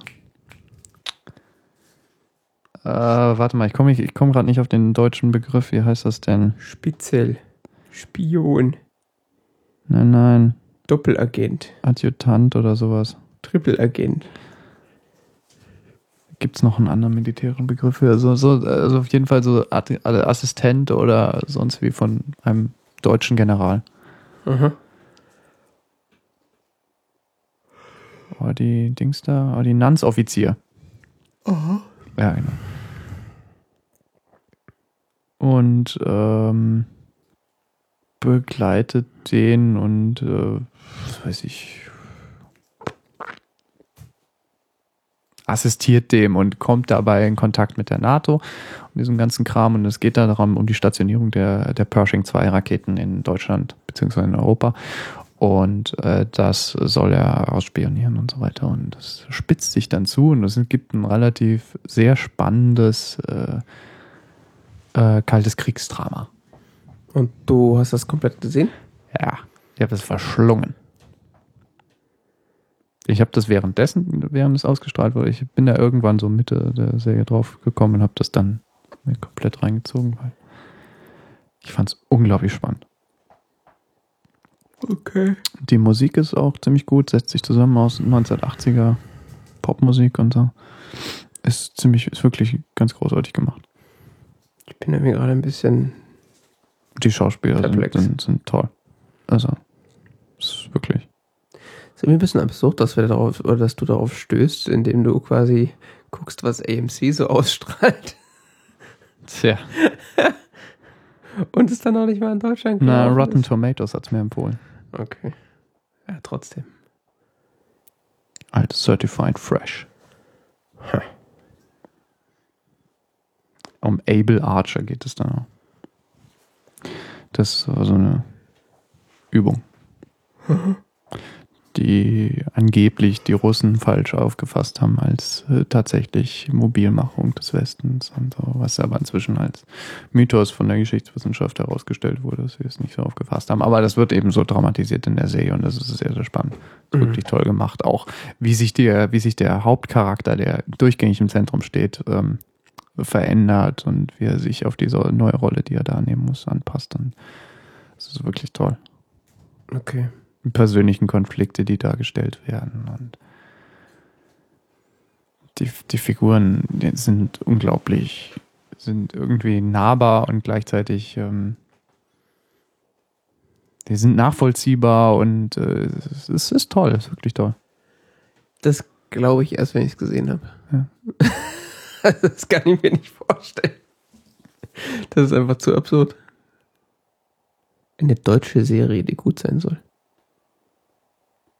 S1: Äh, warte mal, ich komme ich komm gerade nicht auf den deutschen Begriff. Wie heißt das denn?
S2: Spitzel. Spion.
S1: Nein, nein,
S2: Doppelagent.
S1: Adjutant oder sowas.
S2: Trippelagent.
S1: Gibt es noch einen anderen militärischen Begriff für? So, so, also auf jeden Fall so Ad- Assistent oder sonst wie von einem deutschen General.
S2: Aha.
S1: Ordi Dings da, Ordinanzoffizier. Ja, genau. Und ähm, begleitet den und äh, was weiß ich, assistiert dem und kommt dabei in Kontakt mit der NATO und diesem ganzen Kram. Und es geht da darum, um die Stationierung der, der Pershing 2 Raketen in Deutschland beziehungsweise in Europa. Und äh, das soll er ausspionieren und so weiter. Und das spitzt sich dann zu und es gibt ein relativ sehr spannendes äh, äh, kaltes Kriegsdrama.
S2: Und du hast das komplett gesehen?
S1: Ja, ich habe es verschlungen. Ich habe das währenddessen, während es ausgestrahlt wurde, ich bin da irgendwann so Mitte der Serie drauf gekommen und habe das dann mir komplett reingezogen, weil ich fand es unglaublich spannend.
S2: Okay.
S1: Die Musik ist auch ziemlich gut, setzt sich zusammen aus 1980er Popmusik und so. Ist ziemlich, ist wirklich ganz großartig gemacht.
S2: Ich bin irgendwie gerade ein bisschen.
S1: Die Schauspieler sind, sind, sind toll. Also, ist wirklich.
S2: ist irgendwie ein bisschen absurd, dass wir darauf, oder dass du darauf stößt, indem du quasi guckst, was AMC so ausstrahlt
S1: Tja.
S2: und es dann auch nicht mal in Deutschland
S1: Na,
S2: gelaufen
S1: Rotten
S2: ist.
S1: Tomatoes hat es mir empfohlen.
S2: Okay. Ja, trotzdem.
S1: Als Certified Fresh.
S2: Huh.
S1: Um Abel Archer geht es dann auch. Das war so eine Übung, die angeblich die Russen falsch aufgefasst haben als äh, tatsächlich Mobilmachung des Westens und so, was aber inzwischen als Mythos von der Geschichtswissenschaft herausgestellt wurde, dass sie es nicht so aufgefasst haben. Aber das wird eben so dramatisiert in der Serie und das ist sehr, sehr spannend.
S2: Mhm.
S1: Wirklich toll gemacht. Auch wie sich der, wie sich der Hauptcharakter, der durchgängig im Zentrum steht, ähm, verändert und wie er sich auf diese neue Rolle, die er da annehmen muss, anpasst. Und das ist wirklich toll.
S2: Okay.
S1: Persönlichen Konflikte, die dargestellt werden und die, die Figuren sind unglaublich, sind irgendwie nahbar und gleichzeitig ähm, die sind nachvollziehbar und äh, es, es ist toll, es ist wirklich toll.
S2: Das glaube ich erst, wenn ich es gesehen habe.
S1: Ja.
S2: das kann ich mir nicht vorstellen. Das ist einfach zu absurd. Eine deutsche Serie, die gut sein soll.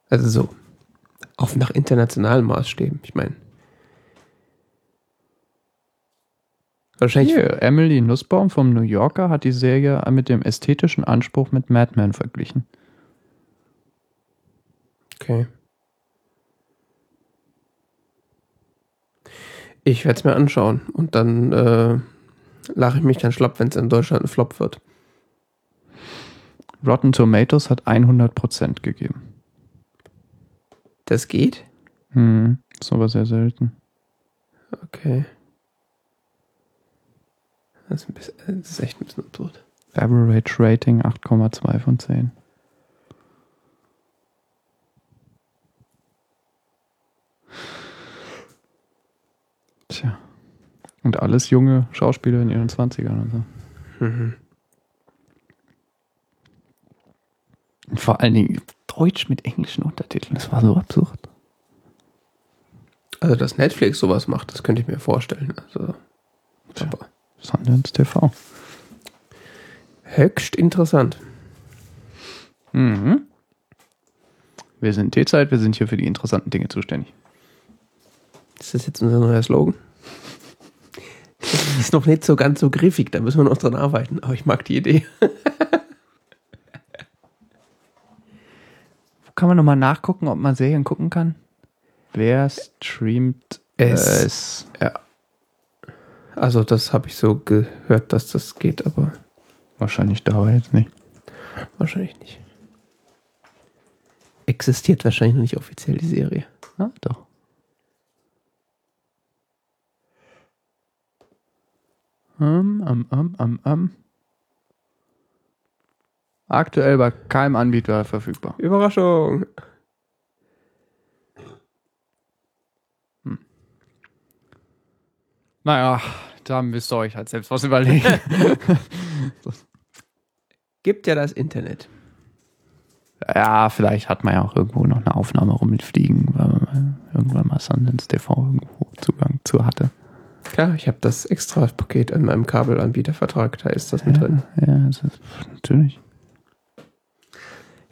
S2: Also so. Auf nach internationalen Maßstäben. Ich meine. Wahrscheinlich.
S1: Hier, Emily Nussbaum vom New Yorker hat die Serie mit dem ästhetischen Anspruch mit Mad Men verglichen.
S2: Okay. Ich werde es mir anschauen und dann äh, lache ich mich dann schlapp, wenn es in Deutschland ein Flop wird.
S1: Rotten Tomatoes hat 100% gegeben.
S2: Das geht?
S1: Hm, ist aber sehr selten.
S2: Okay. Das ist, ein bisschen, das ist echt ein bisschen absurd.
S1: Average Rating 8,2 von 10. Tja. Und alles junge Schauspieler in ihren 20ern und so.
S2: Mhm.
S1: Und vor allen Dingen Deutsch mit englischen Untertiteln. Das war so absurd.
S2: Also, dass Netflix sowas macht, das könnte ich mir vorstellen. Also, aber
S1: Sundance TV.
S2: höchst interessant.
S1: Mhm. Wir sind T-Zeit, wir sind hier für die interessanten Dinge zuständig.
S2: Ist das jetzt unser neuer Slogan? Das ist noch nicht so ganz so griffig, da müssen wir noch dran arbeiten, aber ich mag die Idee.
S1: kann man nochmal nachgucken, ob man Serien gucken kann? Wer streamt
S2: Es-
S1: es?
S2: Ja. Also, das habe ich so gehört, dass das geht, aber
S1: Wahrscheinlich dabei jetzt nicht.
S2: wahrscheinlich nicht. Existiert wahrscheinlich noch nicht offiziell die Serie.
S1: Ah, doch. Um, um, um, um, um. Aktuell bei keinem Anbieter verfügbar.
S2: Überraschung!
S1: Naja, da müsst ihr euch halt selbst was überlegen.
S2: Gibt ja das Internet.
S1: Ja, vielleicht hat man ja auch irgendwo noch eine Aufnahme rumfliegen, weil man irgendwann mal Sundance TV irgendwo Zugang zu hatte.
S2: Klar, ich habe das extra Paket an meinem Kabelanbietervertrag, da ist das mit drin.
S1: Ja, das ist, natürlich.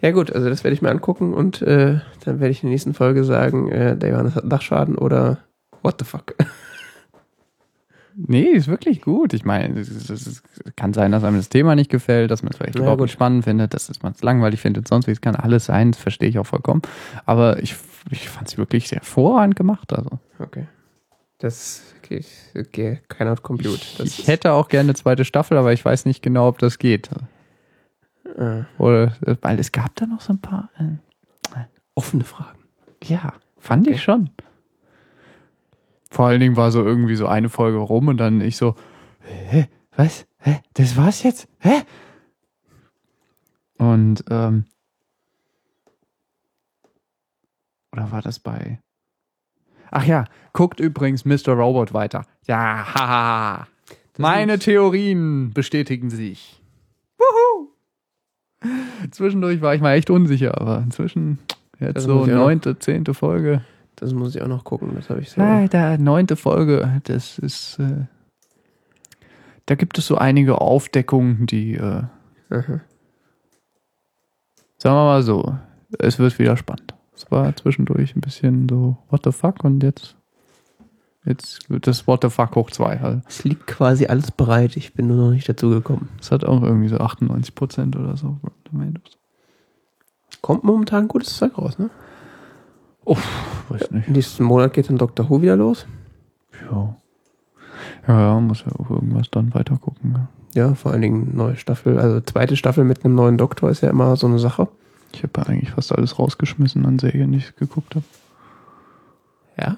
S2: Ja gut, also das werde ich mir angucken und äh, dann werde ich in der nächsten Folge sagen, äh, der Johannes hat Dachschaden oder what the fuck.
S1: Nee, ist wirklich gut. Ich meine, es, kann sein, dass einem das Thema nicht gefällt, dass man es vielleicht
S2: Ja,
S1: überhaupt
S2: gut.
S1: nicht spannend findet, dass man es langweilig findet, sonst wie es kann alles sein, das verstehe ich auch vollkommen. Aber ich, ich fand es wirklich sehr hervorragend gemacht. Also.
S2: Okay. Das geht, okay, cannot compute. Das
S1: ich hätte auch gerne eine zweite Staffel, aber ich weiß nicht genau, ob das geht.
S2: Äh,
S1: Oder, weil es gab da noch so ein paar. Äh,
S2: offene Fragen.
S1: ja, fand
S2: Okay.
S1: ich schon. Vor allen Dingen war so irgendwie so eine Folge rum und dann ich so, hä, was? Hä? Das war's jetzt? Hä? Und, ähm, oder war das bei, ach ja, guckt übrigens Mr. Robot weiter. Ja, haha. Meine Theorien bestätigen sich. Zwischendurch war ich mal echt unsicher, aber inzwischen jetzt
S2: Das
S1: so neunte, zehnte Folge.
S2: Das muss ich auch noch gucken. Das habe ich so.
S1: Alter, neunte Folge, das ist, äh, da gibt es so einige Aufdeckungen, die, äh, sagen wir mal so, es wird wieder spannend. Es war zwischendurch ein bisschen so, what the fuck, und jetzt, jetzt wird das what the fuck hoch zwei halt.
S2: Es liegt quasi alles bereit. Ich bin nur noch nicht dazu gekommen.
S1: Es hat auch irgendwie so 98 Prozent oder so.
S2: Kommt momentan gutes Zeug raus, ne?
S1: Weiß nicht.
S2: Nächsten Monat geht dann Doctor Who wieder los.
S1: Ja. Ja, ja, muss ja auch irgendwas dann weiter gucken. Ja.
S2: Ja, vor allen Dingen neue Staffel. Also zweite Staffel mit einem neuen Doktor ist ja immer so eine Sache.
S1: Ich habe ja eigentlich fast alles rausgeschmissen an Serien, die ich geguckt habe.
S2: Ja.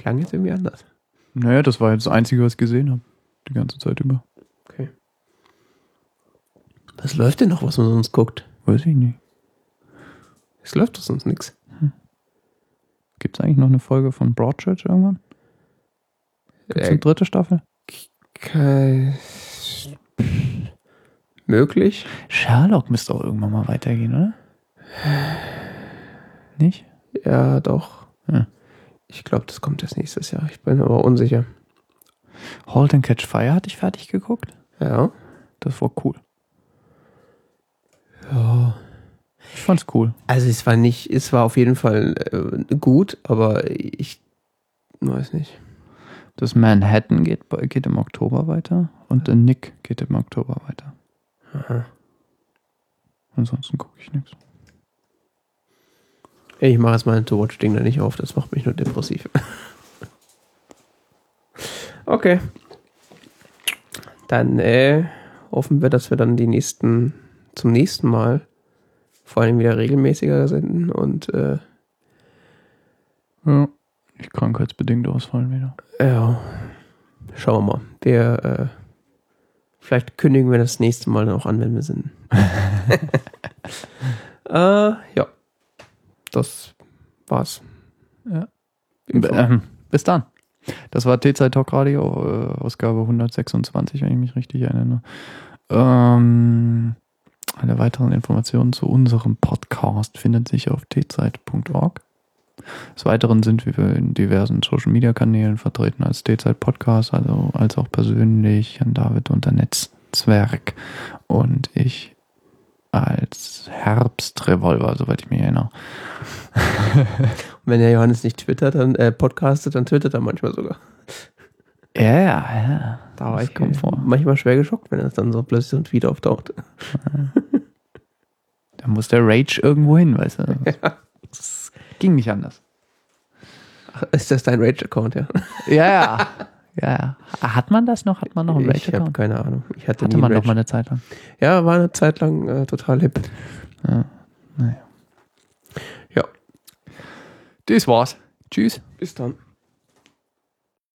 S2: Klang jetzt irgendwie anders.
S1: Naja, das war jetzt das Einzige, was ich gesehen habe. Die ganze Zeit über.
S2: Okay. Was läuft denn noch, was man sonst guckt?
S1: Weiß ich nicht.
S2: Es läuft doch sonst nichts.
S1: Gibt es eigentlich noch eine Folge von Broadchurch irgendwann? Gibt es
S2: Äh,
S1: eine dritte Staffel?
S2: Ke- Möglich.
S1: Sherlock müsste auch irgendwann mal weitergehen, oder? Nicht?
S2: Ja, doch.
S1: Ja.
S2: Ich glaube, das kommt erst nächstes Jahr. Ich bin aber unsicher.
S1: Halt and Catch Fire hatte ich fertig geguckt.
S2: Ja.
S1: Das war cool.
S2: Ja.
S1: Ich fand's cool.
S2: Also es war nicht, es war auf jeden Fall äh, gut, aber ich weiß nicht.
S1: Das Manhattan geht, geht im Oktober weiter und der Nick geht im Oktober weiter.
S2: Aha.
S1: Ansonsten gucke ich nichts.
S2: Ich mache jetzt mein To-Watch-Ding da nicht auf, das macht mich nur depressiv. okay. Dann äh, hoffen wir, dass wir dann die nächsten, zum nächsten Mal vor allem wieder regelmäßiger senden und äh,
S1: Ja. Ich krankheitsbedingt ausfallen wieder.
S2: ja, schauen wir mal. Wir, äh, vielleicht kündigen wir das nächste Mal dann auch an, wenn wir sind. äh, ja. Das war's.
S1: Ja. Ähm, bis dann. Das war T-Zeit Talk Radio, äh, Ausgabe 126, wenn ich mich richtig erinnere. Ähm, alle weiteren Informationen zu unserem Podcast finden sich auf tzeit.org. Des Weiteren sind wir in diversen Social Media Kanälen vertreten als T-Zeit Podcast, also als auch persönlich, Jan David unter Netzwerk und ich als Herbstrevolver, soweit ich mich erinnere.
S2: Wenn der Johannes nicht twittert, dann äh, podcastet, dann twittert er manchmal sogar.
S1: Ja, ja, ja.
S2: Da war
S1: Das
S2: ich
S1: kommt vor.
S2: manchmal schwer geschockt, wenn das dann so plötzlich so ein Tweet auftaucht.
S1: Da muss der Rage irgendwo hin, weißt du. Das ging nicht anders.
S2: Ist das dein Rage-Account, ja?
S1: Ja, ja. ja, ja. Hat man das noch? Hat man noch einen
S2: ich habe keine Ahnung. Ich hatte,
S1: Hatte
S2: nie
S1: man noch mal eine Zeit lang.
S2: Ja, war eine Zeit lang äh, total hip.
S1: Ja. Naja.
S2: Ja.
S1: Das war's. Tschüss.
S2: Bis dann.